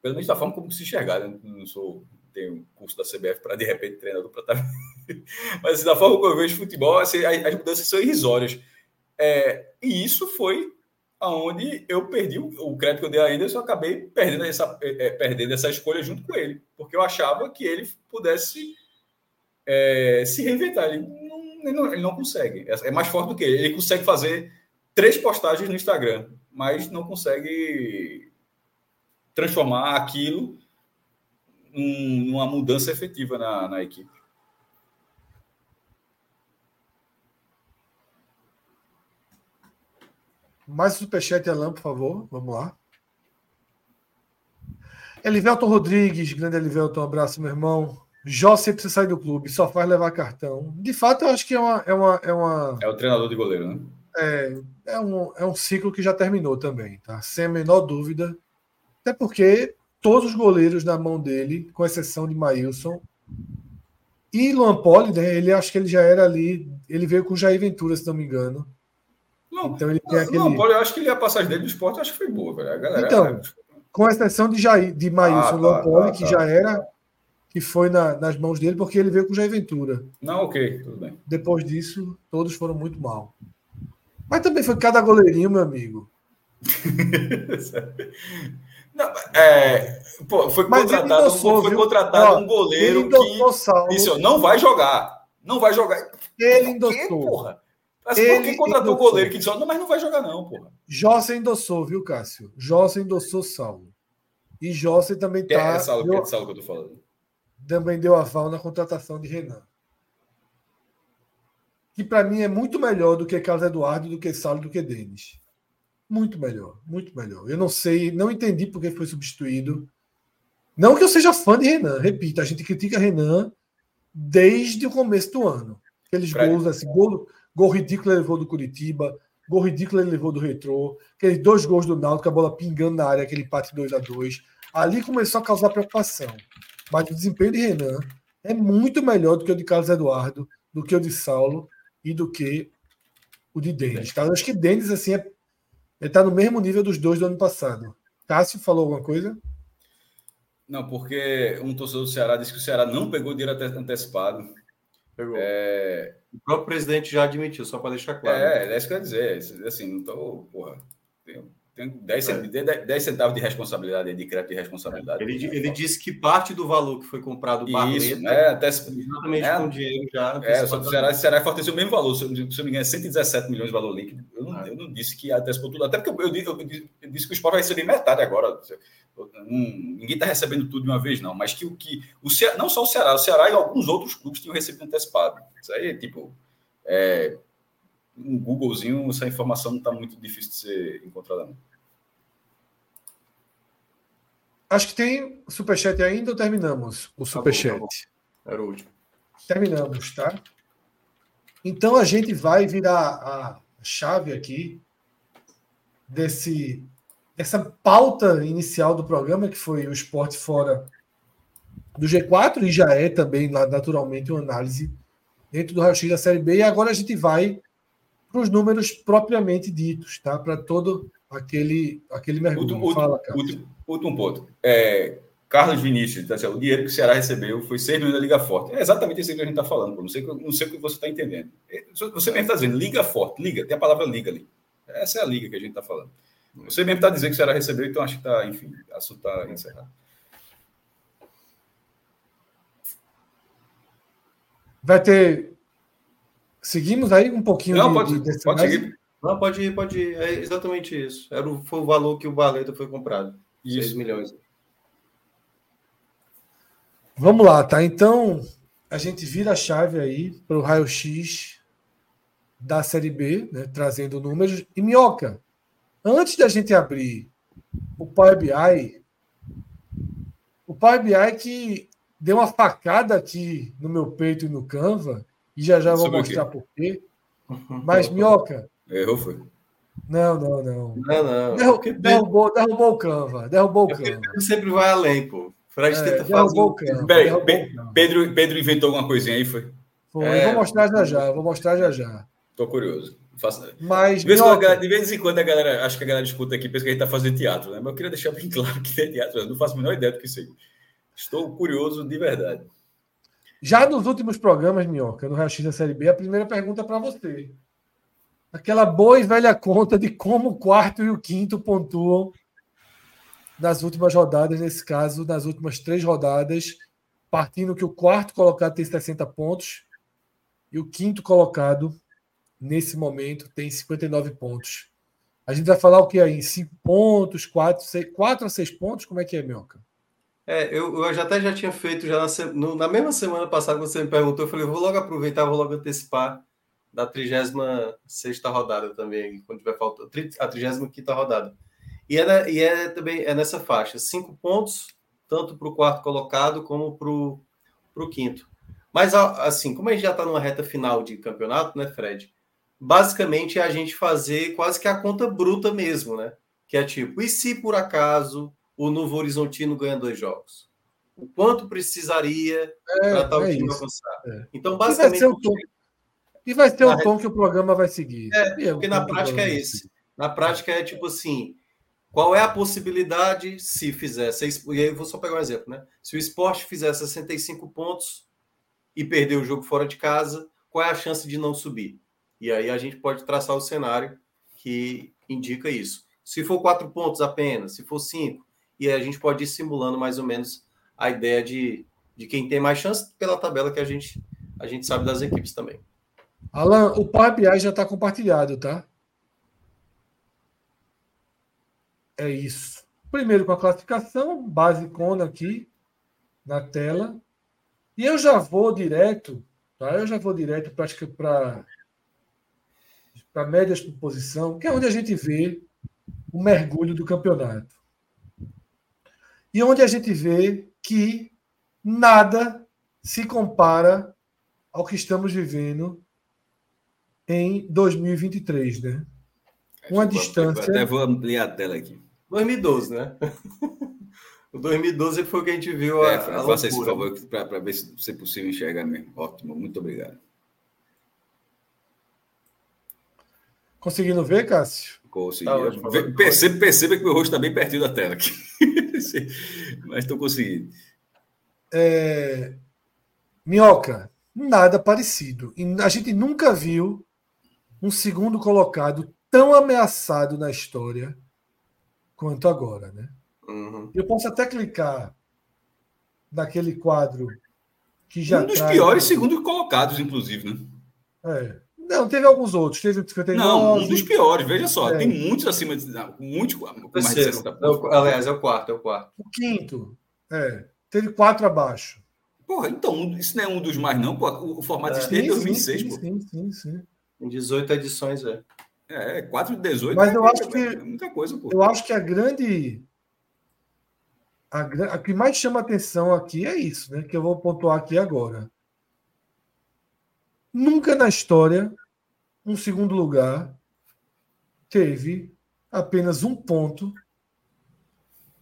Pelo menos da forma como se enxergar. Né? Não sou tenho curso da CBF para de repente treinador para estar. Tá Mas assim, da forma como eu vejo futebol, assim, as mudanças são irrisórias. É, e isso foi aonde eu perdi o, crédito que eu dei a Anderson, eu acabei perdendo essa, é, é, perdendo essa escolha junto com ele, porque eu achava que ele pudesse é, se reinventar. Ele não, ele não, ele não consegue. É, é mais forte do que ele. Ele consegue fazer três postagens no Instagram, mas não consegue transformar aquilo numa mudança efetiva na, na equipe. Mais superchat, Alan, por favor. Vamos lá. Elivelton Rodrigues, grande Elivelton, abraço, meu irmão. Jó sempre sair do clube, só faz levar cartão. De fato, eu acho que é uma. É, uma, é, uma... é o treinador de goleiro, né? É, é, um, é um ciclo que já terminou também, tá? Sem a menor dúvida. Até porque todos os goleiros na mão dele, com exceção de Maílson. E Luan Poli, né? Ele acho que ele já era ali. Ele veio com Jair Ventura, se não me engano. Não, então ele tem aquele. Não, Poli, eu acho que ele, a passagem dele do esporte acho que foi boa, velho. A galera, então, com exceção de, Jair, de Maílson, ah, Luan Poli, tá, que tá. já era. Que foi na, nas mãos dele, porque ele veio com Jair Ventura. Não, ok, tudo bem. Depois disso, todos foram muito mal. Mas também foi cada goleirinho, meu amigo. Não, é, pô, foi Mas contratado, endossou, foi contratado um goleiro que salvo. disse: não vai jogar. Não vai jogar. Ele endossou. porra? Mas ele por que contratou o goleiro que disse: não, mas não vai jogar, não, porra? Jossa endossou, viu, Cássio? Jossa endossou salvo. E Jossa também tá. É essa deu, que eu tô falando. Também deu aval na contratação de Renan. Que para mim é muito melhor do que Carlos Eduardo, do que Saulo, do que Denis. Muito melhor, muito melhor. Eu não sei, não entendi por que foi substituído. Não que eu seja fã de Renan, repito, a gente critica Renan desde o começo do ano. Aqueles gols, assim, gol, gol ridículo ele levou do Curitiba, gol ridículo ele levou do Retrô, aqueles dois gols do Náutico, a bola pingando na área, aquele empate 2 a 2 Ali começou a causar preocupação. Mas o desempenho de Renan é muito melhor do que o de Carlos Eduardo, do que o de Saulo e do que o de Denis. Tá? Eu acho que Denis assim, é está no mesmo nível dos dois do ano passado. Cássio falou alguma coisa? Não, porque um torcedor do Ceará disse que o Ceará não pegou dinheiro antecipado. É... O próprio presidente já admitiu, só para deixar claro. É, é isso que eu ia dizer. Assim, não tô, porra, tem 10, é. 10 centavos de responsabilidade, de crédito de responsabilidade. Ele, ele disse que parte do valor que foi comprado o Barleta, Isso, né? Até, exatamente é, com dinheiro já. É, só que o Ceará, Ceará fortaleceu o mesmo valor, se eu, se eu me engano, 117 milhões de valor líquido. Eu não, ah. eu não disse que antecipou tudo, até porque eu, eu, eu, disse que o Sport vai receber metade agora. Hum, ninguém está recebendo tudo de uma vez, não, mas que o que. O Ceará, não só o Ceará, o Ceará e alguns outros clubes tinham recebido antecipado. Isso aí, tipo. É, um Googlezinho, essa informação não está muito difícil de ser encontrada. Não. Acho que tem superchat ainda ou terminamos o superchat? Tá bom, tá Era o último. Terminamos, tá? Então a gente vai virar a chave aqui desse essa pauta inicial do programa que foi o esporte fora do G4 e já é também naturalmente uma análise dentro do raio-x da série B e agora a gente vai para os números propriamente ditos, tá? Para todo aquele aquele mergulho. Último, Fala, último, último ponto. É, Carlos Vinícius, tá, o dinheiro que o Ceará recebeu foi 6 milhões da Liga Forte. É exatamente isso que a gente está falando, não sei, não sei o que você está entendendo. É, você mesmo está dizendo, Liga Forte, Liga, tem a palavra Liga ali. Essa é a Liga que a gente está falando. Você mesmo está dizendo que o Ceará recebeu, então acho que está, enfim, assunto está encerrado. Vai ter. Seguimos aí um pouquinho Não, de, pode, de pode seguir. Não, pode ir, pode ir. É exatamente isso. Era o, foi o valor que o Barleta foi comprado. Isso. 6 milhões. Vamos lá, tá? Então, a gente vira a chave aí para o raio-x da Série B, né, trazendo números. E Minhoca, antes da gente abrir o Power BI, o Power BI que deu uma facada aqui no meu peito e no Canva, e já já vou mostrar por quê. Mas, Minhoca, Errou, foi. Não, não, não. Não, não. Derru derrubou, derrubou o Canva. Derrubou o Canva. Pedro sempre vai além, pô. Fred É, tenta derrubou fazer. o Canva. Canva. Pedro, Pedro inventou alguma coisinha aí, foi? Foi, É. vou mostrar já já, vou mostrar já já. Tô curioso. Mas, De vez, em quando, a Minhoca, galera- de vez em quando a galera, acho que a galera escuta aqui, pensa que a gente tá fazendo teatro, né? Mas eu queria deixar bem claro que é teatro, eu não faço a menor ideia do que isso aí. Estou curioso de verdade. já nos últimos programas, Minhoca, no Raio X da Série B, a primeira pergunta é para você. Aquela boa e velha conta de como o quarto e o quinto pontuam nas últimas rodadas, nesse caso, nas últimas três rodadas, partindo que o quarto colocado tem 60 pontos e o quinto colocado, nesse momento, tem 59 pontos. A gente vai falar o que aí? 5 pontos, 4, 6, 4 a 6 pontos? Como é que é, Minhoca? É, eu, eu já até já tinha feito já na, no- na mesma semana passada, quando você me perguntou, eu falei, vou logo aproveitar, vou logo antecipar da 36 rodada também, quando tiver tri- a 35 rodada. E é, e é também é nessa faixa, cinco pontos, tanto para o quarto colocado como para o quinto. Mas, assim, como a gente já está numa reta final de campeonato, né, Fred? Basicamente é a gente fazer quase que a conta bruta mesmo, né? Que é tipo, e se por acaso o Novo Horizontino ganha dois jogos? O quanto precisaria para tal é time isso. avançar? É. Então, E vai basicamente, ser o tom, e vai ser o tom que o programa vai seguir. É, E porque na prática é esse. Na prática é tipo assim: qual é a possibilidade se fizer? se- E aí eu vou só pegar um exemplo, né? Se o esporte fizer 65 pontos e perder o jogo fora de casa, qual é a chance de não subir? E aí a gente pode traçar o cenário que indica isso. Se for quatro pontos apenas, se for cinco, e aí a gente pode ir simulando mais ou menos a ideia de, de quem tem mais chance pela tabela que a gente, a gente sabe das equipes também. Alan, o BI já está compartilhado, tá? É isso. Primeiro com a classificação, basicona aqui na tela. E eu já vou direto, tá? Eu já vou direto para para médias por posição, que é onde a gente vê o mergulho do campeonato. E onde a gente vê que nada se compara ao que estamos vivendo em 2023, né? Uma distância. Até vou ampliar a tela aqui. 2012, né? o 2012 foi o que a gente viu a, É, a Fran, faça esse favor para ver se, se é possível enxergar mesmo. Ótimo, muito obrigado. Conseguindo ver, Cássio? Consegui. Tá ótimo. Perceba, perceba que meu rosto está bem pertinho da tela aqui. Mas estou conseguindo. É... Minhoca, nada parecido. A gente nunca viu um segundo colocado tão ameaçado na história quanto agora, né? Uhum. Eu posso até clicar naquele quadro que já um dos traz- piores segundos colocados, inclusive, né? É. Não, teve alguns outros. Teve o 59. Não, um dos piores, veja só. É. Tem muitos acima de. não, Muitos com mais de Terceiro. 60 É pontos. o- aliás, é o quarto, é o quarto. O quinto. É. Teve quatro abaixo. Porra, então, isso não é um dos mais, não, pô. O, formato É. existe desde 2006, sim, pô. sim, sim, sim. Em 18 edições, é. É, 4 de 18. Mas eu é, acho que- é muita coisa, pô. Eu acho que a grande. A, a que mais chama atenção aqui é isso, né? Que eu vou pontuar aqui agora. Nunca na história um segundo lugar teve apenas um ponto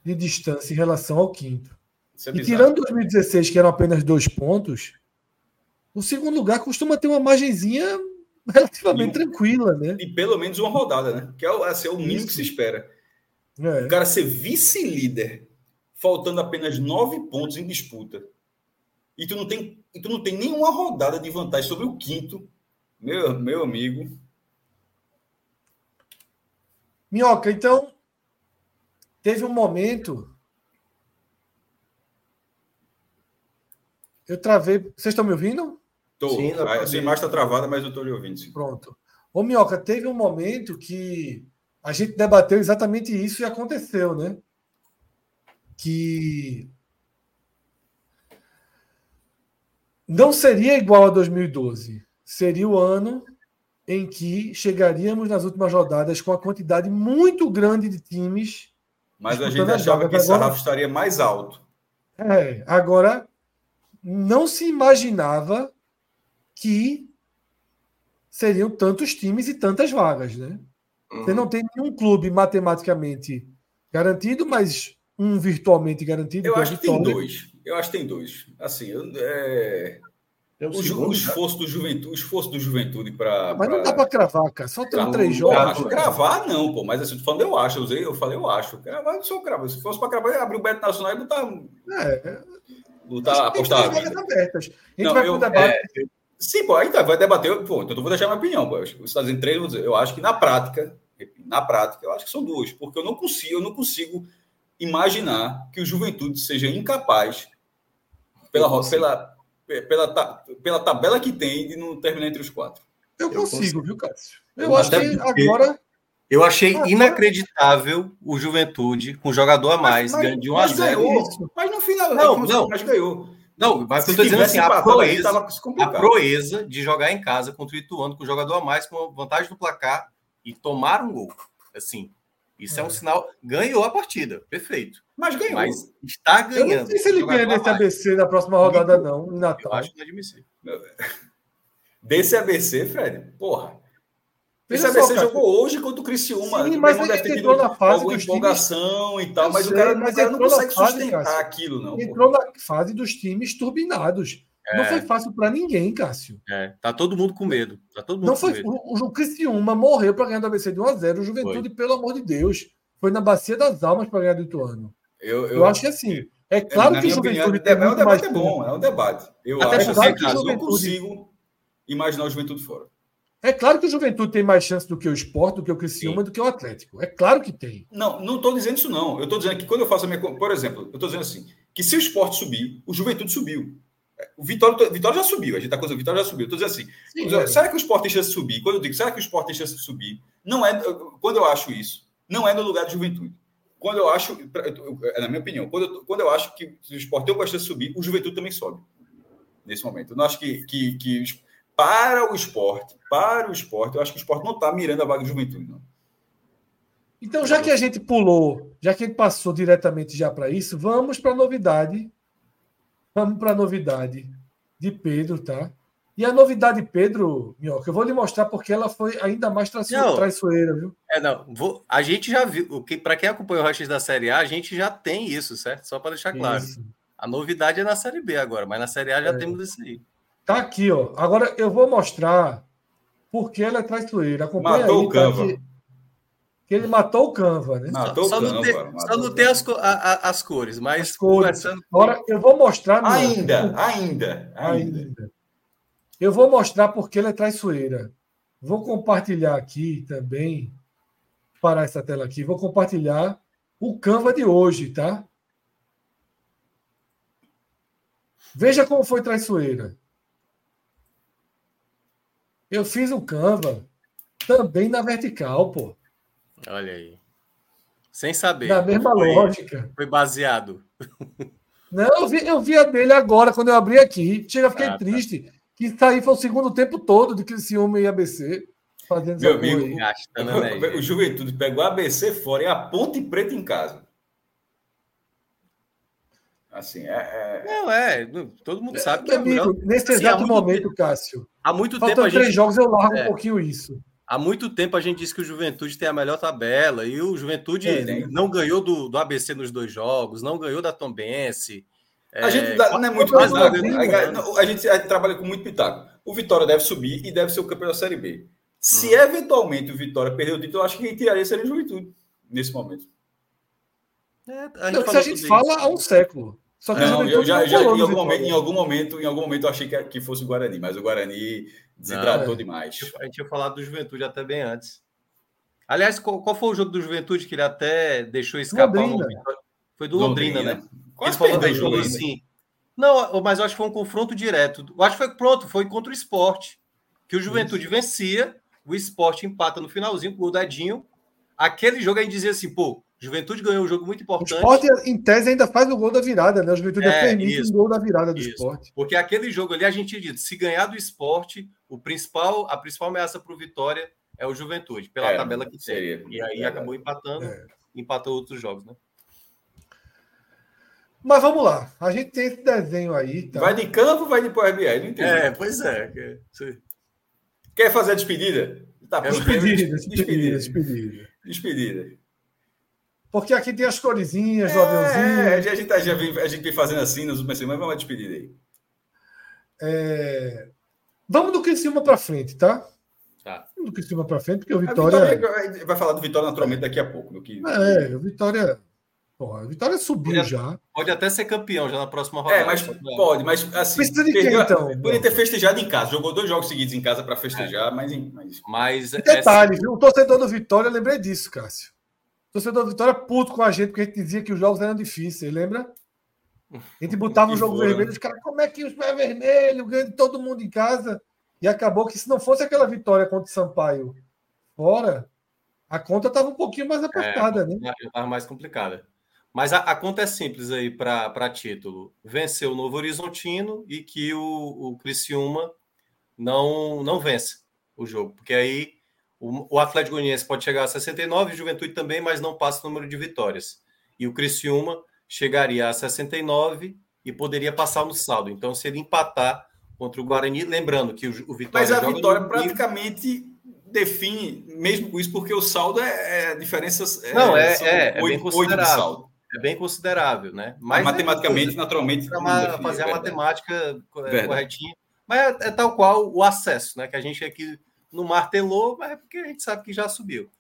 de distância em relação ao quinto. É E tirando 2016, que eram apenas dois pontos, o segundo lugar costuma ter uma margenzinha relativamente E tranquila, né? E pelo menos uma rodada, né? Que é, o- assim, é o mínimo Isso. que se espera. É. O cara ser vice-líder, faltando apenas nove pontos em disputa, e tu não tem, e tu não tem nenhuma rodada de vantagem sobre o quinto, meu, meu amigo. Minhoca, então, teve um momento. Eu travei. Vocês estão me ouvindo? Tô, Sim, dá pra a, sua imagem está travada, mas eu estou lhe ouvindo. Sim. Pronto. Ô, Minhoca, teve um momento que a gente debateu exatamente isso e aconteceu, né? Que não seria igual a 2012. Seria o ano em que chegaríamos nas últimas rodadas com a quantidade muito grande de times. Mas a gente achava vagas que esse agora. sarrafo estaria mais alto. É, agora não se imaginava que seriam tantos times e tantas vagas, né? Uhum. Você não tem nenhum clube matematicamente garantido, mas um virtualmente garantido. Eu acho que, tem dois. Eu acho que tem dois. Assim, é... O, segundo, o, esforço do Juventude, o esforço do Juventude para. Mas não dá para cravar, cara. Só tem três jogos. Acho, cravar, não, pô. Mas assim, falando, eu acho. Eu, usei, eu falei, eu acho. Cravar não sou cravar. Se fosse para cravar, eu ia abrir o Beto Nacional e botar. É. Botar, apostar. A gente não, vai eu, debate. É, sim, pô, aí tá, vai debater. Pô, então eu vou deixar minha opinião. Pô. Você está dizendo três, eu vou dizer. Eu acho que na prática, na prática, eu acho que são duas. Porque eu não consigo, eu não consigo imaginar que o Juventude seja incapaz, pela, pela, pela, pela tabela que tem, de não terminar entre os quatro. Eu, eu consigo, consigo, viu, Cássio? Eu, eu acho que agora. Eu achei agora... inacreditável o Juventude com um jogador a mais, ganhando de 1 a 0. Mas no final, não, não, mas ganhou. Não, mas eu estou dizendo assim, a proeza, a proeza de jogar em casa contra o Ituano com um jogador a mais, com vantagem do placar e tomar um gol. Assim, isso é, é um sinal. Ganhou a partida, perfeito. Mas ganhou. Mas está ganhando. Eu não sei se ele ganha nesse ABC na próxima rodada, não, em Natal. Eu acho inadmissível. Desse ABC, Fred, porra. Esse ABC cara. jogou hoje contra o Criciúma. Sim, mas ele deve ter tido na fase alguma empolgação times... e tal, mas sei, o cara, mas o cara não consegue fase, sustentar Cássio. aquilo, não. Entrou porra. na fase dos times turbinados. É. Não foi fácil para ninguém, Cássio. É, tá todo mundo com medo. Tá todo mundo não foi, medo. O, o Criciúma morreu para ganhar do ABC de 1 a 0 O Juventude, foi. pelo amor de Deus, foi na bacia das almas para ganhar do Ituano. Eu, eu, eu, acho que assim, é claro que o Juventude opinião, tem é um debate é bom, é um debate. Eu Até acho assim, que eu não consigo imaginar o Juventude fora. É claro que o Juventude tem mais chance do que o Sport, do que o Criciúma, Sim. do que o Atlético. É claro que tem. Não, não estou dizendo isso não. Eu estou dizendo que quando eu faço a minha, por exemplo, eu estou dizendo assim, que se o Sport subir, o Juventude subiu. O Vitória, Vitória já subiu, a gente está com o Vitória já subiu. Estou dizendo assim, Sim, é. será que o Sport tem chance de subir? Quando eu digo, será que o Sport tem chance de subir? Não é, quando eu acho isso, não é no lugar de Juventude. Quando eu acho, é na minha opinião, quando eu, quando eu acho que o Sport tem uma chance de subir, o Juventude também sobe. Nesse momento. Eu não acho que, que, que para o esporte, para o esporte, eu acho que o esporte não está mirando a vaga de juventude, não. Então, já que a gente pulou, já que a gente passou diretamente já para isso, vamos para a novidade Vamos para a novidade de Pedro, tá? E a novidade, Pedro, Minhoca, eu vou lhe mostrar porque ela foi ainda mais traiçoeira, viu? É, não. Vou, a gente já viu, que, para quem acompanha o Rachis da Série A, a gente já tem isso, certo? Só para deixar claro. Isso. A novidade é na Série B agora, mas na Série A já é. temos isso aí. Tá aqui, ó. Agora eu vou mostrar porque ela é traiçoeira. Acompanha Matou aí, o Canva. Que, que ele matou o Canva, né? Matou só, o Canva. Não tem, só não tem as, a, a, as cores, mas. As cores. Agora eu vou mostrar. Ainda, ainda, ainda, ainda. Eu vou mostrar porque ela é traiçoeira. Vou compartilhar aqui também. Parar essa tela aqui. Vou compartilhar o Canva de hoje, tá? Veja como foi traiçoeira. Eu fiz o Canva também na vertical, pô. Olha aí. Sem saber. Na mesma foi, lógica. Foi baseado. Não, eu vi, eu vi a dele agora, quando eu abri aqui. Chega, fiquei ah, tá. triste. Que isso aí foi o segundo tempo todo de Criciúma e ABC. Fazendo Meu amigo, gastando, né, o Juventude pegou a ABC fora e a Ponte Preta em casa. Assim, é. é... Não, é. Todo mundo sabe que é amigo, Nesse assim, exato momento, tempo, Cássio. Há muito tempo. A gente... três jogos, eu largo é. um pouquinho isso. Há muito tempo a gente disse que o Juventude tem a melhor tabela e o Juventude é, não ganhou do, do ABC nos dois jogos, não ganhou da Tombense. É, a gente dá, não é muito mais nada. A, a, gente, a gente trabalha com muito pitaco. O Vitória deve subir e deve ser o campeão da Série B. Se hum. eventualmente o Vitória perder o título, eu acho que quem tiraria seria o Juventude nesse momento. É, a gente, é, a gente fala há um século. Só que não, eu já, já em, algum momento, em algum momento, em algum momento eu achei que, que fosse o Guarani, mas o Guarani desidratou não, demais. A gente tinha falado do Juventude até bem antes. Aliás, qual, qual, foi o jogo do Juventude que ele até deixou escapar? Londrina. Foi do Londrina, Londrina né? Quase ele falou, deixou assim. Não, mas eu acho que foi um confronto direto. Eu acho que foi pronto, foi contra o esporte. Que o Juventude Isso. vencia, o esporte empata no finalzinho com o Dadinho. Aquele jogo aí dizia assim, pô, Juventude ganhou um jogo muito importante. O esporte, em tese, ainda faz o gol da virada, né? O Juventude é, permite isso, o gol da virada do isso. esporte. Porque aquele jogo ali, a gente disse, se ganhar do esporte, o principal, a principal ameaça para o Vitória é o Juventude, pela é, tabela que seria. tem. E aí é, acabou empatando, é. empatou outros jogos, né? Mas vamos lá. A gente tem esse desenho aí. Tá? Vai de campo ou vai de PRBR? Não entendi. É, pois é. Quer fazer a despedida? Tá, despedida, despedida, despedida. Despedida. Porque aqui tem as coresinhas é, aviãozinho. É, a gente, tá, já vem, a gente vem fazendo assim nas últimas semanas, vamos despedir aí. É... Vamos do Criciúma para frente, tá? Tá. Vamos do Criciúma para frente, porque o Vitória... Vitória... Vai falar do Vitória naturalmente daqui a pouco. Do que... É, o Vitória... Porra, a Vitória subiu pode, já. Pode até ser campeão já na próxima rodada. É, mas pode, mas assim. Precisa de quem, então? Poderia ter festejado em casa. Jogou dois jogos seguidos em casa para festejar, é. mas, mas. mas Detalhe, viu? O torcedor do Vitória, eu lembrei disso, Cássio. O torcedor do Vitória puto com a gente, porque a gente dizia que os jogos eram difíceis, lembra? A gente botava um jogo for, vermelho, os caras, como é que os pés vermelhos, ganhando todo mundo em casa? E acabou que se não fosse aquela vitória contra o Sampaio fora, a conta estava um pouquinho mais apertada, é, né? Estava mais complicada. Mas a, a conta é simples aí para título. Venceu o Novo Horizontino e que o, o Criciúma não, não vence o jogo. Porque aí o, o Atlético Goianiense pode chegar a 69, Juventude também, mas não passa o número de vitórias. E o Criciúma chegaria a 69 e poderia passar no saldo. Então, se ele empatar contra o Guarani, lembrando que o, o Vitória. Mas a vitória praticamente define, mesmo com isso, porque o saldo é, é diferenças. Não, é, é, é, bem considerável. É bem considerável, né? Mas, matematicamente, é, naturalmente. Para fazer a matemática Verdade. corretinha. Mas é, é, tal qual o acesso, né? Que a gente aqui no martelou, mas é porque a gente sabe que já subiu.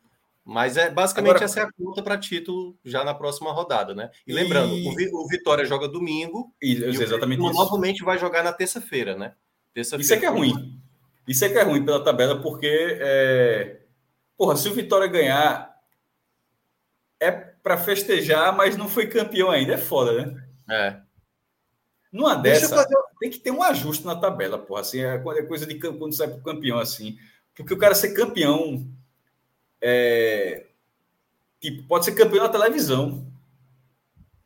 Mas é basicamente Agora, essa é a conta para título já na próxima rodada, né? E, e... lembrando, o, Vitória joga domingo e, e exatamente o novamente vai jogar na terça-feira, né? Terça isso é que é ruim. Isso é que é ruim pela tabela, porque é... porra, se o Vitória ganhar, é para festejar, mas não foi campeão ainda. É foda, né? É. Numa dessa, fazer... tem que ter um ajuste na tabela, porra. Assim, é, é coisa de quando sai pro campeão, assim. Porque o cara ser campeão. É... Tipo, pode ser campeão na televisão.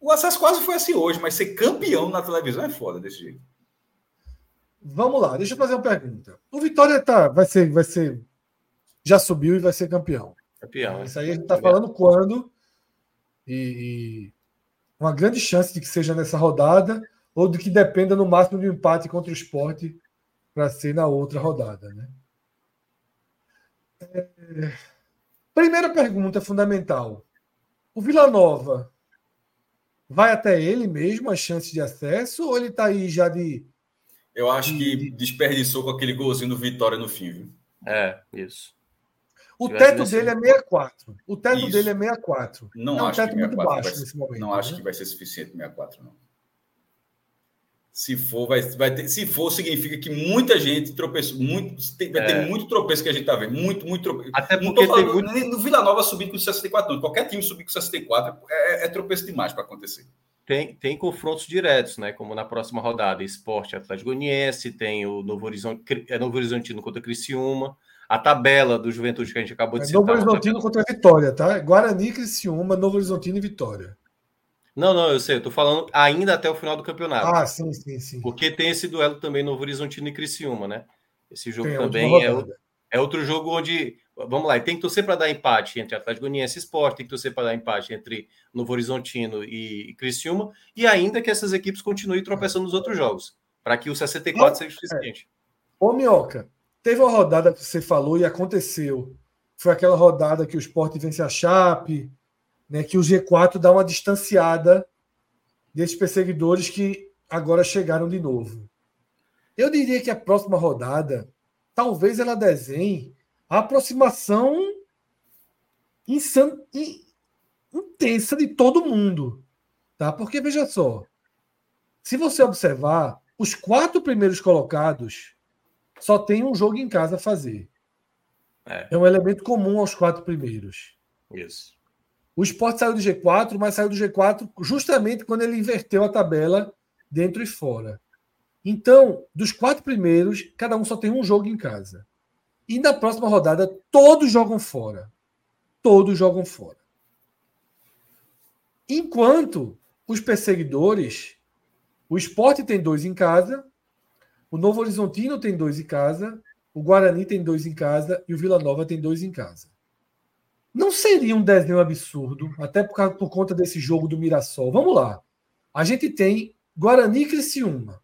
O acesso quase foi assim hoje, mas ser campeão na televisão é foda desse jeito. Vamos lá, deixa eu fazer uma pergunta. O Vitória tá, vai ser, vai ser, já subiu e vai ser campeão. Campeão. Isso aí a gente tá falando quando e, uma grande chance de que seja nessa rodada ou de que dependa no máximo de um empate contra o esporte para ser na outra rodada. Né? Primeira pergunta fundamental. O Vila Nova vai até ele mesmo as chances de acesso ou ele está aí já de. Eu acho que desperdiçou com aquele golzinho do Vitória no fim. Viu? É, isso. O teto dele é 64. O teto Isso. dele é 64. Não é um acho teto que muito baixo ser, nesse momento. Não né? acho que vai ser suficiente 64, não. Se for, vai, vai ter, se for, significa que muita gente tropeçou. Muito, tem, vai é. ter muito tropeço que a gente tá vendo. Muito, muito tropeço. Até porque falando, tem muito... no Vila Nova subir com 64, não. Qualquer time subir com 64 é, é tropeço demais para acontecer. Tem, tem confrontos diretos, né? Como na próxima rodada, Esporte Atlético Goianiense, tem o Novo Horizonte, é Novo Horizontino contra Criciúma a tabela do Juventude que a gente acabou de é, citar. Novo Horizontino contra a Vitória, tá? Guarani, Criciúma, Novo Horizontino e Vitória. Não, não, eu sei, eu tô falando ainda até o final do campeonato. Ah, sim, sim, sim. Porque tem esse duelo também Novo Horizontino e Criciúma, né? Esse jogo tem, também é, é outro jogo onde, vamos lá, tem que torcer para dar empate entre Atlético Goianiense e Sport, tem que torcer para dar empate entre Novo Horizontino e Criciúma, e ainda que essas equipes continuem tropeçando nos outros jogos, para que o 64 seja suficiente. Ô, Minhoca, Teve uma rodada que você falou e aconteceu. Foi aquela rodada que o Sport vence a Chape, né, que o G4 dá uma distanciada desses perseguidores que agora chegaram de novo. Eu diria que a próxima rodada, talvez ela desenhe a aproximação insan... intensa de todo mundo. Tá? Porque, veja só, se você observar, os quatro primeiros colocados só tem um jogo em casa a fazer. É. é um elemento comum aos quatro primeiros. Isso. O esporte saiu do G4, mas saiu do G4 justamente quando ele inverteu a tabela dentro e fora. Então, dos quatro primeiros, cada um só tem um jogo em casa. E na próxima rodada, todos jogam fora. Todos jogam fora. Enquanto os perseguidores, o esporte tem dois em casa o Novo Horizontino tem dois em casa, o Guarani tem dois em casa e o Vila Nova tem dois em casa. Não seria um desenho absurdo, até por, causa, por conta desse jogo do Mirassol. Vamos lá. A gente tem Guarani e Criciúma.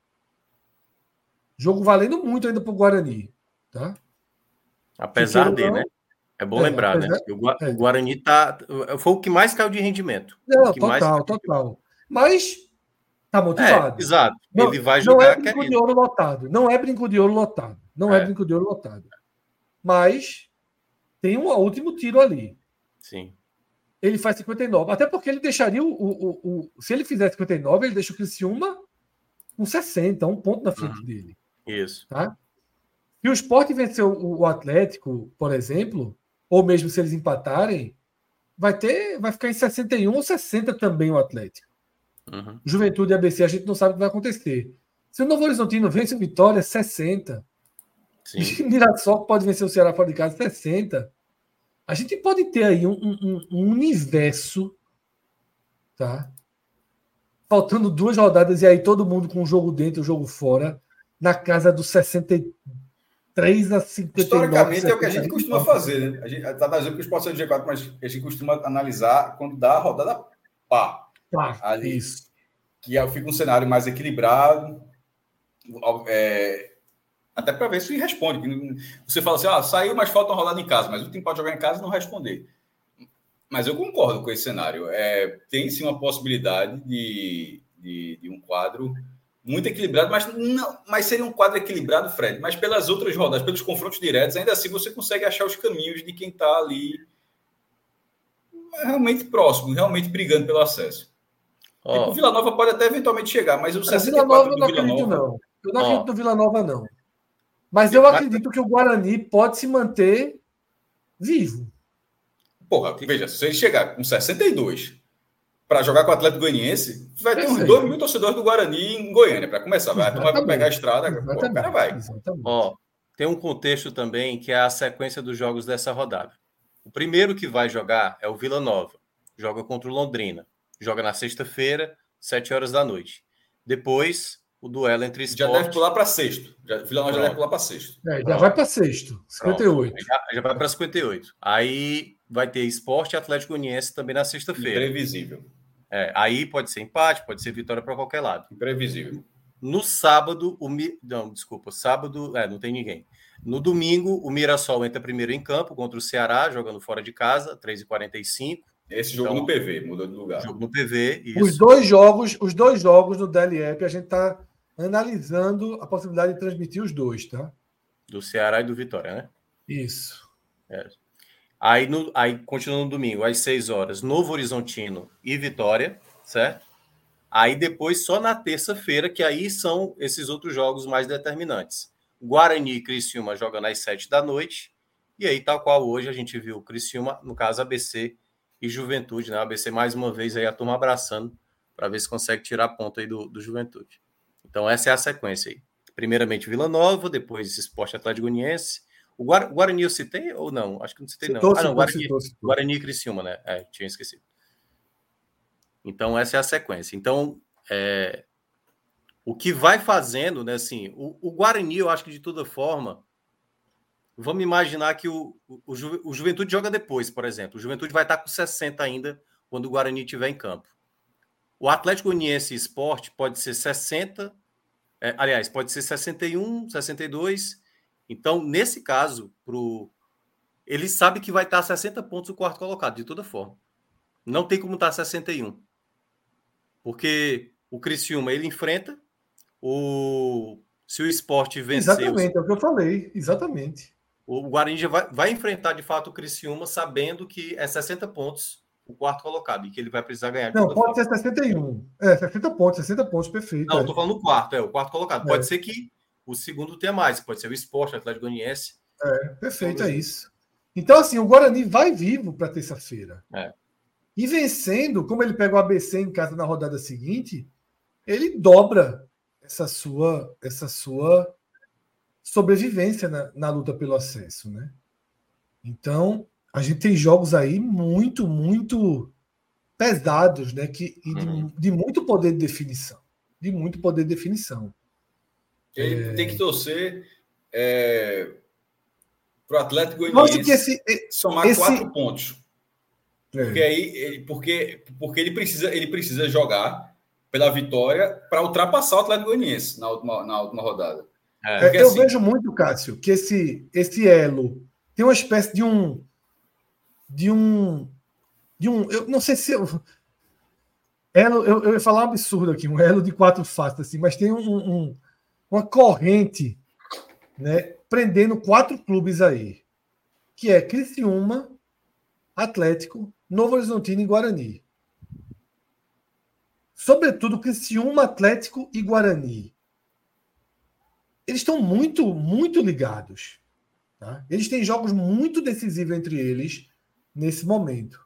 Jogo valendo muito ainda para o Guarani. Tá? Apesar de, né? É bom é, lembrar, né? apesar... né? O, é. Guarani tá, foi o que mais caiu de rendimento. Não, total, total. Mas tá motivado. É, exato. Não, Ele vai jogar. Não é brinco de ouro lotado. Não é brinco de ouro lotado. Não é, é brinco de ouro lotado. Mas tem um último tiro ali. Sim. Ele faz 59. Até porque ele deixaria o. o, o, se ele fizer 59, ele deixa o Criciúma com 60, um ponto na frente uhum. dele. Isso. Tá? Se o Sport vencer o, o Atlético, por exemplo, ou mesmo se eles empatarem, vai ter, vai ficar em 61 ou 60 também o Atlético. Uhum. Juventude e ABC, a gente não sabe o que vai acontecer. Se o Novo Horizontino vence o Vitória, 60. Sim. Mirassol pode vencer o Ceará fora de casa, 60. A gente pode ter aí um, um, um universo, tá? Faltando duas rodadas e aí todo mundo com o jogo dentro, o jogo fora, na casa dos 63 a 59. Historicamente é o que a gente costuma fazer, né? A gente está dizendo que os ser do G4, mas a gente costuma analisar quando dá a rodada pá. Pá, ali, isso. Que fica um cenário mais equilibrado. É, até para ver se responde. Você fala assim, ah, saiu, mas falta uma rodada em casa, mas o time pode jogar em casa e não responder. Mas eu concordo com esse cenário. É, tem sim uma possibilidade de, de, de, um quadro muito equilibrado, mas, não, mas seria um quadro equilibrado, Fred. Mas pelas outras rodadas, pelos confrontos diretos, ainda assim você consegue achar os caminhos de quem está ali realmente próximo, realmente brigando pelo acesso. Oh. O Vila Nova pode até eventualmente chegar, mas o 64 Vila Nova, do Vila Nova... Não. Eu não acredito oh. no Vila Nova, não. Mas eu acredito que o Guarani pode se manter vivo. Porra, veja, se ele chegar com 62 para jogar com o Atlético Goianiense, vai ter uns 2 mil torcedores do Guarani em Goiânia, para começar. Vai tomar pegar a estrada, pô, o cara vai. Ó, tem um contexto também que é a sequência dos jogos dessa rodada. O primeiro que vai jogar é o Vila Nova. Joga contra o Londrina. Joga na sexta-feira, 7 horas da noite. Depois, o duelo entre esporte... Já deve pular para sexto. Já, Vila Nova já deve pular para sexto. É, já vai para sexto, 58. Já, já, vai para 58. Aí vai ter esporte e Atlético Goianiense também na sexta-feira. Imprevisível. É, aí pode ser empate, pode ser vitória para qualquer lado. Imprevisível. No sábado, o Mi... não, desculpa, sábado, é, não tem ninguém. No domingo, o Mirassol entra primeiro em campo contra o Ceará, jogando fora de casa, 3h45. Esse jogo então, no PV, mudou de lugar. Jogo no PV, isso. Os dois jogos, os dois jogos no DLEP, a gente está analisando a possibilidade de transmitir os dois, tá? Do Ceará e do Vitória, né? Isso. É. Aí, no, aí continua no domingo, às 6 horas, Novo Horizontino e Vitória, certo? Aí depois, só na terça-feira, que aí são esses outros jogos mais determinantes. Guarani e Criciúma jogam às 7 da noite. E aí, tal qual hoje, a gente viu Criciúma, no caso ABC e Juventude, né? ABC mais uma vez aí a turma abraçando para ver se consegue tirar a ponta aí do, do Juventude. Então, essa é a sequência aí. Primeiramente, Vila Nova, depois Esporte Atlético Goianiense. O Guarani eu citei ou não? Acho que não citei, não. Citou, ah, não, Guarani, citou, citou. Guarani e Criciúma, né? É, tinha esquecido. Então, essa é a sequência. Então, é, o que vai fazendo, né? Assim, o, o, Guarani, eu acho que de toda forma, vamos imaginar que o, o, o Juventude joga depois, por exemplo. O Juventude vai estar com 60 ainda quando o Guarani estiver em campo. O Atlético Goianiense Esporte pode ser 60, é, aliás, pode ser 61, 62. Então, nesse caso, pro, ele sabe que vai estar 60 pontos o quarto colocado, de toda forma. Não tem como estar 61. Porque o Criciúma ele enfrenta, o se o esporte vencer. Exatamente, é o que eu falei, exatamente. O Guarani vai, vai enfrentar de fato o Criciúma sabendo que é 60 pontos o quarto colocado e que ele vai precisar ganhar. Não, pode forma. ser 61. É, 60 pontos, 60 pontos, perfeito. Não, é. tô falando no quarto, é, o quarto colocado. Pode é. ser que o segundo tenha mais, pode ser o esporte, o Atlético Goianiense. É, perfeito, é isso. Então, assim, o Guarani vai vivo para terça-feira. É. E vencendo, como ele pega o ABC em casa na rodada seguinte, ele dobra essa sua, essa sua sobrevivência na, na luta pelo acesso, né? Então, a gente tem jogos aí muito, muito pesados, né? Que, e de, uhum. de muito poder de definição. De muito poder de definição. Ele é... tem que torcer é, para o Atlético Goianiense esse, somar esse... quatro pontos. É. Porque aí, porque, porque ele precisa, ele precisa jogar pela vitória para ultrapassar o Atlético Goianiense na última, na última rodada. É, eu assim, vejo muito, Cássio, que esse, esse elo, tem uma espécie de um. De um. De um. Eu não sei se. Eu, elo, eu, eu ia falar um absurdo aqui, um elo de quatro faces, assim, mas tem um, um, uma corrente né, prendendo quatro clubes aí, que é Criciúma, Atlético, Novo Horizontino e Guarani. Sobretudo Criciúma, Atlético e Guarani. Eles estão muito, muito ligados. Tá? Eles têm jogos muito decisivos entre eles nesse momento.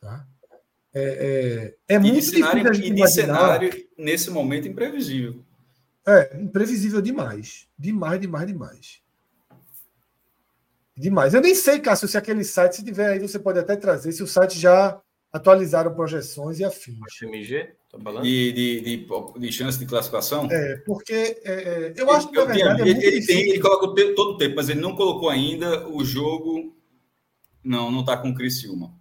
Tá? É, é, é muito cenário, difícil a gente cenário, nesse momento, imprevisível. É, imprevisível demais. Demais, demais, demais. Demais. Eu nem sei, Cássio, se aquele site, se tiver aí, você pode até trazer, se o site já atualizaram projeções e afins. FMG, tá falando? De, de, de, de, chance de classificação? É, porque é, é eu acho que na verdade. Ele, é ele tem, ele coloca o tempo, todo o tempo, mas ele não colocou ainda o jogo. Não, não está com o Criciúma.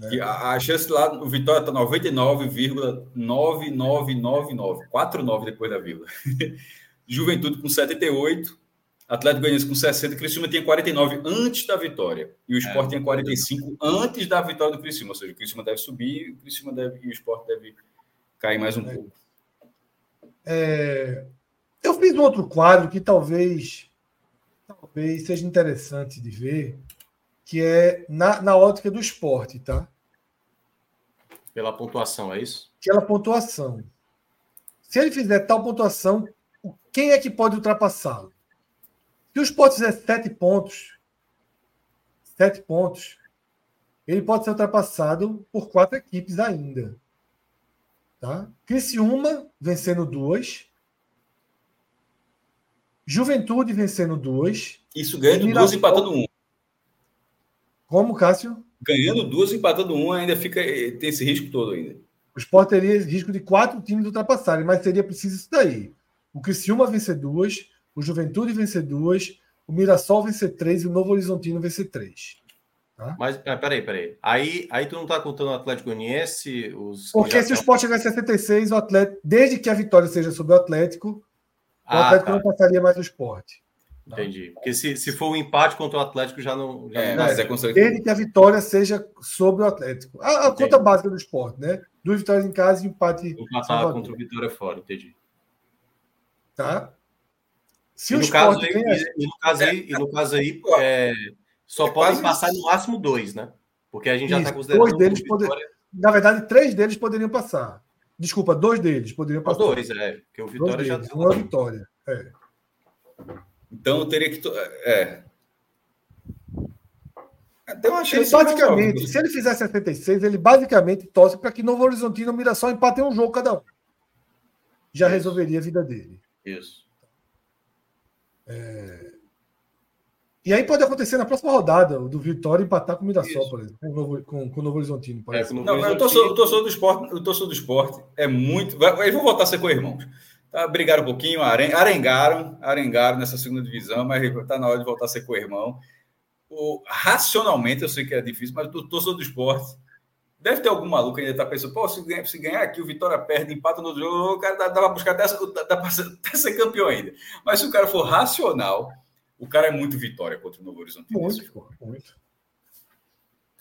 É. A, a, chance lá, o Vitória está 99,9999, 49 depois da vila. Juventude com 78, Atlético Goianiense com 60, Criciúma tinha 49 antes da vitória. E o Sport é, tinha 45 antes da vitória do Criciúma. Ou seja, o Criciúma deve subir o Criciúma deve, e o Sport deve cair mais um é. pouco. É, eu fiz um outro quadro que talvez, talvez seja interessante de ver, que é na, na ótica do esporte, tá? Pela pontuação, é isso? Pela pontuação. Se ele fizer tal pontuação, quem é que pode ultrapassá-lo? Se o Sport fizer sete pontos, sete pontos, ele pode ser ultrapassado por quatro equipes ainda. Tá? Criciúma vencendo duas. Juventude vencendo duas. Isso ganhando duas, empatando um. Como, Cássio? Ganhando duas, empatando um, ainda fica tem esse risco todo ainda. O Sport teria risco de quatro times ultrapassarem, mas seria preciso isso daí. O Criciúma vencer duas, o Juventude vencer duas, o Mirassol vencer três e o Novo Horizontino vencer três. Tá? Mas, ah, peraí, peraí. Aí, aí tu não tá contando o Atlético Goianiense? Os Porque se o Sport chegar a 76, o Atlético, desde que a vitória seja sobre o Atlético, o ah, Atlético tá. não passaria mais o Sport. Tá? Entendi. Porque se, se for um empate contra o Atlético, já não. Já é, não mas é Desde que a vitória seja sobre o Atlético. A, a conta básica do esporte, né? Duas vitórias em casa e empate. Empatar contra o Vitória fora, entendi. Tá? Se e o no caso aí, e, no caso aí, e no caso aí é, só é podem passar no máximo dois, né? Porque a gente já está considerando. Dois deles poder... Na verdade, três deles poderiam passar. Desculpa, dois deles poderiam passar. Dois, é. Porque o Vitória já. Tá uma vitória. É. Então eu teria que. É. Tem uma chance. Ele basicamente, se ele fizer 76, ele basicamente torce para que Novo Horizontino e Mirassol empatem um jogo cada um. Já Isso. resolveria a vida dele. Isso. É... E aí pode acontecer na próxima rodada, o do Vitória empatar com o Mirassol, Isso. por exemplo, com o Novo, com, com o Novo Horizontino. É, Novo não, Horizontino... eu torço, do esporte, eu torço do esporte, é muito. Eles vão voltar a ser co-irmãos. Tá, brigaram um pouquinho, arengaram, arengaram nessa segunda divisão, mas está na hora de voltar a ser co-irmão. racionalmente, eu sei que é difícil, mas o torcedor do esporte deve ter algum maluco que ainda está pensando, pô, se ganhar, se ganhar aqui, o Vitória perde, empata no jogo, o cara dá, dá para buscar até, dá para ser, ser, campeão ainda. Mas se o cara for racional, o cara é muito vitória contra o Novo Horizontino. Muito, muito.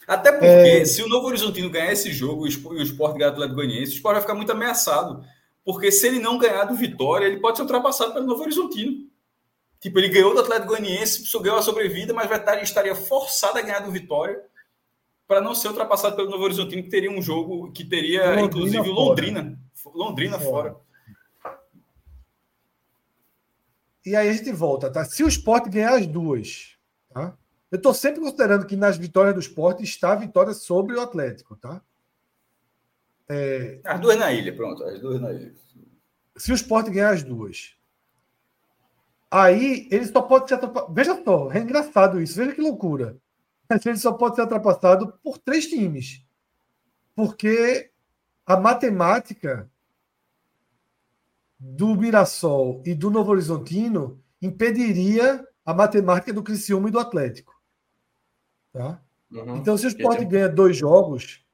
Até porque, é... se o Novo Horizontino ganhar esse jogo e o Sport ganhar o Atlético Goianiense, o Sport vai ficar muito ameaçado porque se ele não ganhar do Vitória, ele pode ser ultrapassado pelo Novo Horizontino. Tipo, ele ganhou do Atlético Goianiense, ganhou a sobrevida, mas vai estar, estaria forçado a ganhar do Vitória para não ser ultrapassado pelo Novo Horizontino, que teria um jogo que teria, Londrina inclusive, fora. Londrina. Londrina fora. fora. E aí a gente volta, tá? Se o esporte ganhar as duas, tá? Eu estou sempre considerando que nas vitórias do esporte está a vitória sobre o Atlético, tá? É, as duas na ilha, pronto. As duas na ilha. Se o Sport ganhar as duas, aí ele só pode ser atrapalhado. Veja só, é engraçado isso. Veja que loucura. Ele só pode ser ultrapassado por três times. Porque a matemática do Mirassol e do Novo Horizontino impediria a matemática do Criciúma e do Atlético. Tá? Uhum. Então, se o Sport ganha dois jogos,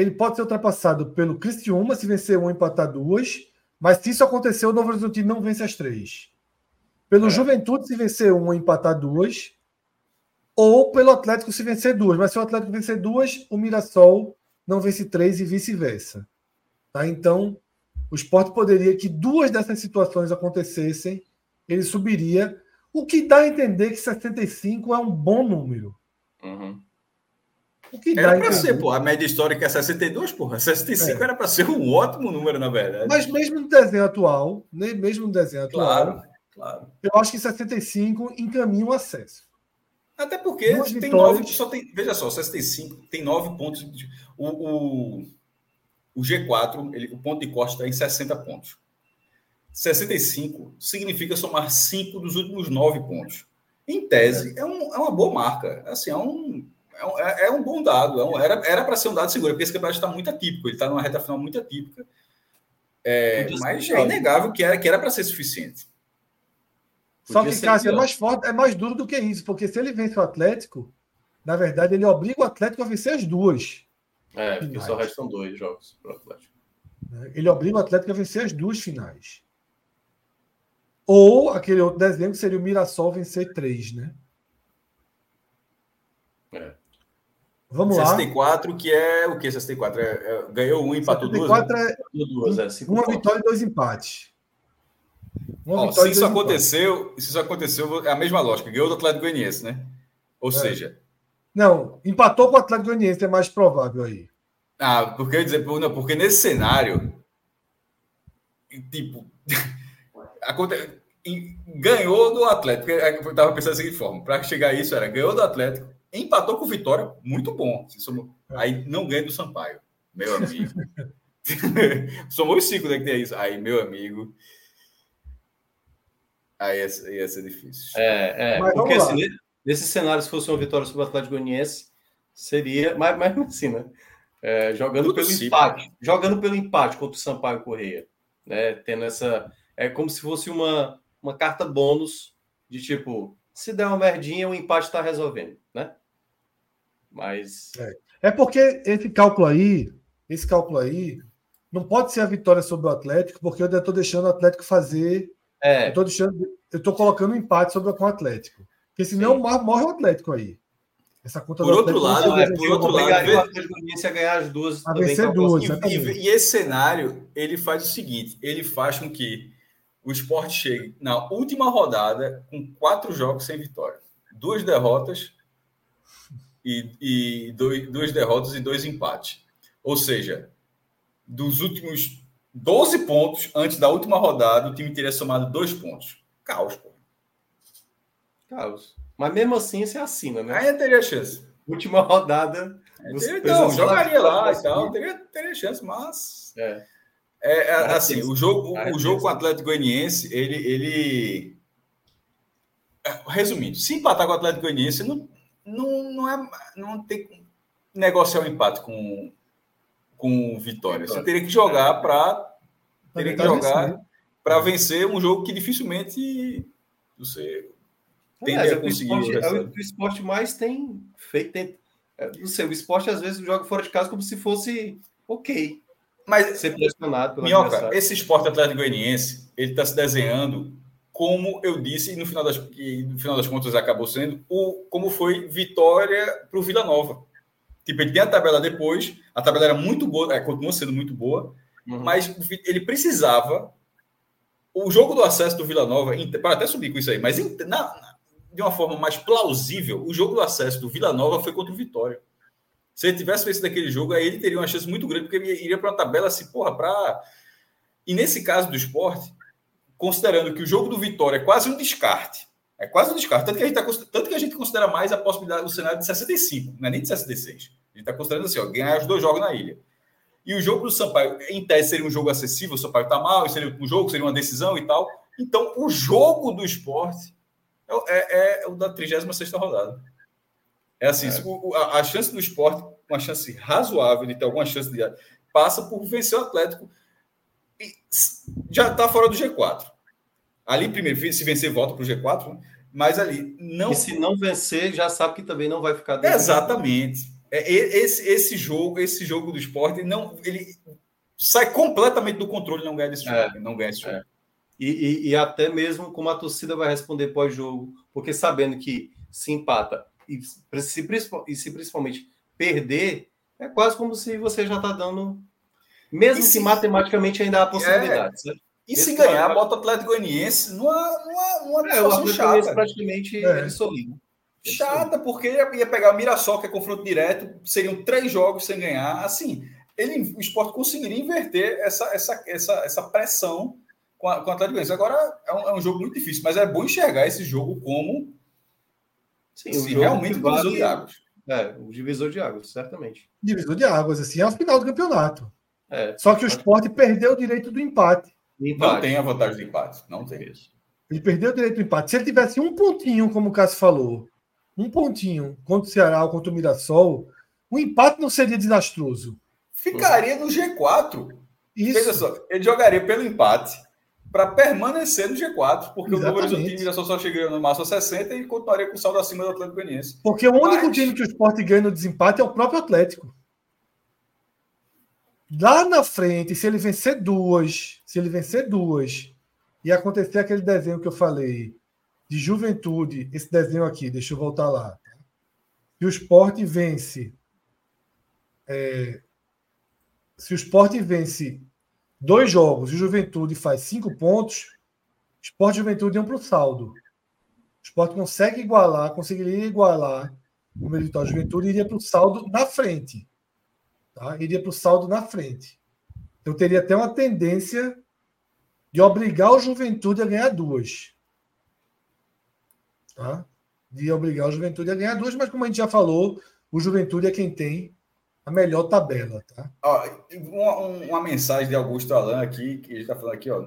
ele pode ser ultrapassado pelo Criciúma se vencer um empatar duas, mas se isso acontecer, o Novo Horizontino não vence as três. pelo é. Juventude se vencer uma, empatar duas, ou pelo Atlético se vencer duas. Mas se o Atlético vencer duas, o Mirassol não vence três e vice-versa. Tá? Então, o esporte poderia que duas dessas situações acontecessem, ele subiria, o que dá a entender que 75 é um bom número. Uhum. O que era para ser, pô. A média histórica é 62, porra. 65 é. era para ser um ótimo número, na verdade. Mas mesmo no desenho atual, mesmo no desenho atual, claro, claro. eu acho que 65 encaminha o acesso. Até porque Duas tem vitórias... nove, só tem, veja só, 65 tem nove pontos. De, o, o, o G4, ele, o ponto de corte está em 60 pontos. 65 significa somar cinco dos últimos nove pontos. Em tese, é, um, é uma boa marca. Assim, é um, é um, é, é um bom dado. É um, era para ser um dado seguro, porque esse campeonato está muito atípico. Ele está numa reta final muito atípica. É, mas é inegável que era que era para ser suficiente. Só que, Cássio, é mais forte, é mais duro do que isso, porque se ele vence o Atlético, na verdade, ele obriga o Atlético a vencer as duas. É, porque finais. só restam dois jogos para o Atlético. Né? Ele obriga o Atlético a vencer as duas finais. Ou aquele outro desenho que seria o Mirassol vencer três, né? Vamos 64, lá. que é o que? 64 é, é, ganhou um, empatou 64 duas. Né? É, duas é, uma vitória e dois empates. Ó, se isso aconteceu, se isso aconteceu, é a mesma lógica. Ganhou do Atlético Goianiense, né? Ou é. seja. Não, empatou com o Atlético Goianiense, é mais provável aí. Ah, porque eu dizer, não, porque nesse cenário, tipo, ganhou do Atlético. Eu estava pensando da seguinte forma: para chegar a isso, era ganhou do Atlético, empatou com o Vitória, muito bom. Aí não ganha do Sampaio, meu amigo. Somou os cinco, né? Que tem isso. Aí, meu amigo. Aí ia, ia ser difícil. É, é porque assim, nesse cenário, se fosse uma vitória sobre o Atlético Goianiense, seria. Mas, mas assim, né? É, jogando Tudo pelo empate. Jogando pelo empate contra o Sampaio Correia. Né? Tendo essa. É como se fosse uma, uma carta bônus de tipo, se der uma merdinha, o empate está resolvendo, né? Mas. É. é porque esse cálculo aí, esse cálculo aí, não pode ser a vitória sobre o Atlético, porque eu ainda estou deixando o Atlético fazer é. Eu tô deixando, eu tô colocando um empate sobre com o Atlético. Porque senão Sim. morre o Atlético aí. Essa conta por outro lado, é, por outro lado, o Atlético a ganhar as duas. A vencer duas. E, e, e, esse cenário ele faz o seguinte: ele faz com que o esporte chegue na última rodada com quatro jogos sem vitória, duas derrotas e, e dois, duas derrotas e dois empates. Ou seja, dos últimos 12 pontos antes da última rodada, o time teria somado dois pontos. Caos, pô. Caos. Mas mesmo assim, você assina, né? Aí teria chance. Última rodada. Teria, então, jogaria lá e tal, teria, teria chance, mas. É. É, é assim, o jogo, o jogo com o Atlético Goianiense, ele, ele. É, resumindo, se empatar com o Atlético Goianiense, não, não, não, é, não tem negociar o um empate com, com vitória. Você teria que jogar para teria que jogar para vencer um jogo que dificilmente você tende é, a conseguir. O esporte, é o que o esporte mais tem feito. Tem, é, não sei, o esporte às vezes joga fora de casa como se fosse ok. Mas ser pressionado pelo Minhoca, esse esporte atlético goianiense, ele está se desenhando como eu disse, e no final das, no final das contas acabou sendo, o, como foi vitória para o Vila Nova. Tipo, ele tem a tabela depois, a tabela era muito boa, é, continua sendo muito boa, uhum. mas ele precisava. O jogo do acesso do Vila Nova, para até subir com isso aí, mas na, de uma forma mais plausível, o jogo do acesso do Vila Nova foi contra o Vitória. Se ele tivesse feito daquele jogo, aí ele teria uma chance muito grande, porque ele iria para uma tabela assim, porra, para. E nesse caso do esporte, considerando que o jogo do Vitória é quase um descarte, é quase um descarte. Tanto que a gente, tá, tanto que a gente considera mais a possibilidade do cenário de 65, não é nem de 66. A gente está considerando assim, ó, ganhar os dois jogos na ilha. E o jogo do Sampaio, em tese, seria um jogo acessível, o Sampaio está mal, seria um jogo, seria uma decisão e tal. Então, o jogo do esporte é, é, é o da 36 rodada. É assim, é. O, a, a, chance do esporte, uma chance razoável de ter alguma chance de passa por vencer o Atlético. E já está fora do G4. Ali, primeiro, se vencer, volta para o G4, né? mas ali não. E se não vencer, já sabe que também não vai ficar dentro. Exatamente. É, esse, esse jogo, esse jogo do esporte, não, ele sai completamente do controle não ganha desse é. jogo. Não ganha esse jogo. É. E, e, e, até mesmo como a torcida vai responder pós-jogo, porque sabendo que se empata e se, e se principalmente perder, é quase como se você já está dando. Mesmo se, que matematicamente ainda há possibilidades. É, e se ganhar, bota o Atlético Goianiense numa, numa, numa é, o Atlético chata. praticamente é. Chata, porque ia, ia pegar o Mirassol, que é confronto direto, seriam três jogos sem ganhar. Assim, ele, o esporte conseguiria inverter essa, essa, essa, essa pressão com, a, com o Atlético Goianiense. Agora, é um, é um, jogo muito difícil, mas é bom enxergar esse jogo como Sim, se realmente o divisor de águas. É, o divisor de águas, certamente. Divisor de águas, assim, é o final do campeonato. É, Só que o esporte perdeu o direito do empate. Não tem a vantagem do empate, não tem isso. Ele perdeu o direito do empate. Se ele tivesse um pontinho, como o Cássio falou, um pontinho contra o Ceará ou contra o Mirassol, o empate não seria desastroso. Ficaria no G4. Isso. Veja só, ele jogaria pelo empate para permanecer no G4, porque Exatamente. o Novo Horizonte Mirassol só chegaria no máximo a 60 e continuaria com saldo acima do Atlético Goianiense. Porque o único Mas... time que o Sport ganha no desempate é o próprio Atlético. Lá na frente, se ele vencer duas, se ele vencer duas, e acontecer aquele desenho que eu falei, de juventude, esse desenho aqui, deixa eu voltar lá. Se o esporte vence. É, se o esporte vence dois jogos e Juventude faz cinco pontos, esporte e Juventude iam para o saldo. O esporte consegue igualar, conseguiria igualar o Militar Juventude iria para o saldo na frente. Tá? Iria para o saldo na frente. Então teria até uma tendência de obrigar o Juventude a ganhar duas tá? de obrigar o Juventude a ganhar duas, mas como a gente já falou, o Juventude é quem tem a melhor tabela. Tá? Ó, uma, uma, mensagem de Augusto Alan aqui, que ele está falando aqui, ó,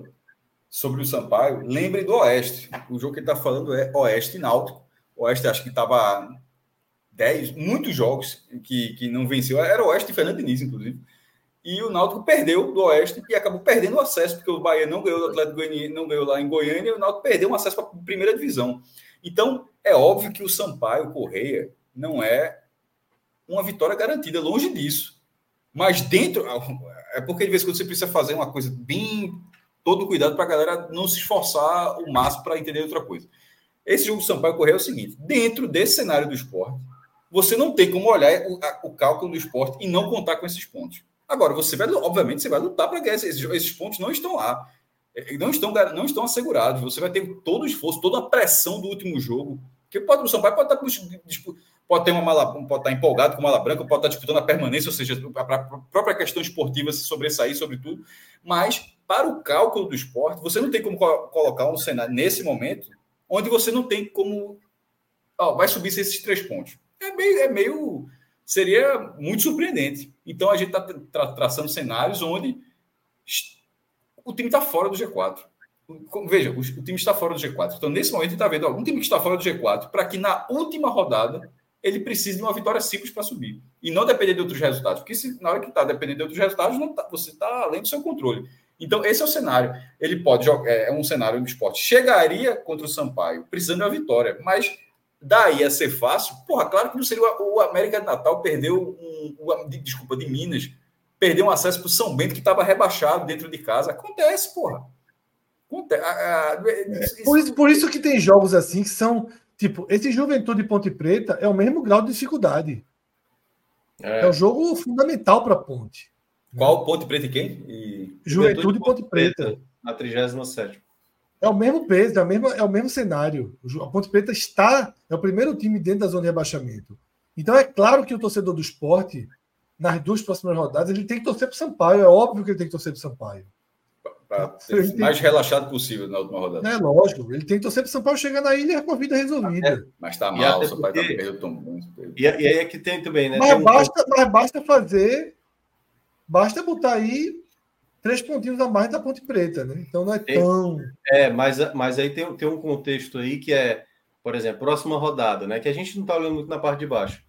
sobre o Sampaio. Lembre do Oeste. O jogo que ele está falando é Oeste e Náutico. Oeste acho que estava 10, muitos jogos que, que não venceu. Era o Oeste e Fernando Diniz, inclusive. E o Náutico perdeu do Oeste e acabou perdendo o acesso, porque o Bahia não ganhou do Atlético Goianiense, não ganhou lá em Goiânia, e o Náutico perdeu um acesso para a primeira divisão. Então, é óbvio que o Sampaio Correia não é uma vitória garantida, longe disso. Mas dentro. É porque de vez em quando você precisa fazer uma coisa bem. Todo cuidado para a galera não se esforçar o máximo para entender outra coisa. Esse jogo do Sampaio Correia é o seguinte: dentro desse cenário do esporte, você não tem como olhar o, a, o cálculo do esporte e não contar com esses pontos. Agora, você vai, obviamente, você vai lutar para ganhar esses, esses pontos não estão lá. É, não estão, não estão assegurados. Você vai ter todo o esforço, toda a pressão do último jogo. Que pode, o Sampaio pode estar, pode ter uma mala, pode estar empolgado com mala branca, pode estar disputando a permanência, ou seja, a própria questão esportiva se sobressair sobre tudo. Mas, para o cálculo do esporte, você não tem como colocar um cenário nesse momento onde você não tem como. Ó, vai subir esses três pontos. É meio, é meio. Seria muito surpreendente. Então, a gente está tra traçando cenários onde o time está fora do G4. Veja, o, time está fora do G4. Então, nesse momento, está vendo algum time que está fora do G4 para que na última rodada ele precise de uma vitória simples para subir. E não depender de outros resultados. Porque se, na hora que está dependendo de outros resultados, tá, você está além do seu controle. Então, esse é o cenário. Ele pode jogar, é, é um cenário do esporte. Chegaria contra o Sampaio, precisando de uma vitória, mas daí a ser fácil, porra, claro que não seria o, o América de Natal perdeu um, o, desculpa, de Minas perdeu um acesso para o São Bento que estava rebaixado dentro de casa. Acontece, porra. Acontece. É, por, isso, por isso que tem jogos assim que são. Tipo, esse Juventude Ponte Preta é o mesmo grau de dificuldade. É, é o jogo fundamental para a Ponte. Qual Ponte Preta e quem? E... Juventude, Ponte, Ponte Preta. Preta. Na 37. É o mesmo peso, é o mesmo, é o mesmo cenário. A Ponte Preta está. É o primeiro time dentro da zona de rebaixamento. Então é claro que o torcedor do esporte nas duas próximas rodadas, ele tem que torcer para o Sampaio. É óbvio que ele tem que torcer para o Sampaio. Para ser mais tem... relaxado possível na última rodada. É lógico, ele tem que torcer para o Sampaio chegar na ilha com a vida resolvida. É, mas está mal, o Sampaio está perdendo tão muito. E, aí é que tem também, né? Mas, um... basta, mas basta fazer. Basta botar aí três pontinhos a mais da Ponte Preta, né? Então não é tão. É, mas, mas aí tem, tem um contexto aí que é, por exemplo, próxima rodada, né? Que a gente não está olhando muito na parte de baixo.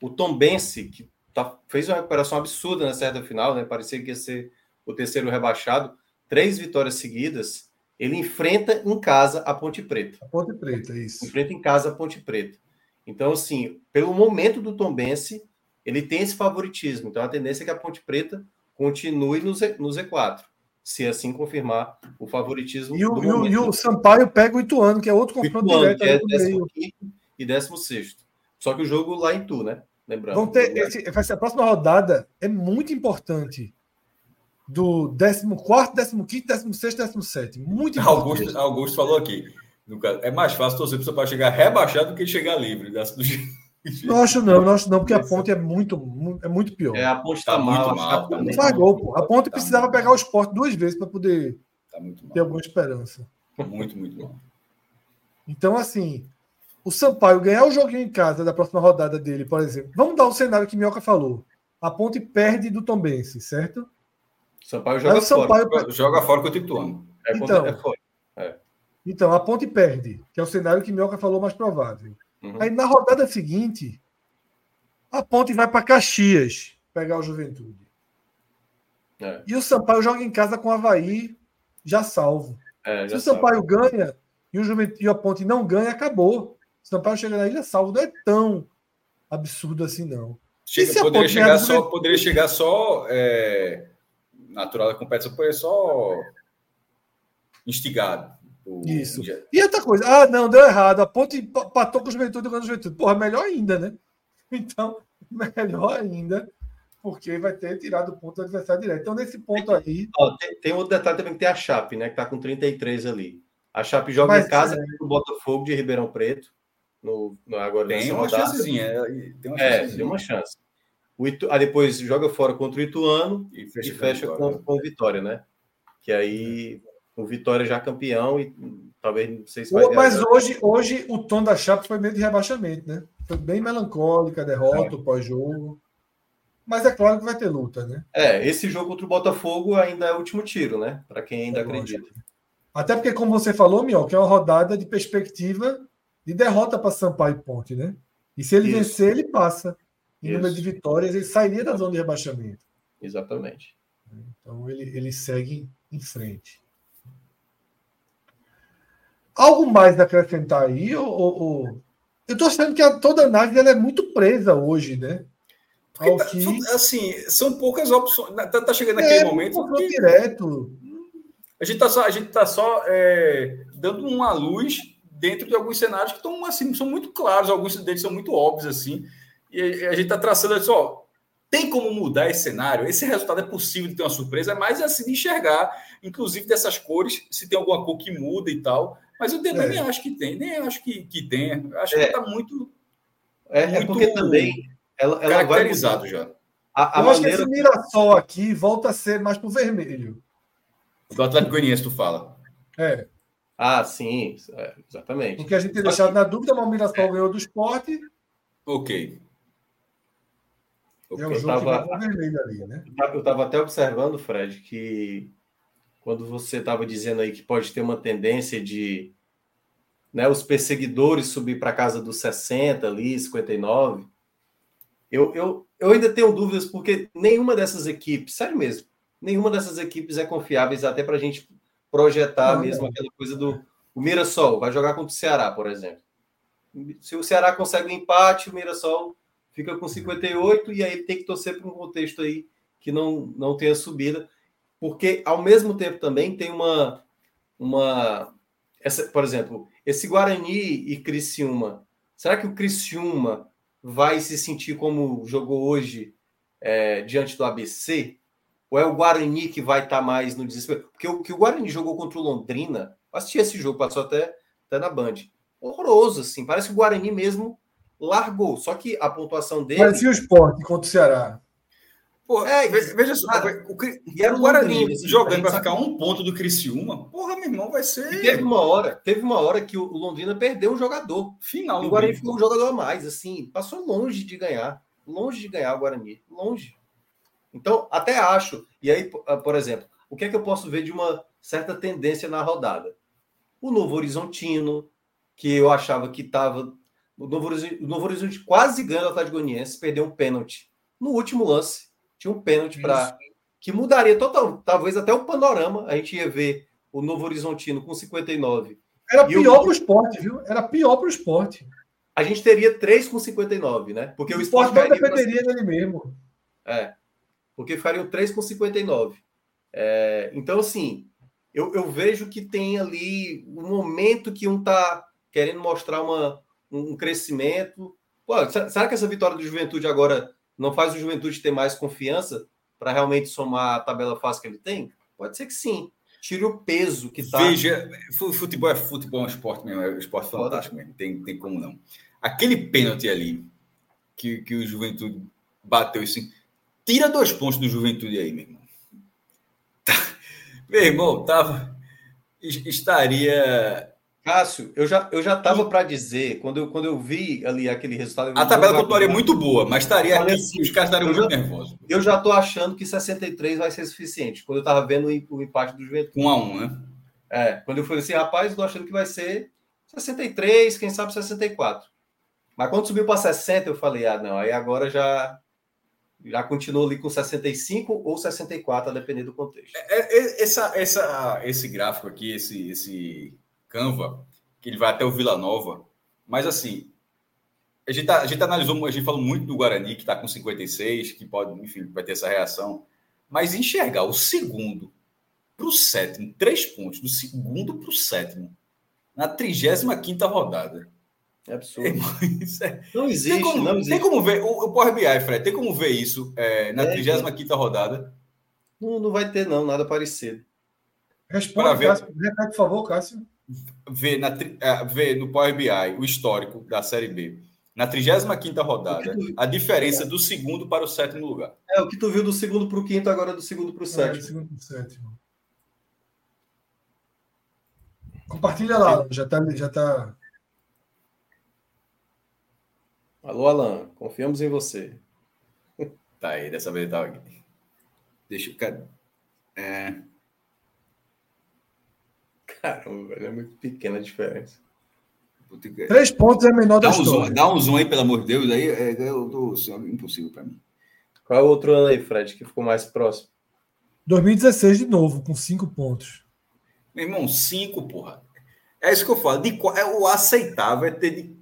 O Tom Bense, que tá, fez uma recuperação absurda na certa final, né? Parecia que ia ser o terceiro rebaixado. Três vitórias seguidas. Ele enfrenta em casa a Ponte Preta. A Ponte Preta, isso. Enfrenta em casa a Ponte Preta. Então, assim, pelo momento do Tombense, ele tem esse favoritismo. Então, a tendência é que a Ponte Preta continue no, Z, no Z4. se assim confirmar o favoritismo. E o, e o, e o Sampaio pega o Ituano, que é outro confronto Ituano, direto. Que é 15 e 16. Só que o jogo lá em Tu, né? Lembrando. Vão ter, esse, vai ser a próxima rodada é muito importante. Do 14, 15, 16, 17. Muito importante. Augusto, Augusto falou aqui. É mais fácil torcer para chegar rebaixado do que chegar livre. Não acho não, não acho não, porque a ponte é muito, é muito pior. É, a ponte está tá mal. Muito mal tá não faz gol, pô. A ponte tá precisava pegar o esporte duas vezes para poder tá ter alguma esperança. Muito, muito mal. Então, assim, o Sampaio ganhar o joguinho em casa da próxima rodada dele, por exemplo. Vamos dar o cenário que Minhoca falou. A ponte perde do Tombense, certo? Sampaio joga Sampaio fora. Joga fora com o Ituano. É, então, é é. então, a ponte perde, que é o cenário que Minhoca falou mais provável. Uhum. Aí na rodada seguinte, a ponte vai para Caxias pegar o Juventude. É. E o Sampaio joga em casa com o Havaí, já salvo. É, já Se o Sampaio salvo. ganha e, o Juventude, e a ponte não ganha, acabou. O Sampaio chega na ilha salvo. Não é tão absurdo assim, não. Chega, poderia, chegar só, poderia chegar só. É, natural da competição, poderia só instigado. Isso. E outra coisa, ah, não, deu errado. A ponte patou com o Juventude ganhou o Juventude. Porra, melhor ainda, né? Então, melhor ainda, porque vai ter tirado o ponto do adversário direto. Então, nesse ponto aí. Ó, tem, tem, outro detalhe também que tem a Chape, né? Que tá com 33 ali. A Chape joga Mas, em casa é... o Botafogo de Ribeirão Preto. No, no agora tem uma chancezinha. É, tem uma, é, tem uma chance. O Itu, aí depois joga fora contra o Ituano e fecha, e fecha com, com, Vitória, né? Que aí o Vitória já campeão e talvez não sei se vai. Mas hoje, hoje o tom da chapa foi meio de rebaixamento, né? Foi bem melancólica a derrota, é. o pós-jogo. Mas é claro que vai ter luta, né? É, esse jogo contra o Botafogo ainda é o último tiro, né? Para quem ainda é acredita. Até porque, como você falou, Miol, que é uma rodada de perspectiva de derrota para Sampaio Ponte, né? E se ele Isso. vencer, ele passa. Em Isso. número de vitórias, ele sairia da zona de rebaixamento. Exatamente. Então ele, ele segue em frente. Algo mais a acrescentar aí? Ou, ou... Eu estou achando que a, toda a análise ela é muito presa hoje, né? Tá, que... Assim, são poucas opções. Tá, tá chegando é, aquele momento. Que... direto. A gente está só, a gente tá só é, dando uma luz dentro de alguns cenários que estão assim, são muito claros, alguns deles são muito óbvios assim. E a gente está traçando só tem como mudar esse cenário? Esse resultado é possível de ter uma surpresa, é mais assim de enxergar, inclusive dessas cores, se tem alguma cor que muda e tal. Mas eu também é. nem acho que tem, nem acho que, que tenha. Acho é. que está muito, é, muito. É porque também ela, ela caracterizado vai já. A, a eu maneira... acho que esse Mirassol aqui volta a ser mais para o vermelho. Do Atlético Goianiense, tu fala. É. Ah, sim, é, exatamente. Porque a gente tem deixado na dúvida, mas o Mirassol ganhou do esporte. Ok. okay. É um jogo eu tava, vermelho ali, né? Eu estava até observando, Fred, que quando você estava dizendo aí que pode ter uma tendência de né, os perseguidores subir para casa dos 60 ali, 59. Eu, eu, eu ainda tenho dúvidas porque nenhuma dessas equipes, sério mesmo, nenhuma dessas equipes é confiáveis até para a gente projetar não, mesmo não. aquela coisa do o Mirassol vai jogar contra o Ceará, por exemplo. Se o Ceará consegue um empate, o Mirassol fica com 58 e aí tem que torcer para um contexto aí que não, não tenha subida porque ao mesmo tempo também tem uma uma essa, por exemplo, esse Guarani e Criciúma. Será que o Criciúma vai se sentir como jogou hoje é, diante do ABC? Ou é o Guarani que vai estar tá mais no desespero? Porque o que o Guarani jogou contra o Londrina, assisti esse jogo, passou até, até na Band. Horroroso, assim. Parece que o Guarani mesmo largou. Só que a pontuação dele. Parecia o esporte contra o Ceará. Pô, é, veja só, cara, o, e era o Guarani assim, jogando para ficar um ponto do Criciúma. Porra, meu irmão, vai ser. E teve uma hora, teve uma hora que o Londrina perdeu um jogador. Final. E o Guarani ficou um jogador a mais, assim, passou longe de ganhar. Longe de ganhar o Guarani. Longe. Então, até acho. E aí, ah, por exemplo, o que é que eu posso ver de uma certa tendência na rodada? O Novo Horizontino, que eu achava que estava. O Novo Horizonte, o Novo Horizonte quase ganhou o Atlético Goianiense, perdeu um pênalti no último lance tinha um pênalti para que mudaria total, talvez até o panorama. A gente ia ver o Novo Horizontino com 59. Era pior para o esporte, viu? Era pior para o esporte. A gente teria três com 59, né? Porque o, o esporte não dependeria pra... dele mesmo. É. Porque ficariam três com 59. É, então, assim, eu, eu, vejo que tem ali um momento que um tá querendo mostrar uma, um crescimento. Pô, será que essa vitória do Juventude agora não faz o Juventude ter mais confiança para realmente somar a tabela fácil que ele tem? Pode ser que sim. Tire o peso que tá. Veja, futebol é futebol é um esporte mesmo, é um esporte fantástico mesmo. Tem, tem como não. Aquele pênalti ali que, que o Juventude bateu assim. Tira dois pontos do Juventude aí, meu irmão. Meu irmão, tava. Estaria Cássio, eu já eu já estava para dizer, quando eu, quando eu vi ali aquele resultado. A tabela contaria muito boa, mas estaria aqui, assim, os caras estariam muito nervosos. Eu já estou achando que 63 vai ser suficiente. Quando eu estava vendo o, o empate do Juventude. 1 a 1 né? É, quando eu falei assim, rapaz, estou achando que vai ser 63, quem sabe 64. Mas quando subiu para 60, eu falei, ah, não, aí agora já já continuou ali com 65 ou 64, a depender do contexto. É, é, essa, essa, esse gráfico aqui, esse, esse Canva, que ele vai até o Vila Nova. Mas assim, a gente, tá, a gente analisou, a gente falou muito do Guarani, que está com 56, que pode, enfim, vai ter essa reação. Mas enxergar o segundo para o sétimo, três pontos, do segundo para o sétimo, na 35 rodada. É absurdo. É, não existe, tem como, não existe. Tem como ver, o, o Power BI, Fred, tem como ver isso é, na é, 35 rodada? Não, não vai ter, não, nada parecido. Responde, ver... Cássio, repete, por favor, Cássio ver, na, é, ver no Power BI o histórico da Série B. Na 35 rodada, a diferença do segundo para o sétimo lugar. É, o que tu viu do segundo para o quinto, agora do segundo para o sétimo. É, do segundo para o sétimo. Compartilha lá, já está. Já tá... Alô, Alan, confiamos em você. Tá aí, dessa vez tá aqui. Deixa eu. É... Caramba, é muito pequena a diferença. Três pontos é menor da dá um história. Zoom, dá um zoom aí, pelo amor de Deus, aí é, é, eu tô, é impossível para mim. Qual é o outro ano aí, Fred, que ficou mais próximo? 2016 de novo, com cinco pontos. Meu irmão, cinco, porra. É isso que eu falo. De, é, o aceitável é ter de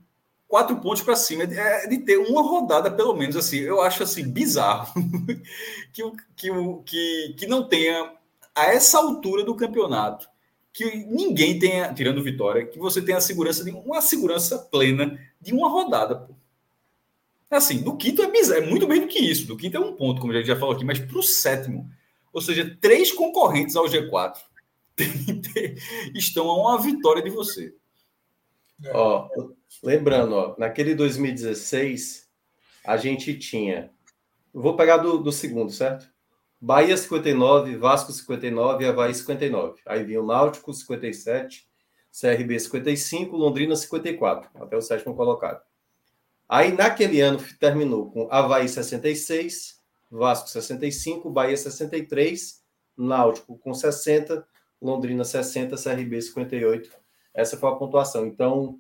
quatro pontos para cima, é de ter uma rodada, pelo menos, assim. Eu acho assim bizarro que, que, que, que não tenha, a essa altura do campeonato, que ninguém tenha, tirando vitória, que você tenha a segurança de uma segurança plena de uma rodada. Pô. Assim, do quinto é bizarro, é muito bem do que isso. Do quinto é um ponto, como a gente já falou aqui, mas para o sétimo, ou seja, três concorrentes ao G4 estão a uma vitória de você. É. Ó, lembrando, ó, naquele 2016, a gente tinha. Vou pegar do, do segundo, certo? Bahia 59, Vasco 59 e Havaí 59. Aí vinha o Náutico 57, CRB 55, Londrina 54, até o sétimo colocado. Aí naquele ano terminou com Havaí 66, Vasco 65, Bahia 63, Náutico com 60, Londrina 60, CRB 58. Essa foi a pontuação. Então,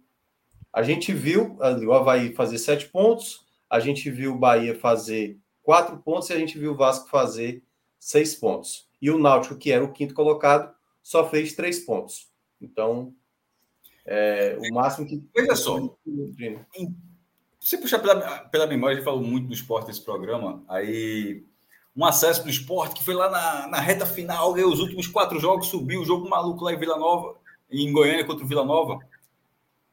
a gente viu o Havaí fazer sete pontos, a gente viu o Bahia fazer quatro pontos e a gente viu o Vasco fazer seis pontos. E o Náutico, que era o quinto colocado, só fez três pontos. Então, é, o máximo que. Veja só. Se puxar pela, pela memória, a gente falou muito do esporte nesse programa. Aí, um acesso do esporte que foi lá na, na reta final, ganhou os últimos quatro jogos, subiu o jogo maluco lá em Vila Nova, em Goiânia contra o Vila Nova.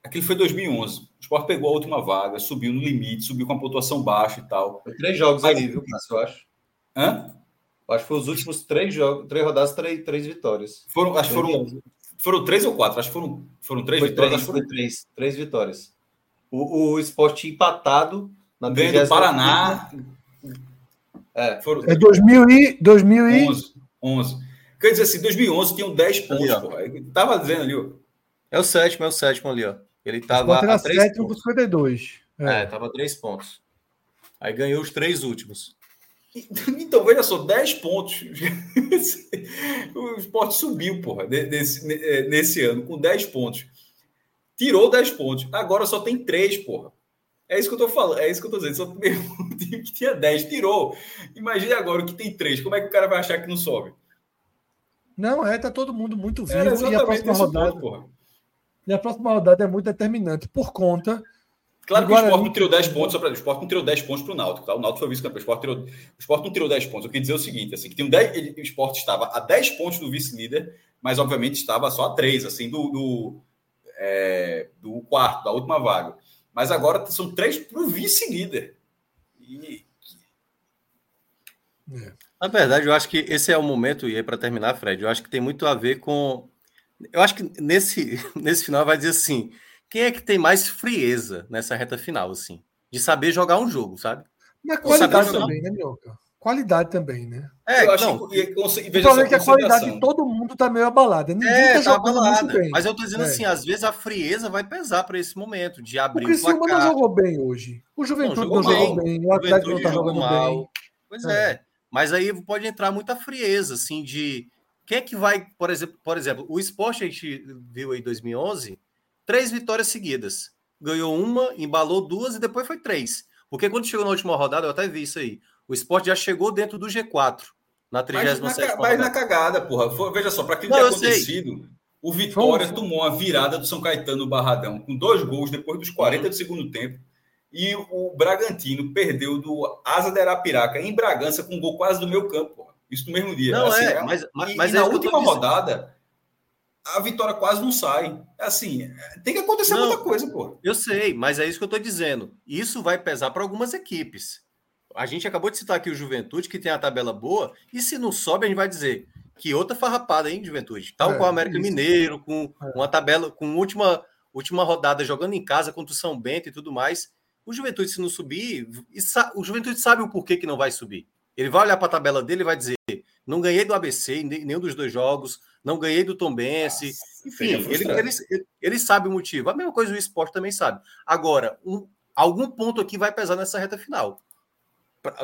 Aquele foi 2011. O esporte pegou a última vaga, subiu no limite, subiu com a pontuação baixa e tal. Foi três jogos Aí, ali, viu, Cássio, eu acho. Hã? Acho que foi os últimos três jogos, três rodadas, três, três vitórias. Foram, acho que foram, foram três ou quatro. Acho que foram, foram três foi vitórias. Três, foram... três, três vitórias. O, o esporte empatado na Ganho do Paraná. É, foram... é 2000 e, 2011. 11. Quer dizer assim, 2011 tinham 10 pontos, ali, pô. Tava dizendo ali, ó. É o sétimo, é o sétimo ali, ó. Ele tava a três sétimo pontos. 52. É. é, tava três pontos. Aí ganhou os três últimos. Então, veja só, 10 pontos. o esporte subiu, porra, nesse, é, nesse ano, com 10 pontos. Tirou 10 pontos. Agora só tem 3, porra. É isso que eu tô falando, é isso que eu tô dizendo. Só um time que tinha 10, tirou. Imagine agora o que tem 3. Como é que o cara vai achar que não sobe? Não, é, tá todo mundo muito vivo. e a próxima rodada. Ponto, porra. E a próxima rodada é muito determinante por conta Claro que o Sport não tirou 10 pontos, só para o Sport não tirou 10 pontos para o Náutico, tá? O Náutico foi vice-campeão. O Sport, tirou, o Sport não tirou 10 pontos. Eu queria dizer o seguinte, assim, que tem um 10, ele, o Sport estava a 10 pontos do vice-líder, mas obviamente estava só a 3, assim, do, do, é, do quarto, da última vaga. Mas agora são 3 para o vice-líder. E... É. Na verdade, eu acho que esse é o momento, e aí para terminar, Fred, eu acho que tem muito a ver com. Eu acho que nesse, nesse final vai dizer assim quem é que tem mais frieza nessa reta final, assim? De saber jogar um jogo, sabe? Na qualidade também, né, Mioca? Qualidade também, né? É, eu acho não, que, o problema é que a qualidade de todo mundo tá meio abalada. Ninguém é, tá, tá abalada. Mas eu tô dizendo é. assim, às vezes a frieza vai pesar para esse momento de abrir o, o Criciúma não jogou bem hoje. O Juventude não, jogou, não jogou bem. O Atlético não tá jogando mal. bem. Pois é. é. Mas aí pode entrar muita frieza, assim, de quem é que vai, por exemplo, por exemplo, o esporte a gente viu aí em 2011, três vitórias seguidas. Ganhou uma, embalou duas e depois foi três. Porque quando chegou na última rodada, eu até vi isso aí. O esporte já chegou dentro do G4 na 37 Mas na, mas na cagada, porra. Foi, veja só, para aquilo que tinha acontecido, sei. o Vitória Vamos. tomou uma virada do São Caetano no Barradão, com dois gols depois dos 40 uhum. do segundo tempo. E o Bragantino perdeu do Asa de Arapiraca em Bragança com um gol quase do meu campo, porra. Isso no mesmo dia. Não, assim, é, mas, mas, e, mas e é na última rodada, a vitória quase não sai. Assim, tem que acontecer não, muita coisa, pô. Eu sei, mas é isso que eu estou dizendo. Isso vai pesar para algumas equipes. A gente acabou de citar aqui o Juventude, que tem a tabela boa, e se não sobe, a gente vai dizer que outra farrapada, hein, Juventude? Tal é, com o América isso. Mineiro, com é. uma tabela, com última, última rodada jogando em casa contra o São Bento e tudo mais. O Juventude, se não subir, o Juventude sabe o porquê que não vai subir. Ele vai olhar para a tabela dele e vai dizer: não ganhei do ABC, nenhum dos dois jogos, não ganhei do Tom Bense. Enfim, ele, ele, ele, sabe o motivo. A mesma coisa o esporte também sabe. Agora, um, algum ponto aqui vai pesar nessa reta final.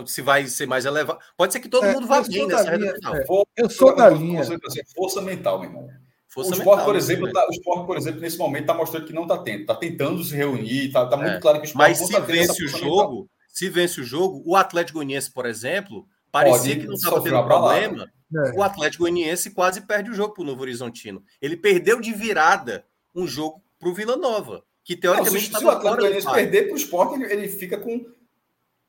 Se vai ser mais elevado. Pode ser que todo é, mundo vá bem nessa reta final. É, eu sou da linha. Força mental, meu irmão. Força o esporte, mental, por exemplo, tá, o esporte, por exemplo, nesse momento está mostrando que não está tendo. Está tentando se reunir, está tá muito é. claro que o esporte Mas se tá vence o jogo, mental. Se vence o jogo, o Atlético Goianiense, por exemplo, parecia Pode que não estava tendo problema. É. O Atlético Goianiense quase perde o jogo para o Novo Horizontino. Ele perdeu de virada um jogo para o Vila Nova, que teoricamente não, se, se o Atlético Goianiense perder para o Sport, ele, ele, fica com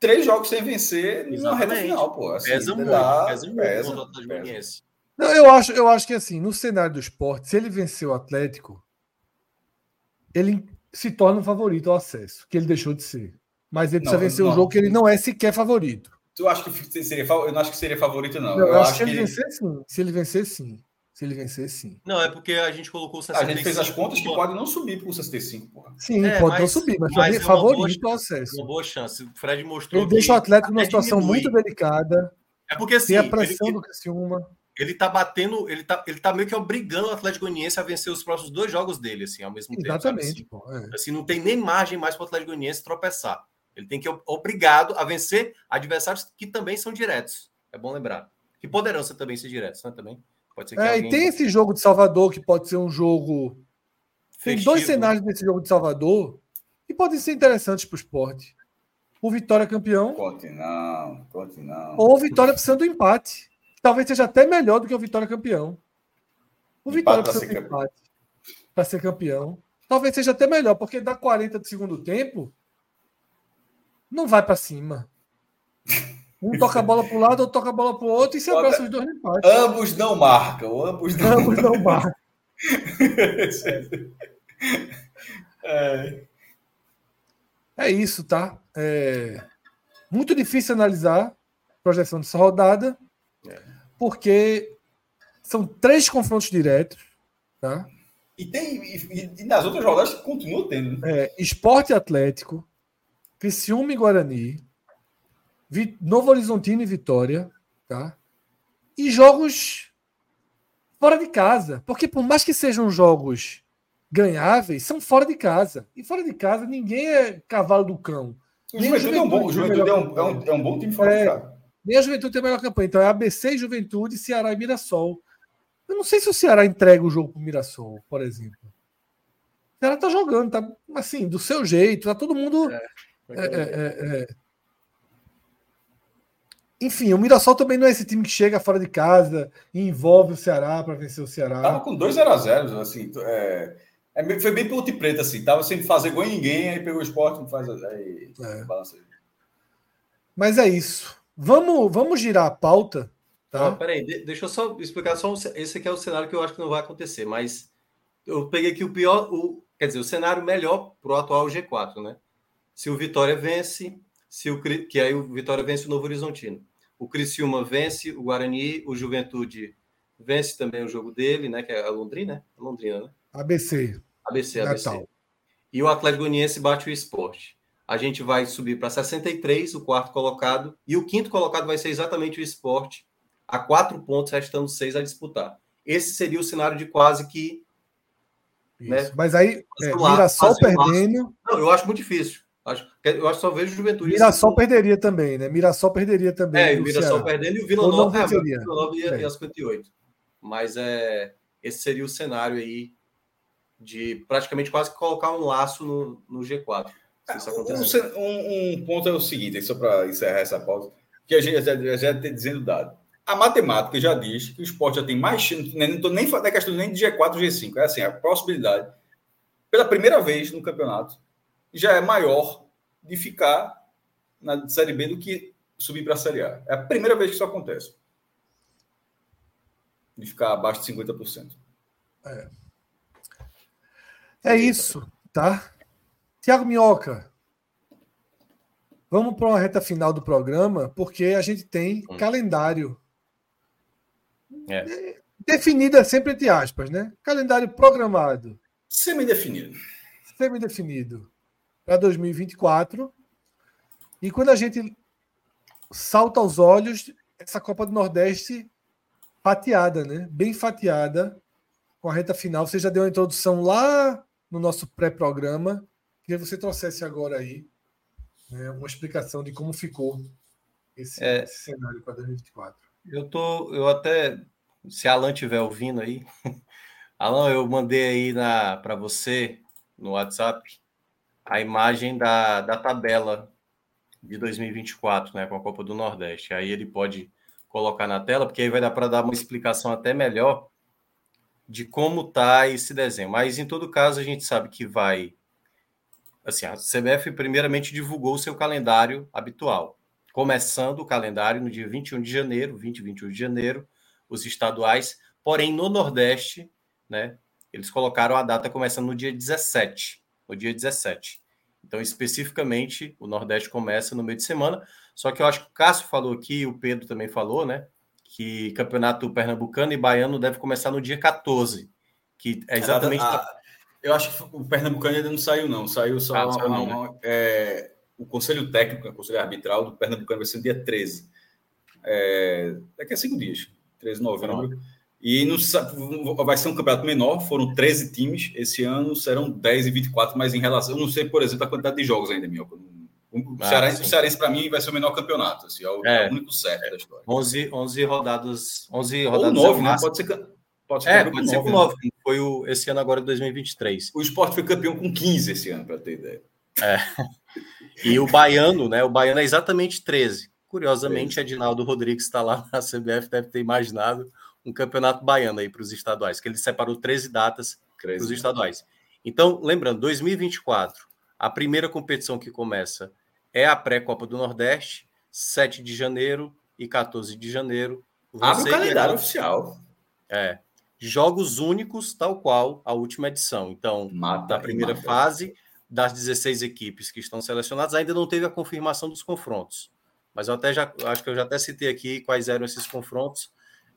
três jogos sem vencer Exatamente. na reta final, pô. Assim, pesa muito, dá, pesa muito pesa, o Atlético Goianiense. Não, eu acho, eu acho que assim, no cenário do esporte, se ele vencer o Atlético, ele se torna um favorito ao acesso, que ele deixou de ser. Mas ele precisa não, vencer o um jogo que ele não é sequer favorito. Tu acha que seria Eu não acho que seria favorito, não. eu, eu acho, acho, que, ele vencer, sim. Se ele vencer, sim. Se ele vencer, sim. Não, é porque a gente colocou o 65. A gente fez as contas que pode não subir para o 65, porra. Sim, é, pode mas, não subir, mas, mas é favorito ao acesso. Uma boa chance. O Fred mostrou. Ele deixa o Atlético numa situação diminui. muito delicada. É porque assim. Tem a pressão ele, do Criciúma. Ele tá batendo, ele tá, ele tá meio que obrigando o Atlético Goianiense a vencer os próximos dois jogos dele, assim, ao mesmo tempo. Exatamente. Assim. É. assim, não tem nem margem mais para o Atlético Goianiense tropeçar. Ele tem que ser obrigado a vencer adversários que também são diretos. É bom lembrar. Que poderão ser também ser diretos, né? Também. Pode ser que é, alguém... e tem esse jogo de Salvador que pode ser um jogo. Tem dois cenários nesse jogo de Salvador e podem ser interessantes para o esporte. O Vitória campeão. Conte não, conte não. Ou o Vitória precisando do empate. Talvez seja até melhor do que o Vitória campeão. O Vitória precisa do empate para ser campeão. Talvez seja até melhor, porque dá 40 do segundo tempo, não vai para cima. Um toca a bola para o lado, outro toca a bola para o outro e se abraça os dois no empate. Ambos não marcam. Ambos não, ambos não marcam. é. é isso, tá? É muito difícil analisar a projeção dessa rodada, porque são três confrontos diretos, tá? E, tem, e, e nas outras rodadas continua tendo. Né? É, esporte Atlético, Criciúma e Guarani, Novo Horizontino e Vitória, tá? E jogos fora de casa. Porque por mais que sejam jogos ganháveis, são fora de casa. E fora de casa ninguém é cavalo do cão. O Juventude, é um bom, Juventude é, um, é, um, é um bom time fora é, de casa. Nem a Juventude tem a melhor campanha. Então é ABC, Juventude, Ceará e Mirassol. Eu não sei se o Ceará entrega o jogo para o Mirassol, por exemplo. O Ceará tá jogando, tá assim, do seu jeito, tá todo mundo. É. É, é, é, Enfim, o Mirassol também não é esse time que chega fora de casa e envolve o Ceará para vencer o Ceará. Tava com 2 0 a 0 assim. É, É, foi bem ponte preta, assim. Tava sem fazer gol em ninguém, aí pegou o esporte, não faz. Aí, é. Mas é isso. Vamos, vamos girar a pauta. Tá? Ah, peraí, deixa eu só explicar. Só esse aqui é o cenário que eu acho que não vai acontecer, mas eu peguei aqui o pior, o, quer dizer, o cenário melhor para o atual G4, né? Se o Vitória vence, se o, que aí o Vitória vence o Novo Horizontino. O Criciúma vence o Guarani, o Juventude vence também o jogo dele, né? Que é a Londrina, né? Londrina, né? ABC. ABC, ABC. Natal. E o Atlético Goianiense bate o esporte. A gente vai subir para 63, o quarto colocado, e o quinto colocado vai ser exatamente o esporte, a quatro pontos, restando seis a disputar. Esse seria o cenário de quase que. Né? Mas aí, é, Mirassol perdendo. Não, eu acho muito difícil. Eu acho que só vejo Juventude. Mirassol assim. perderia também, né? Mirassol perderia também. É, o Mirassol Ceará. perdendo e o Vila Nova, é, Vila Nova ia, ia 58. Mas é, esse seria o cenário aí de praticamente quase colocar um laço no, no G4. Um, um, um, ponto é o seguinte, só para encerrar essa pausa, que a gente já, já está dizendo dado. A matemática já diz que o esporte já tem mais chance, nem estou nem falando questão nem de G4 G5, é assim, a possibilidade, pela primeira vez no campeonato, já é maior de ficar na Série B do que subir para a Série A. É a primeira vez que isso acontece. De ficar abaixo de 50%. É. É isso, tá? Tiago Minhoca, vamos para uma reta final do programa, porque a gente tem hum. calendário. É. Definido é sempre entre aspas, né? Calendário programado. Semi-definido. Semi-definido. Para 2024. E quando a gente salta aos olhos, essa Copa do Nordeste fatiada, né? Bem fatiada com a reta final. Você já deu uma introdução lá no nosso pré-programa. Queria que você trouxesse agora aí né, uma explicação de como ficou esse, é, esse cenário para 2024. Eu tô, eu até, se Alan estiver ouvindo aí, Alan, eu mandei aí para você no WhatsApp a imagem da, da tabela de 2024, né, com a Copa do Nordeste. Aí ele pode colocar na tela, porque aí vai dar para dar uma explicação até melhor de como tá esse desenho. Mas em todo caso, a gente sabe que vai. Assim, a CBF primeiramente divulgou o seu calendário habitual, começando o calendário no dia 21 de janeiro, 20 e 21 de janeiro, os estaduais, porém no Nordeste, né, eles colocaram a data começando no dia 17, no dia 17. Então, especificamente, o Nordeste começa no meio de semana, só que eu acho que o Cássio falou aqui, o Pedro também falou, né, que campeonato pernambucano e baiano deve começar no dia 14, que é exatamente. Ah, eu acho que o pernambucano ainda não saiu, não. Saiu só ah, uma, não, né? é, o conselho técnico, o conselho arbitral do pernambucano vai ser no dia 13. É, daqui a cinco dias, 13 de novembro. Pronto. E no, vai ser um campeonato menor, foram 13 times. Esse ano serão 10 e 24, mas em relação. Eu não sei, por exemplo, a quantidade de jogos ainda, Minhoca. O ah, Cearense, Cearense para mim, vai ser o menor campeonato. Assim, é, o, é, é o único certo da história. 11, 11 rodadas. 11 rodadas Ou 9, né? Pode ser, pode ser, é, pode ser com 9. Né? Foi o, esse ano agora de 2023. O esporte foi campeão com 15 esse ano, para ter ideia. É. E o Baiano, né? O Baiano é exatamente 13. Curiosamente, 13. Edinaldo Rodrigues está lá na CBF, deve ter imaginado um campeonato baiano aí para os estaduais, que ele separou 13 datas para os estaduais. Então, lembrando, 2024, a primeira competição que começa é a pré-Copa do Nordeste, 7 de janeiro e 14 de janeiro. Abre o calendário oficial. É. Jogos únicos, tal qual a última edição. Então, mata, da primeira mata. fase, das 16 equipes que estão selecionadas, ainda não teve a confirmação dos confrontos. Mas eu até já acho que eu já até citei aqui quais eram esses confrontos.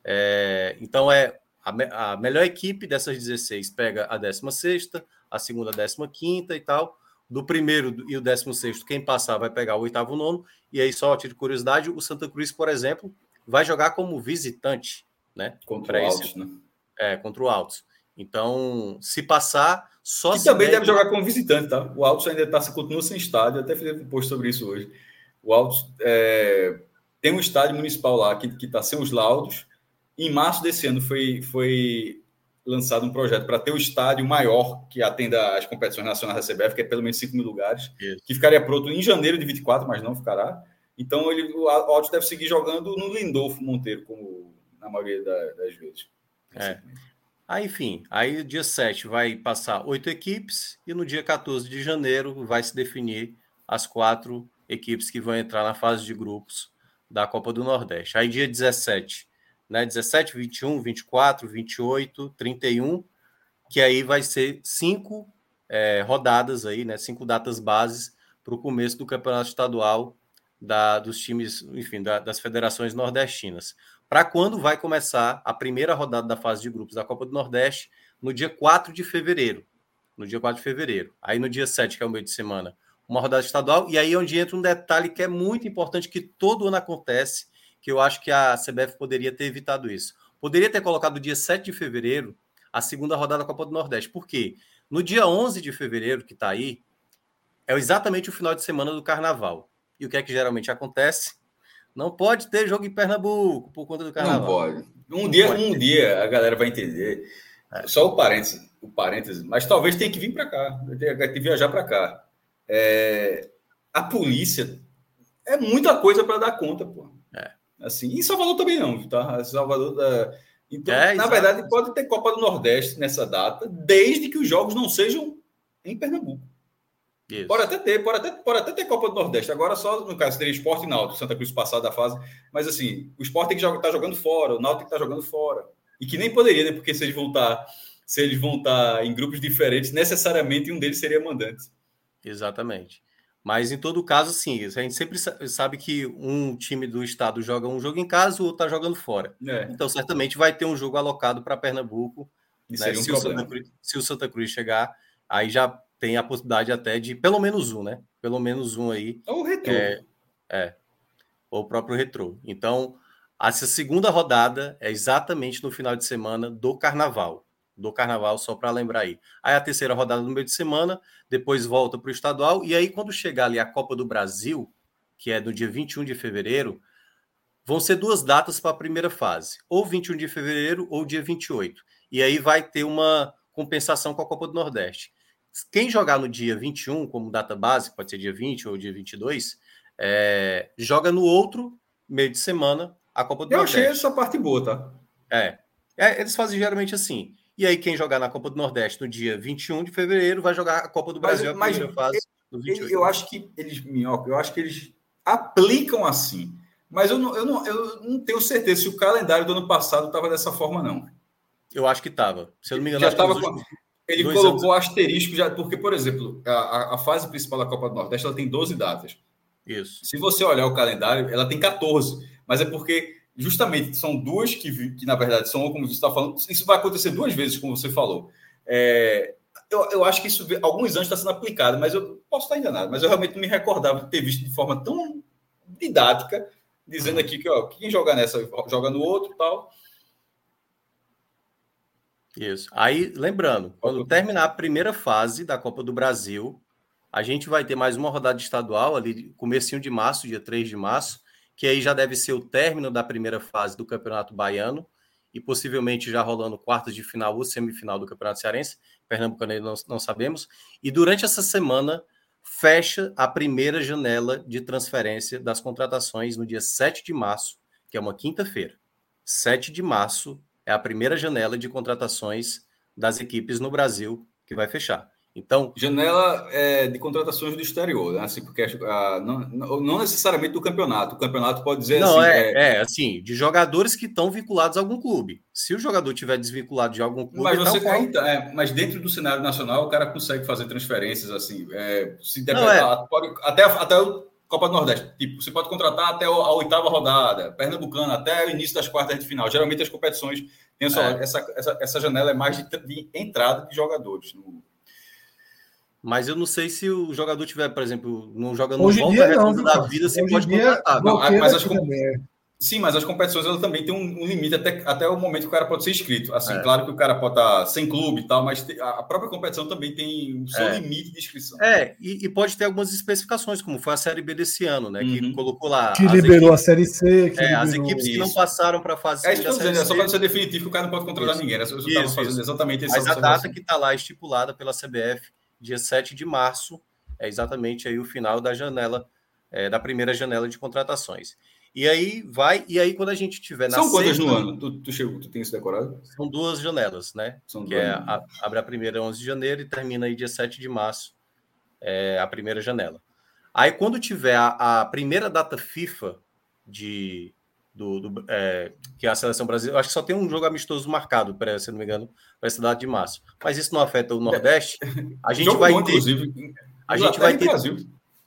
É, então, é a, a melhor equipe dessas 16 pega a 16, a segunda a 15 e tal do primeiro e o décimo sexto, quem passar vai pegar o oitavo nono. E aí, só de curiosidade, o Santa Cruz, por exemplo, vai jogar como visitante, né? Contra o Altos, né? É, contra o Altos. Então, se passar, só que também deve... deve jogar como visitante, tá? O Altos ainda tá, continua sem estádio, até fiz um post sobre isso hoje. O Altos é, tem um estádio municipal lá que está sem os laudos. Em março desse ano foi, foi lançado um projeto para ter o estádio maior que atenda às competições nacionais da CBF, que é pelo menos 5 mil lugares, Isso. que ficaria pronto em janeiro de 24, mas não ficará. Então ele, o Alto deve seguir jogando no Lindolfo Monteiro, como na maioria da, das vezes. É. Aí, enfim, aí dia 7 vai passar oito equipes e no dia 14 de janeiro vai se definir as quatro equipes que vão entrar na fase de grupos da Copa do Nordeste. Aí dia 17, né, 17, 21, 24, 28, 31, que aí vai ser cinco é, rodadas aí, né, cinco datas bases para o começo do campeonato estadual da, dos times, enfim, da, das federações nordestinas. Para quando vai começar a primeira rodada da fase de grupos da Copa do Nordeste? No dia 4 de fevereiro. No dia 4 de fevereiro. Aí no dia 7, que é o meio de semana, uma rodada estadual. E aí é onde entra um detalhe que é muito importante, que todo ano acontece, que eu acho que a CBF poderia ter evitado isso. Poderia ter colocado dia 7 de fevereiro a segunda rodada da Copa do Nordeste. Por quê? No dia 11 de fevereiro, que está aí, é exatamente o final de semana do Carnaval. E o que é que geralmente acontece? Não pode ter jogo em Pernambuco por conta do Carnaval. Não pode. Um não dia, pode um dia a galera vai entender. É. Só o parênteses, o parênteses, mas talvez tenha que vir para cá, tem que viajar para cá. É, a polícia é muita coisa para dar conta, pô. É. Assim, e Salvador também não, tá? Salvador da... Então, é, na verdade, pode ter Copa do Nordeste nessa data, desde que os jogos não sejam em Pernambuco. Isso. Pode até ter, pode até, pode até ter Copa do Nordeste. Agora só, no caso, teria esporte e Náutico, Santa Cruz passado da fase. Mas assim, o esporte tem que estar tá jogando fora, o Náutico tem que estar tá jogando fora. E que nem poderia, né? Porque se eles vão estar, tá, se eles vão estar em grupos diferentes, necessariamente um deles seria mandante. Exatamente. Mas em todo caso, sim, a gente sempre sabe que um time do estado joga um jogo em casa, o outro está jogando fora. É. Então, certamente vai ter um jogo alocado para Pernambuco. Né? Um se, o Cruz, se, o Santa Cruz chegar, aí já tem a possibilidade até de pelo menos um, né? Pelo menos um aí. Ou o retrô. É, é, ou o próprio retrô. Então, essa segunda rodada é exatamente no final de semana do carnaval. Do carnaval, só para lembrar aí. Aí a terceira rodada no meio de semana, depois volta para o estadual, e aí quando chegar ali a Copa do Brasil, que é no dia 21 de fevereiro, vão ser duas datas para a primeira fase, ou 21 de fevereiro ou dia 28. E aí vai ter uma compensação com a Copa do Nordeste. Quem jogar no dia 21, como data base, pode ser dia 20 ou dia 22, é, joga no outro meio de semana a Copa do Eu Nordeste. Eu achei essa parte boa, tá? É. é. Eles fazem geralmente assim. E aí, quem jogar na Copa do Nordeste no dia 21 de fevereiro vai jogar a Copa do Brasil mas, a primeira fase no 28. Eu acho que eles, Minhoca, eu acho que eles aplicam assim. Mas eu não, eu, não, eu não tenho certeza se o calendário do ano passado estava dessa forma, não. Eu acho que estava. Se eu não me engano, já estava com... Ele Dois colocou anos. asterisco já, porque, por exemplo, a, a, fase principal da Copa do Nordeste ela tem 12 datas. Isso. Se você olhar o calendário, ela tem 14, mas é porque justamente são duas que, que na verdade, são, como você está falando, isso vai acontecer duas vezes, como você falou. É, eu, eu acho que isso, alguns anos está sendo aplicado, mas eu posso estar enganado, mas eu realmente não me recordava de ter visto de forma tão didática, dizendo aqui que ó, quem joga nessa joga no outro tal. Isso. Aí, lembrando, quando terminar a primeira fase da Copa do Brasil, a gente vai ter mais uma rodada estadual ali, comecinho de março, dia 3 de março, que aí já deve ser o término da primeira fase do Campeonato Baiano e possivelmente já rolando quartas de final ou semifinal do Campeonato Cearense. Pernambuco ainda não, não sabemos. E durante essa semana fecha a primeira janela de transferência das contratações no dia 7 de março, que é uma quinta-feira. 7 de março é a primeira janela de contratações das equipes no Brasil que vai fechar. Então, janela é, de contratações do exterior, né? assim, porque ah, não, não, necessariamente do campeonato. O campeonato pode dizer não, assim, é, é... é assim, de jogadores que estão vinculados a algum clube. Se o jogador tiver desvinculado de algum clube, mas você tá, então, é, mas dentro do cenário nacional o cara consegue fazer transferências assim, é, se não, é. pode, até até o Copa do Nordeste. Tipo, você pode contratar até a oitava rodada, Pernambucana, até o início das quartas de final. Geralmente as competições têm só, é. essa, essa, essa janela é mais de, de entrada de jogadores. No... Mas eu não sei se o jogador tiver, por exemplo, não joga no Hoje volta não, da vida, você pode contratar. Não, mas as, Sim, mas as competições ela também tem um, um, limite até, até o momento que o cara pode ser inscrito. Assim, é. claro que o cara pode estar sem clube e tal, mas a própria competição também tem o seu é. limite de inscrição. É, e, e, pode ter algumas especificações, como foi a Série B desse ano, né? Uhum. Que colocou lá. Que liberou equipes, a Série C. Que é, as equipes que não passaram para a fase É isso que eu dizendo, é só para ser definitivo que o cara não pode controlar isso. ninguém. Né? Eu estava fazendo exatamente essa Mas a data que está lá estipulada pela CBF, dia 7 de março, é exatamente aí o final da janela, é, da primeira janela de contratações. E aí vai, e aí quando a gente tiver na São quantas no ano? Tu, tu, chegou, tu tem isso decorado? São duas janelas, né? São que é, a, abre a primeira 11 de janeiro e termina aí dia 7 de março, é, a primeira janela. Aí quando tiver a, a primeira data FIFA de do, do é, que é a seleção brasileira, acho que só tem um jogo amistoso marcado, para se não me engano, para essa data de março. Mas isso não afeta o Nordeste. A gente vai bom, ter, inclusive. a gente vai ter,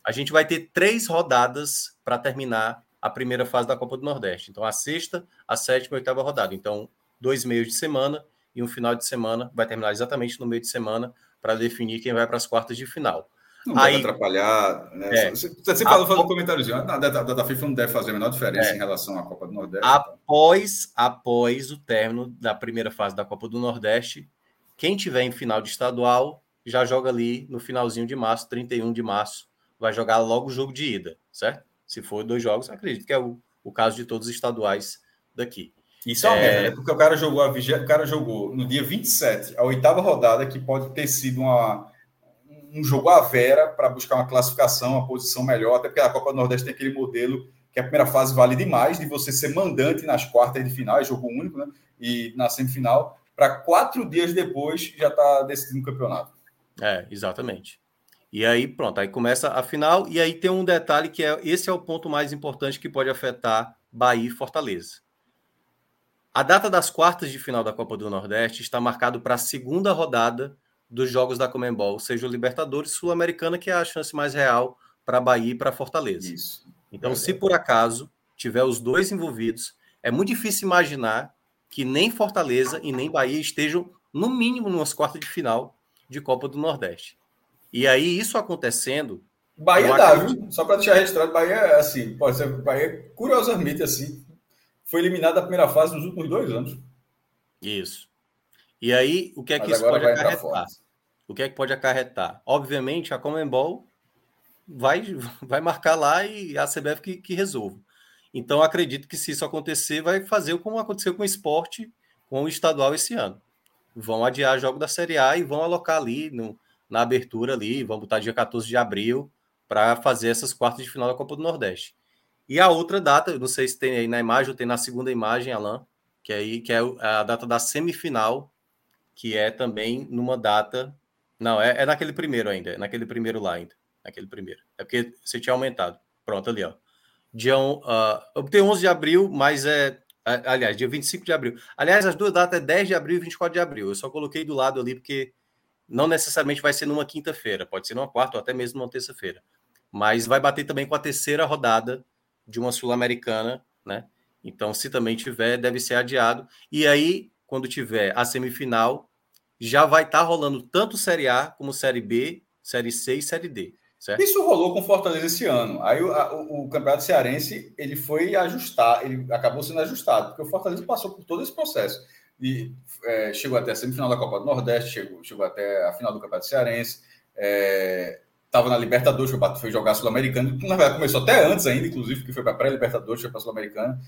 a gente vai ter três rodadas para terminar a primeira fase da Copa do Nordeste. Então, a sexta, a sétima e a oitava rodada. Então, dois meios de semana e um final de semana. Vai terminar exatamente no meio de semana para definir quem vai para as quartas de final. Não Aí, deve atrapalhar. Né? É, você, você falou, falou no comentáriozinho, a data da FIFA não deve fazer a menor diferença é, em relação à Copa do Nordeste. Após, após o término da primeira fase da Copa do Nordeste, quem tiver em final de estadual já joga ali no finalzinho de março, 31 de março, vai jogar logo o jogo de ida, certo? Se for dois jogos, acredito que é o, o caso de todos os estaduais daqui. Isso é uma merda, né? Porque o cara jogou a vigia... o cara jogou no dia 27, a oitava rodada, que pode ter sido uma, um jogo à vera para buscar uma classificação, uma posição melhor, até porque a Copa do Nordeste tem aquele modelo que a primeira fase vale demais, de você ser mandante nas quartas de final, é jogo único, né? E na semifinal, para quatro dias depois já está decidindo o campeonato. É, exatamente. E aí, pronto, aí começa a final, e aí tem um detalhe que é esse é o ponto mais importante que pode afetar Bahia e Fortaleza. A data das quartas de final da Copa do Nordeste está marcado para a segunda rodada dos jogos da Comembol, seja o Libertadores Sul-Americana, que é a chance mais real para Bahia e para Fortaleza. Isso. Então, é se por acaso tiver os dois envolvidos, é muito difícil imaginar que nem Fortaleza e nem Bahia estejam, no mínimo, nas quartas de final de Copa do Nordeste. E aí, isso acontecendo. Bahia dá, viu? Só para deixar registrado, Bahia é assim, pode ser, Bahia, curiosamente, assim, foi eliminado da primeira fase nos últimos dois anos. Isso. E aí, o que é que Mas isso pode acarretar? O que é que pode acarretar? Obviamente, a Comembol vai, vai marcar lá e a CBF que, que resolva. Então, acredito que se isso acontecer, vai fazer como aconteceu com o esporte, com o estadual esse ano. Vão adiar jogo da Série A e vão alocar ali no, na abertura ali, vamos botar dia 14 de abril para fazer essas quartas de final da Copa do Nordeste. E a outra data, não sei se tem aí na imagem ou tem na segunda imagem, Alan, que é aí que é a data da semifinal, que é também numa data. Não, é, é naquele primeiro ainda, é naquele primeiro lá ainda. Naquele primeiro. É porque você tinha aumentado. Pronto, ali, ó. Dia, uh, tem 11 de abril, mas é. Aliás, dia 25 de abril. Aliás, as duas datas é 10 de abril e 24 de abril. Eu só coloquei do lado ali porque não necessariamente vai ser numa quinta-feira, pode ser numa quarta ou até mesmo numa terça-feira. Mas vai bater também com a terceira rodada de uma Sul-Americana, né? Então, se também tiver, deve ser adiado. E aí, quando tiver a semifinal, já vai estar tá rolando tanto Série A como Série B, Série C e Série D. Certo? Isso rolou com Fortaleza esse ano. Aí o, o, o, Campeonato Cearense ele foi ajustar, ele acabou sendo ajustado, porque o Fortaleza passou por todo esse processo e é, chegou até a semifinal da Copa do Nordeste, chegou, chegou até a final do Campeonato Cearense, estava é, na Libertadores, foi, foi jogar Sul-Americano, na verdade começou até antes ainda, inclusive, que foi para pré-Libertadores, foi para Sul-Americana.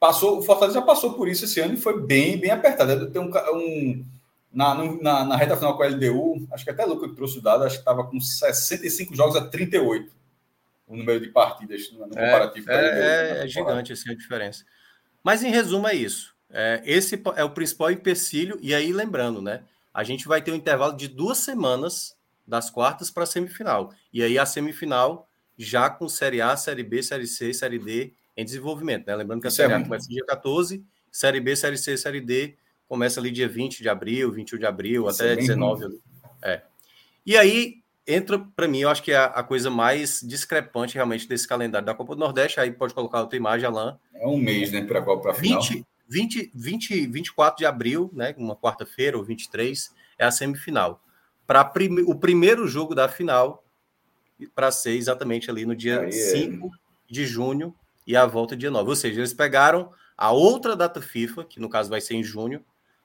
Passou, o Fortaleza já passou por isso esse ano e foi bem, bem apertado. Tem um, um na, na, na, reta final com a LDU, acho que até Lucas trouxe o dado, acho que estava com 65 jogos a 38 o número de partidas no comparativo. É, LDU, é, é gigante assim, a diferença. Mas em resumo é isso. É, esse é o principal empecilho, e aí lembrando, né? A gente vai ter um intervalo de duas semanas das quartas para a semifinal. E aí a semifinal já com Série A, Série B, Série C, Série D em desenvolvimento, né? Lembrando que a Isso Série é A começa dia 14, Série B, Série C, Série D começa ali dia 20 de abril, 21 de abril, Isso até é 19. É. E aí entra, para mim, eu acho que é a, coisa mais discrepante realmente desse calendário da Copa do Nordeste. Aí pode colocar outra imagem, Alain. É um mês, né, para a final. 20, 20, 20, 24 de abril, né, uma quarta-feira ou 23, é a semifinal. Para prime o primeiro jogo da final, para ser exatamente ali no dia Aí 5 é. de junho e a volta dia 9. Ou seja, eles pegaram a outra data FIFA, que no caso vai ser em junho,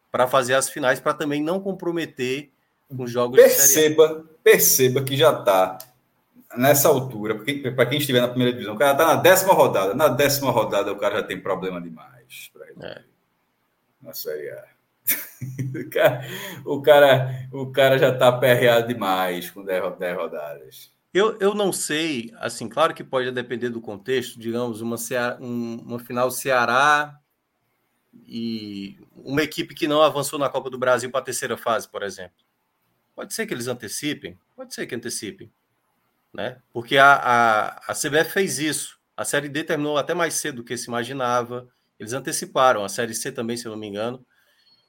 para fazer as finais, para também não comprometer os jogos perceba, Perceba que já está nessa altura, para quem estiver na primeira divisão, o cara está na décima rodada. Na décima rodada, o cara já tem problema demais é. na Série A. o, cara, o, cara, o cara já está aperreado demais com 10 rodadas. Eu, eu não sei, assim, claro que pode depender do contexto, digamos, uma, um, uma final Ceará e uma equipe que não avançou na Copa do Brasil para a terceira fase, por exemplo. Pode ser que eles antecipem, pode ser que antecipem, né? Porque a, a, a CBF fez isso. A Série D terminou até mais cedo do que se imaginava. Eles anteciparam, a Série C também, se eu não me engano.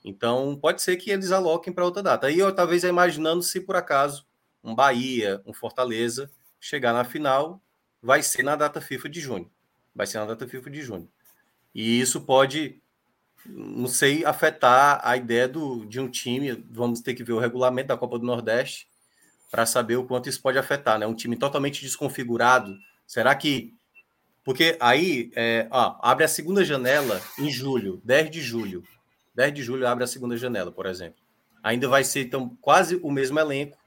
Então, pode ser que eles aloquem para outra data. Aí eu talvez imaginando se por acaso um Bahia, um Fortaleza chegar na final, vai ser na data FIFA de junho. Vai ser na data FIFA de junho. E isso pode, não sei, afetar a ideia do, de um time. Vamos ter que ver o regulamento da Copa do Nordeste para saber o quanto isso pode afetar, né? Um time totalmente desconfigurado. Será que. Porque aí é, ó, abre a segunda janela em julho, 10 de julho. 10 de julho abre a segunda janela, por exemplo. Ainda vai ser então quase o mesmo elenco,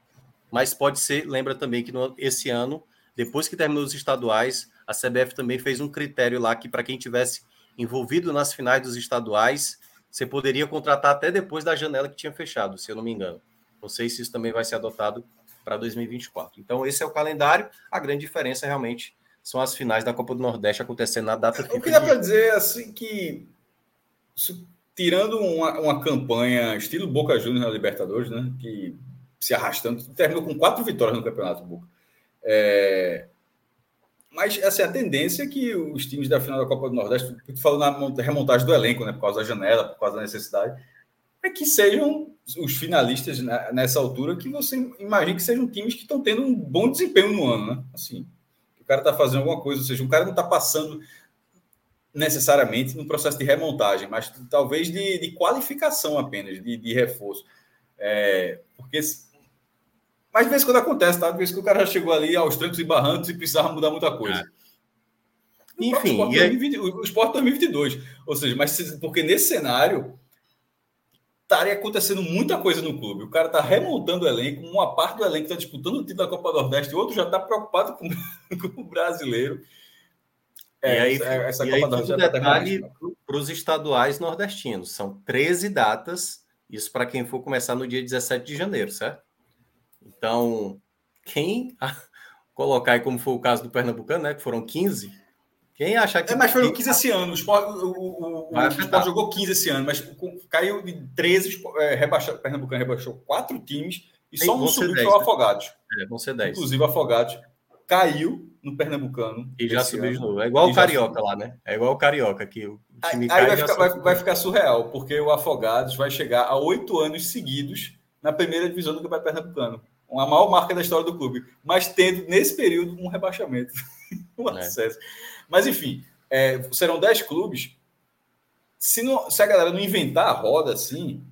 mas pode ser, lembra também que no, esse ano, depois que terminou os estaduais, a CBF também fez um critério lá que para quem tivesse envolvido nas finais dos estaduais, você poderia contratar até depois da janela que tinha fechado, se eu não me engano. Não sei se isso também vai ser adotado para 2024. Então, esse é o calendário. A grande diferença realmente são as finais da Copa do Nordeste acontecendo na data. O que dá para dizer assim que tirando uma, uma campanha estilo Boca Juniors na Libertadores, né? Que se arrastando, terminou com quatro vitórias no Campeonato Boca. É... Mas assim, a tendência é que os times da final da Copa do Nordeste, tu falou na remontagem do elenco, né? Por causa da janela, por causa da necessidade, é que sejam os finalistas nessa altura que você imagina que sejam times que estão tendo um bom desempenho no ano, né? Assim, o cara está fazendo alguma coisa, ou seja, o cara não está passando necessariamente no processo de remontagem, mas talvez de, de qualificação apenas, de, de reforço. É, porque. Mas de vez em quando acontece, tá? De vez em quando o cara já chegou ali aos trancos e barrancos e precisava mudar muita coisa. É. Enfim, o Sport, 2022. Ou seja, mas porque nesse cenário estaria acontecendo muita coisa no clube. O cara está remontando o elenco, uma parte do elenco está disputando o título da Copa do Nordeste, o outro já está preocupado com, com o brasileiro. É, e aí, essa e Copa aí, um detalhe para os estaduais nordestinos. São 13 datas, isso para quem for começar no dia 17 de janeiro, certo? Então, quem colocar aí, como foi o caso do Pernambucano, né? Que foram 15. Quem achar que. É, mas foram 15 esse ano. O Sport, o, o, o Sport jogou 15 esse ano, mas caiu de 13, é, rebaixou, Pernambucano rebaixou quatro times e só um subiu que foi o? Afogados. É, vão ser 10. Inclusive, Afogados caiu no Pernambucano. E já subiu de novo. É igual o Carioca lá, né? É igual o Carioca, que o time aí, aí vai, ficar, vai, vai, ficar surreal, porque o Afogados vai chegar a oito anos seguidos na primeira divisão do Campeonato Pernambucano. Uma maior marca da história do clube. Mas tendo, nesse período, um rebaixamento. um é. acesso. Mas, enfim, é, serão dez clubes. Se, não, se a galera não inventar a roda assim,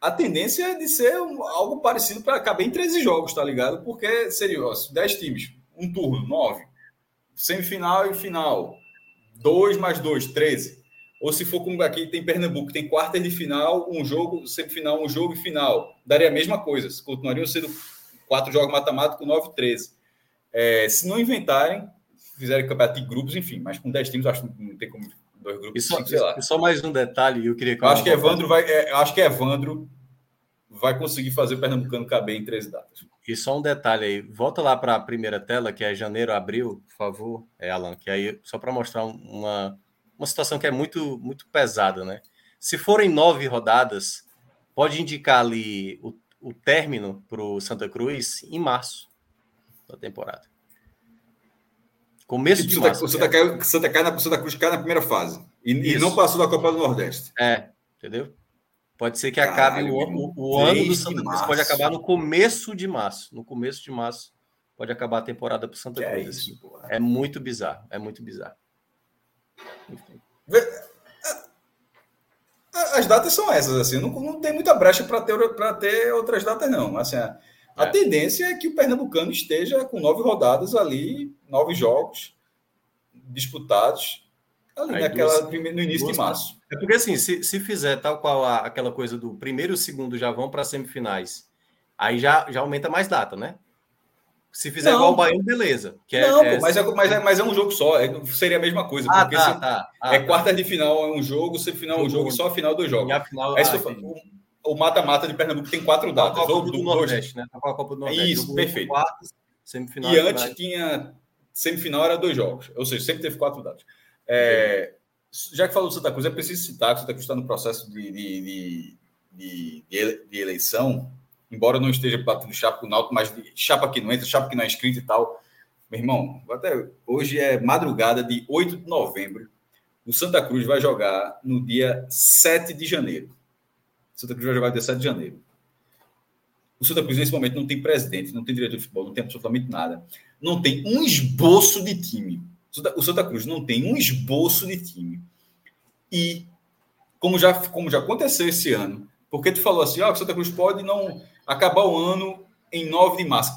a tendência é de ser algo parecido para caber em 13 jogos, tá ligado? Porque seria ó, 10 times um turno, nove. Semifinal e final, dois mais dois, treze. Ou se for como aqui tem Pernambuco, tem quarta de final, um jogo, semifinal, um jogo e final. Daria a mesma coisa. Continuariam sendo quatro jogos matemáticos, nove, treze. É, se não inventarem, fizerem campeonato de grupos, enfim, mas com dez times, acho que não tem como dois grupos. E só, sei lá. só mais um detalhe, eu queria que eu acho que Evandro vai, é, acho que Evandro vai conseguir fazer o Pernambucano caber em 13 datas. E só um detalhe aí, volta lá para a primeira tela, que é janeiro, abril, por favor, é, Alan, que aí só para mostrar uma, uma situação que é muito, muito pesada, né? Se forem nove rodadas, pode indicar ali o, o término para o Santa Cruz em março da temporada. Começo de março. Santa, Santa, Santa, Santa Cruz cai na primeira fase e, e não passou da Copa do Nordeste. É, entendeu? Pode ser que acabe Caralho, o, o, o ano do Santa Cruz, pode acabar no começo de março. No começo de março pode acabar a temporada para Santa que Cruz. É, isso, assim. é, muito bizarro, é muito bizarro. Enfim. As datas são essas, assim, não, não tem muita brecha para ter, ter outras datas, não. Assim, a, a é. tendência é que o Pernambucano esteja com nove rodadas ali, nove jogos disputados ali Aí naquela, duas, no início duas, de março. É porque assim, se, se fizer tal qual a, aquela coisa do primeiro e segundo já vão para semifinais, aí já, já aumenta mais data, né? Se fizer não, igual o Bahia, beleza. Que é, não, é, pô, mas, é, mas, é, mas é um jogo só, é, seria a mesma coisa. Ah, porque tá, se, tá, ah, é tá. quarta de final é um jogo, semifinal é um jogo e só a final do jogo. E a final, ah, o mata-mata de Pernambuco tem quatro datas. A Copa do, do Nordeste, dois... né? A Copa do Nordeste. Isso, perfeito. Semifinal e antes tinha. Semifinal era dois jogos, ou seja, sempre teve quatro dados. É, já que falou do Santa Cruz, é preciso citar que o Santa Cruz está no processo de, de, de, de, eleição, embora não esteja batendo chapa com o Náutico, mas chapa que não entra, chapa que não é inscrito e tal. Meu irmão, até hoje é madrugada de 8 de novembro. O Santa Cruz vai jogar no dia 7 de janeiro. O Santa Cruz vai jogar no dia 7 de janeiro. O Santa Cruz, nesse momento, não tem presidente, não tem diretor de futebol, não tem absolutamente nada. Não tem um esboço de time. O Santa Cruz não tem um esboço de time. E, como já, como já aconteceu esse ano, porque tu falou assim, ó, oh, o Santa Cruz pode não acabar o ano em 9 de março.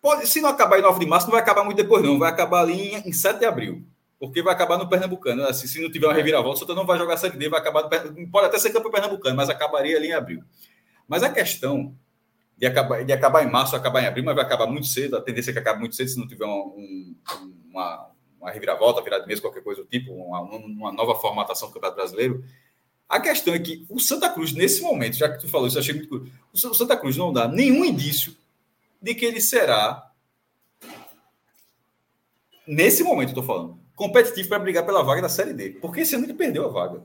Pode, se não acabar em 9 de março, não vai acabar muito depois, não. Vai acabar ali em, em 7 de abril. Porque vai acabar no Pernambucano. Assim, se não tiver uma reviravolta, o Santa não vai jogar Série D, vai acabar no, Pode até ser campo Pernambucano, mas acabaria ali em abril. Mas a questão de acabar, de acabar em março, acabar em abril, mas vai acabar muito cedo. A tendência é que acabe muito cedo se não tiver um, uma, uma reviravolta, virada de mês, qualquer coisa do tipo, uma, uma nova formatação do Campeonato Brasileiro. A questão é que o Santa Cruz, nesse momento, já que tu falou isso, achei muito curioso, o Santa Cruz não dá nenhum indício de que ele será, nesse momento, estou falando, competitivo para brigar pela vaga da Série D. Porque esse ano ele perdeu a vaga.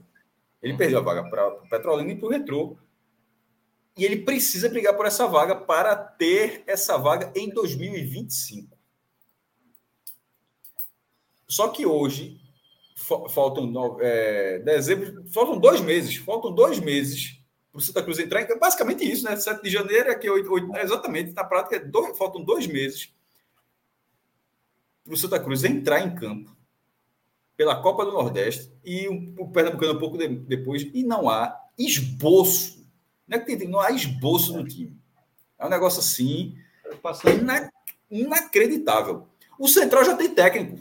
Ele perdeu a vaga para o Petrolina e para o Retrô e ele precisa brigar por essa vaga para ter essa vaga em 2025. Só que hoje faltam é, dezembro, faltam dois meses, faltam dois meses para o Santa Cruz entrar em basicamente isso, né? 7 de janeiro, aqui 8, 8 é exatamente, na prática, é dois, faltam dois meses para o Santa Cruz entrar em campo pela Copa do Nordeste e o Pernambucano um pouco de, depois, e não há esboço não, é que tem, não há esboço no time. É um negócio assim ina, inacreditável. O Central já tem técnico.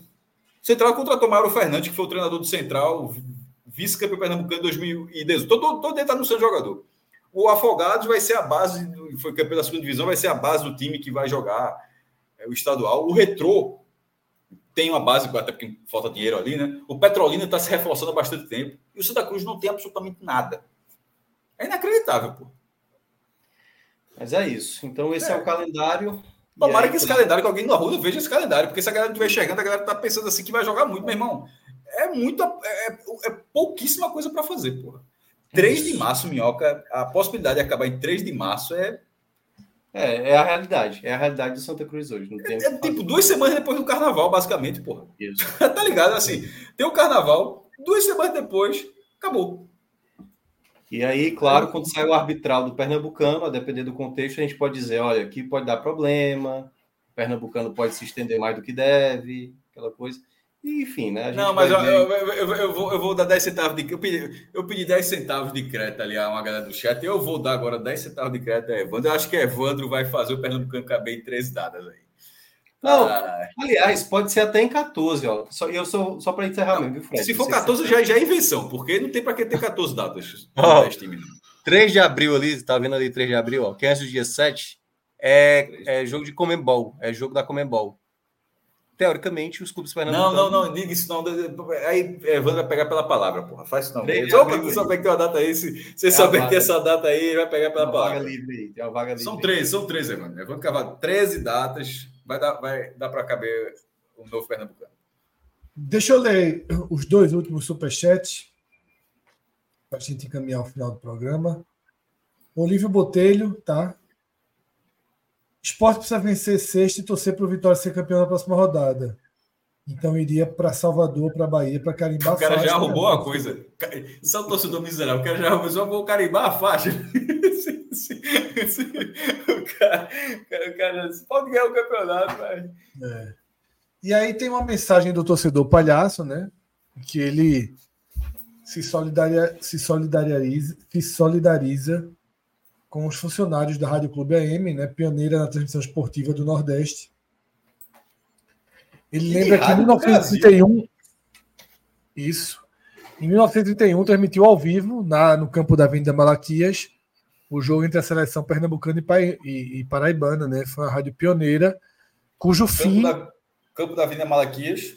Central contratou Mauro Fernandes, que foi o treinador do Central, vice-campeão pernambucano em 2018. Todo, todo no seu jogador. O Afogados vai ser a base, foi campeão da segunda divisão, vai ser a base do time que vai jogar é, o estadual. O Retrô tem uma base, até porque falta dinheiro ali, né? O Petrolina está se reforçando há bastante tempo. E o Santa Cruz não tem absolutamente nada. É inacreditável, pô. Mas é isso. Então, esse é, é o calendário. Tomara aí, que esse calendário, que alguém na rua veja esse calendário, porque se a galera estiver chegando, a galera tá pensando assim que vai jogar muito, meu irmão. É muita. É, é pouquíssima coisa para fazer, porra. 3 de março, minhoca, a possibilidade de acabar em 3 de março é. É, é a realidade. É a realidade do Santa Cruz hoje. Não tem é, é tipo duas semanas depois do carnaval, basicamente, porra. Isso. tá ligado? Assim, tem o carnaval, duas semanas depois, acabou. E aí, claro, quando sai o arbitral do Pernambucano, a depender do contexto, a gente pode dizer, olha, aqui pode dar problema, o Pernambucano pode se estender mais do que deve, aquela coisa. E, enfim, né? Não, mas eu, eu, eu, eu, vou, eu vou dar 10 centavos de... Eu pedi, eu pedi 10 centavos de crédito ali a uma galera do chat, eu vou dar agora 10 centavos de crédito a Evandro. Eu acho que Evandro vai fazer o Pernambucano caber em três dadas aí. Não, ah, aliás, pode ser até em 14, ó. Só, eu sou só para encerrar mesmo, viu, Fred? Se for 14, já, já é invenção, porque não tem para que ter 14 datas. Oh, 3 de abril ali, tá vendo ali 3 de abril, ó. Que é o dia 7 é, é jogo de Comembol, é jogo da Comembol. Teoricamente, os clubes pernambucanos. Não, não, não, diga isso não. Aí Evandro vai pegar pela palavra, porra. Faz isso não. Só para tu saber que tem uma data aí, se você souber que tem essa data aí, vai pegar pela palavra. Vaga livre aí, tem uma vaga livre. São 13, são 13, Evandro. Evandro Cavalo, 13 datas vai dar, vai dar para caber o novo Pernambucano. Deixa eu ler os dois últimos superchats para a gente encaminhar o final do programa. Olívio Botelho, tá? Esporte precisa vencer sexta e torcer para o Vitória ser campeão na próxima rodada. Então iria para Salvador, para Bahia, para carimbar a faixa. O cara já arrumou a coisa. O torcedor miserável. O cara já arrumou, só vou carimbar a faixa. o cara, cara pode ganhar o campeonato, velho. É. E aí tem uma mensagem do torcedor palhaço, né? Que ele se, solidaria, se, solidariza, se solidariza com os funcionários da Rádio Clube AM, né? Pioneira na transmissão esportiva do Nordeste. Ele lembra que em 1931. Isso. Em 1931, transmitiu ao vivo, na, no campo da Avenida Malaquias, o jogo entre a seleção pernambucana e, paraibana, né? Foi uma rádio pioneira, cujo campo fim. Da, campo da Avenida Malaquias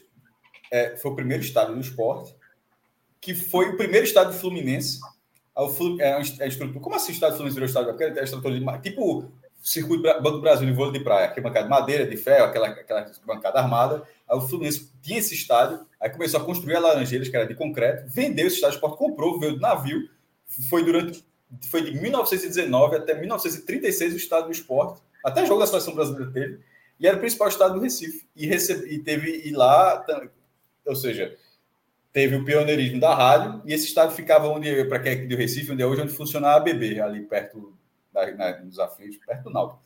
é, foi o primeiro estádio do esporte, que foi o primeiro estádio do Fluminense. É, é a estrutura, como assim o estádio do Fluminense virou estádio? Porque é a estrutura de, tipo circuito Banco do Brasil de vôlei de praia, aquela bancada de madeira, de ferro, aquela, aquela bancada armada. Aí o Fluminense tinha esse estádio, aí começou a construir a Laranjeiras, que era de concreto, vendeu esse estádio, o Sport comprou, veio do navio, foi durante foi de 1919 até 1936 o estádio do esporte, até jogo da seleção brasileira teve, e era o principal estádio do Recife. E, recebe, e teve e lá, ou seja, teve o pioneirismo da rádio, e esse estádio ficava onde, para quem é do Recife, onde é hoje, onde funciona a ABB, ali perto da, na, nos aflitos, perto do Náutico.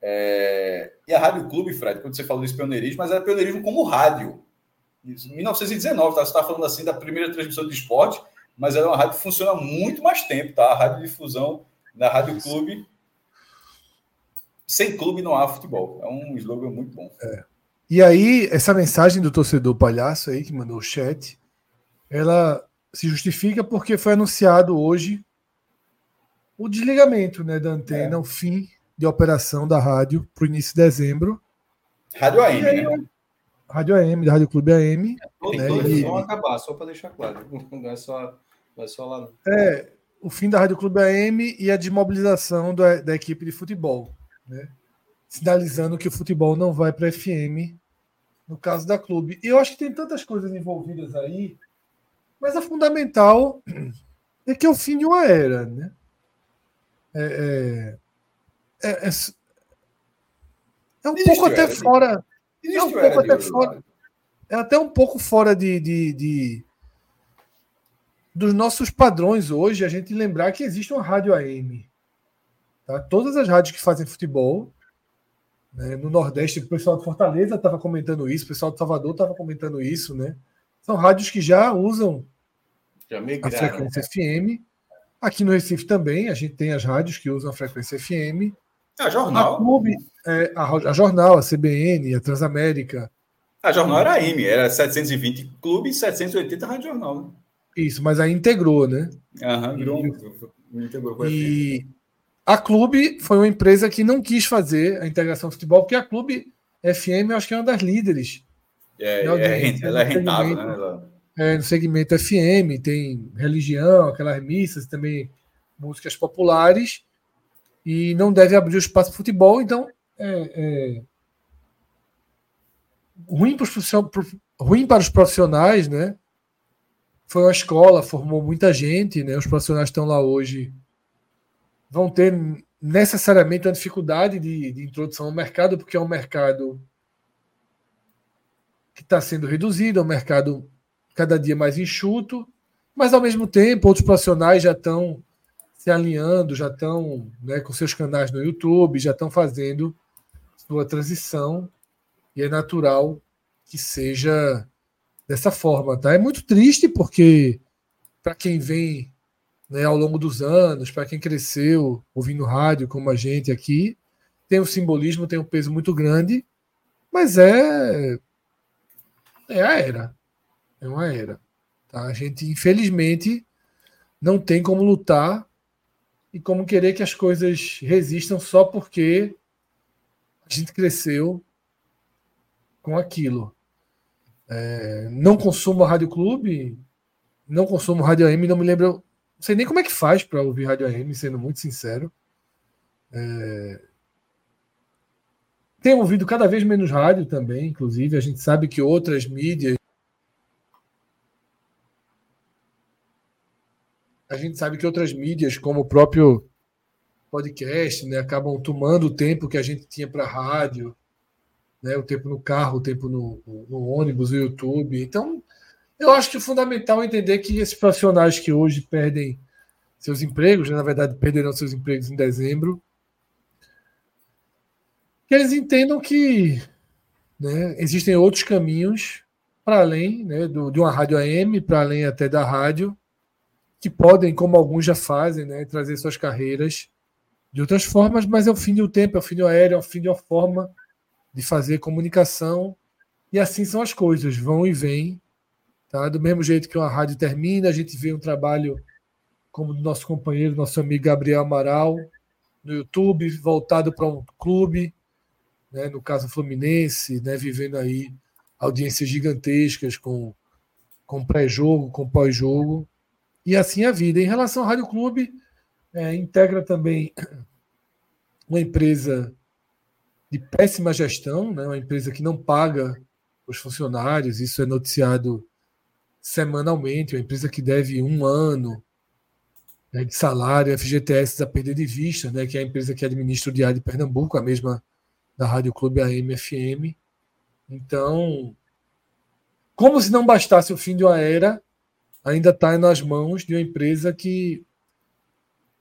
É, e a Rádio Clube, Fred, quando você falou desse pioneirismo, mas era pioneirismo como rádio. Em 1919, tá? você está falando assim da primeira transmissão de esporte, mas era uma rádio que funciona há muito mais tempo, tá? A rádio difusão da Rádio Clube. Sem clube não há futebol. É um slogan muito bom. É. E aí, essa mensagem do torcedor palhaço aí, que mandou o chat, ela se justifica porque foi anunciado hoje o desligamento né, da antena, é. o fim de operação da rádio para o início de dezembro. Rádio AM, aí, né? Rádio AM, da Rádio Clube AM. É, né, todos e... vão acabar, só para deixar claro. Não é só, não é só lá. Não. É, o fim da Rádio Clube AM e a desmobilização da, da equipe de futebol. Né? Sinalizando que o futebol não vai para FM, no caso da clube. E eu acho que tem tantas coisas envolvidas aí, mas a fundamental é que é o fim de uma era. Né? É, é, é, é, é um pouco até fora. É um pouco até fora. É até um pouco fora de, de, de, dos nossos padrões hoje a gente lembrar que existe uma rádio AM. Tá? Todas as rádios que fazem futebol, né? no Nordeste, o pessoal de Fortaleza estava comentando isso, o pessoal de Salvador estava comentando isso, né? São rádios que já usam já a frequência FM. Aqui no Recife também, a gente tem as rádios que usam a frequência FM. A jornal. A, clube, é, a, a, jornal, a CBN, a Transamérica. A jornal era AM, era 720 clube e 780 rádio jornal. Né? Isso, mas aí integrou, né? Aham, virou e, integrou a E a clube foi uma empresa que não quis fazer a integração do futebol, porque a clube FM eu acho que é uma das líderes. É, é, ela é rentável, né? Ela é, no segmento FM, tem religião, aquelas missas, também músicas populares, e não deve abrir o espaço para futebol, então é, é ruim, para ruim para os profissionais, né? Foi uma escola, formou muita gente, né? Os profissionais estão lá hoje vão ter necessariamente uma dificuldade de, de introdução ao mercado, porque é um mercado que está sendo reduzido, é um mercado cada dia mais enxuto, mas ao mesmo tempo outros profissionais já estão se alinhando, já estão né, com seus canais no YouTube, já estão fazendo sua transição e é natural que seja dessa forma, tá? É muito triste porque para quem vem né, ao longo dos anos, para quem cresceu ouvindo rádio como a gente aqui, tem um simbolismo, tem um peso muito grande, mas é é a era. É uma era. Tá? A gente, infelizmente, não tem como lutar e como querer que as coisas resistam só porque a gente cresceu com aquilo. É, não consumo Rádio Clube, não consumo Rádio AM, não me lembro. Não sei nem como é que faz para ouvir Rádio AM, sendo muito sincero. É, tenho ouvido cada vez menos rádio também, inclusive. A gente sabe que outras mídias a gente sabe que outras mídias, como o próprio podcast, né, acabam tomando o tempo que a gente tinha para rádio, né, o tempo no carro, o tempo no, no, ônibus, no YouTube. Então, eu acho que é fundamental entender que esses profissionais que hoje perdem seus empregos, né, na verdade perderão seus empregos em dezembro, que eles entendam que né, existem outros caminhos para além né, do, de uma rádio AM, para além até da rádio, que podem, como alguns já fazem, né, trazer suas carreiras de outras formas, mas é o fim do tempo, é o fim do aéreo, é o fim de uma forma de fazer comunicação. E assim são as coisas, vão e vêm. Tá? Do mesmo jeito que uma rádio termina, a gente vê um trabalho como do nosso companheiro, nosso amigo Gabriel Amaral, no YouTube, voltado para um clube, né, no caso Fluminense, né, vivendo aí audiências gigantescas com, com pré-jogo, com pós-jogo. E assim a vida. Em relação ao Rádio Clube, é, integra também uma empresa de péssima gestão, né? uma empresa que não paga os funcionários, isso é noticiado semanalmente, uma empresa que deve um ano né, de salário, FGTS a perder de vista, né, que é a empresa que administra o Diário de Pernambuco, a mesma da Rádio Clube AM-FM. Então, como se não bastasse o fim de uma era, ainda está nas mãos de uma empresa que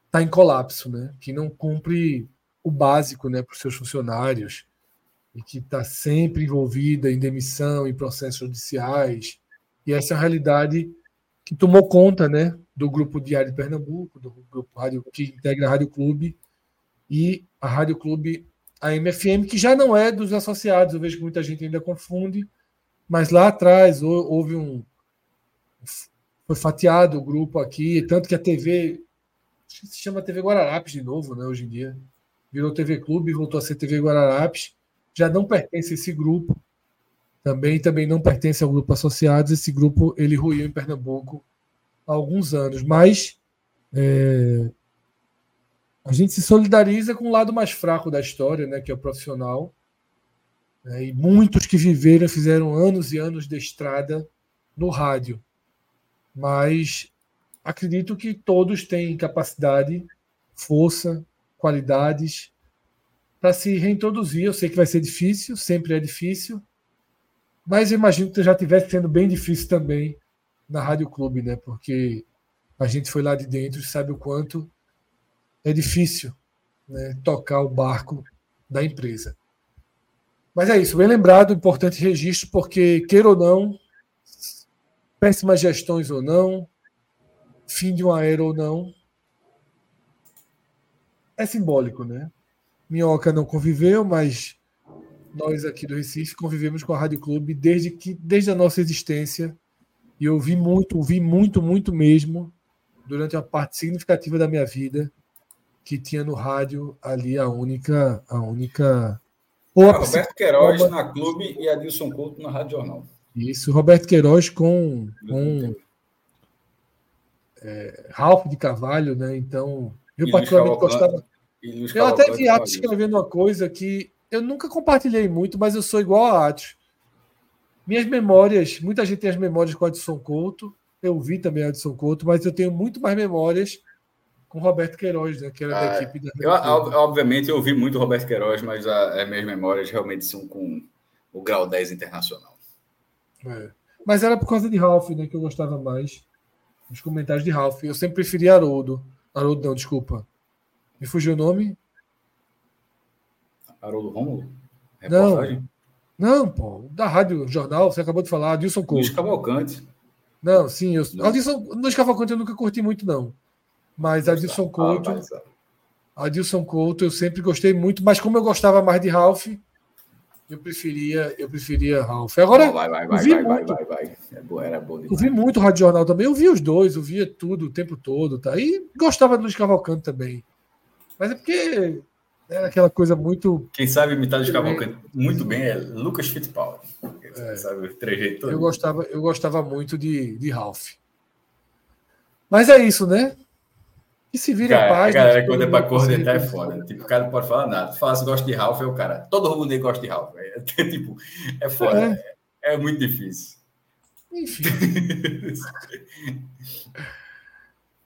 está em colapso, né, que não cumpre o básico né, para os seus funcionários e que está sempre envolvida em demissão, em processos judiciais. E essa é a realidade que tomou conta né, do Grupo Diário de Pernambuco, do grupo rádio, que integra a Rádio Clube e a Rádio Clube a MFM, que já não é dos associados, eu vejo que muita gente ainda confunde, mas lá atrás houve um. Foi fatiado o grupo aqui, tanto que a TV. Se chama TV Guararapes de novo, né, hoje em dia virou TV Clube, voltou a ser TV Guararapes, já não pertence a esse grupo, também também não pertence ao grupo associados. Esse grupo ele ruiu em Pernambuco há alguns anos, mas é, a gente se solidariza com o lado mais fraco da história, né, que é o profissional. Né, e muitos que viveram fizeram anos e anos de estrada no rádio, mas acredito que todos têm capacidade, força, qualidades para se reintroduzir. Eu sei que vai ser difícil, sempre é difícil, mas imagino que já estivesse sendo bem difícil também na Rádio Clube, né? Porque a gente foi lá de dentro e sabe o quanto é difícil né, tocar o barco da empresa. Mas é isso, bem lembrado, importante registro, porque, queira ou não, péssimas gestões ou não, fim de uma era ou não, é simbólico, né? Minhoca não conviveu, mas nós aqui do Recife convivemos com a Rádio Clube desde que desde a nossa existência e eu vi muito, vi muito, muito mesmo durante uma parte significativa da minha vida que tinha no rádio ali a única a única Roberto Queiroz na Clube e Adilson Couto na Rádio Jornal. Isso, Roberto Queiroz com, com é, Ralph de Carvalho, né? Então, eu e particularmente gostava. Eu até vi Atos escrevendo uma coisa que eu nunca compartilhei muito, mas eu sou igual a Atos. Minhas memórias, muita gente tem as memórias com Adson Couto, eu vi também Adson Couto, mas eu tenho muito mais memórias com Roberto Queiroz, né, que era ah, da equipe da. Eu, obviamente, eu ouvi muito Roberto Queiroz, mas as minhas memórias realmente são com o grau 10 internacional. É. Mas era por causa de Ralph, né, que eu gostava mais. Os comentários de Ralph. Eu sempre preferi Haroldo. Haroldo, não, desculpa. Me fugiu o nome? Haroldo Rômulo? Não. Não, pô. Da Rádio Jornal, você acabou de falar, Adilson Couto. Luiz Cavalcante. Não, sim. Eu... Não. Adilson, Luiz Cavalcante eu nunca curti muito, não. Mas Adilson Couto. Ah, mas... Adilson Couto eu sempre gostei muito, mas como eu gostava mais de Ralph, eu preferia, eu preferia Ralph. Agora, vai, vai, vai, vai, vai, vai, vai, é Era bom eu vi muito Rádio Jornal também. Eu vi os dois, eu via tudo o tempo todo, tá? E gostava do Luiz Cavalcante também. Mas é porque era aquela coisa muito. Quem sabe imitar de Cavalcante muito bem é Lucas Fittipaldi. É. Sabe o trejeito Eu gostava, eu gostava muito de, de Ralph. Mas é isso, né? E se vira cara, a paz. A galera quando é pra cornetar é foda. Tipo, o cara não pode falar nada. Fala se gosta de Ralph, é o cara. Todo mundo gosta de Ralph. É, tipo, é foda. É, é, é muito difícil. Enfim.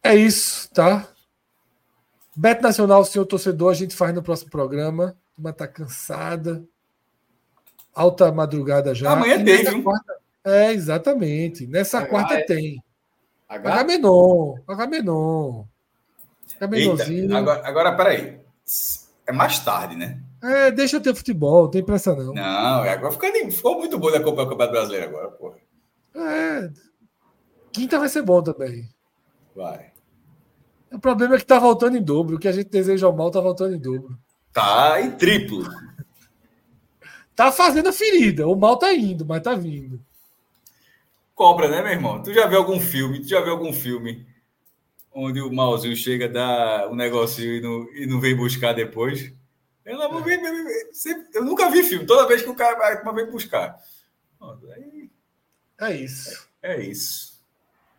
é isso, tá? Beto Nacional, senhor torcedor, a gente faz no próximo programa. Uma tá cansada. Alta madrugada já. Amanhã tem, viu? Quarta... É, exatamente. Nessa H quarta é... tem. H? Agamenon. Agamenon. Agamenonzinho. Agora, agora, peraí. É mais tarde, né? É, deixa eu ter futebol, não tem pressa não. Não, é, agora ficou, ficou muito bom de acompanhar o Campeonato Brasileiro agora, porra. É. Quinta vai ser bom também. Vai. O problema é que tá voltando em dobro. O que a gente deseja ao mal tá voltando em dobro. Tá em triplo. tá fazendo a ferida. O mal tá indo, mas tá vindo. Cobra, né, meu irmão? Tu já viu algum filme? Tu já viu algum filme onde o malzinho chega, dá um negocinho e não, e não vem buscar depois? Eu, não, vem, eu nunca vi filme. Toda vez que o cara vai, vem buscar. É isso. É, é isso.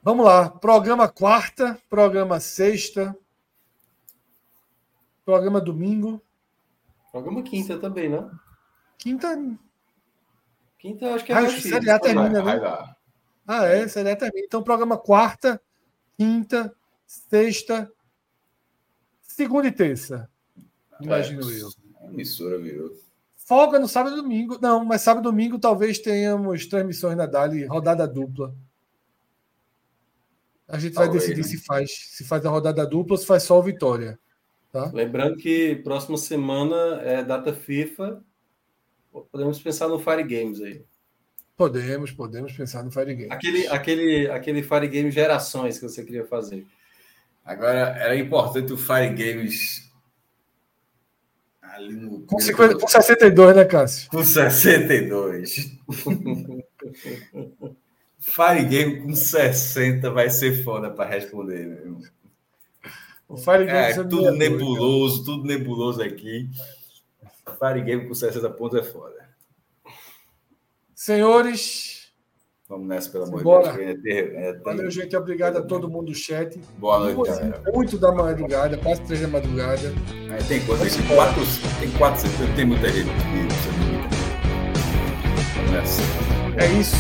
Vamos lá. Programa quarta, programa sexta, programa domingo. Programa quinta também, né? Quinta. Quinta acho que é Ah, mais Série A termina, Vai né? Ah, é, Série A termina. Então, programa quarta, quinta, sexta, segunda e terça. Imagino É, eu. A emissora virou. Folga no sábado e domingo. Não, mas sábado e domingo talvez tenhamos transmissões na Dali, rodada dupla. A gente vai Talvez, decidir né? se faz, se faz a rodada dupla ou se faz só o Vitória. Tá? Lembrando que próxima semana é data FIFA. Podemos pensar no Fire Games aí. Podemos, podemos pensar no Fire Game. Aquele, aquele, aquele Fire Game gerações que você queria fazer. Agora, era importante o Fire Games ali no. Com, 50, com 62, né, Cássio? Com 62. Fire Game com 60 vai ser foda para responder, meu irmão. O Fire Game É, de tudo nebuloso, tudo nebuloso aqui. Fire Game com 60 pontos é foda. Senhores, Vamos nessa, pelo amor de Bora. Deus. ainda tem- ainda tem- valeu, gente. Obrigado a todo mundo do chat. Boa noite, Duas galera. muito da madrugada, quase três da madrugada. Aí tem quanto? Tem quatro, tem quatro, tem muita gente. Vamos nessa. É isso.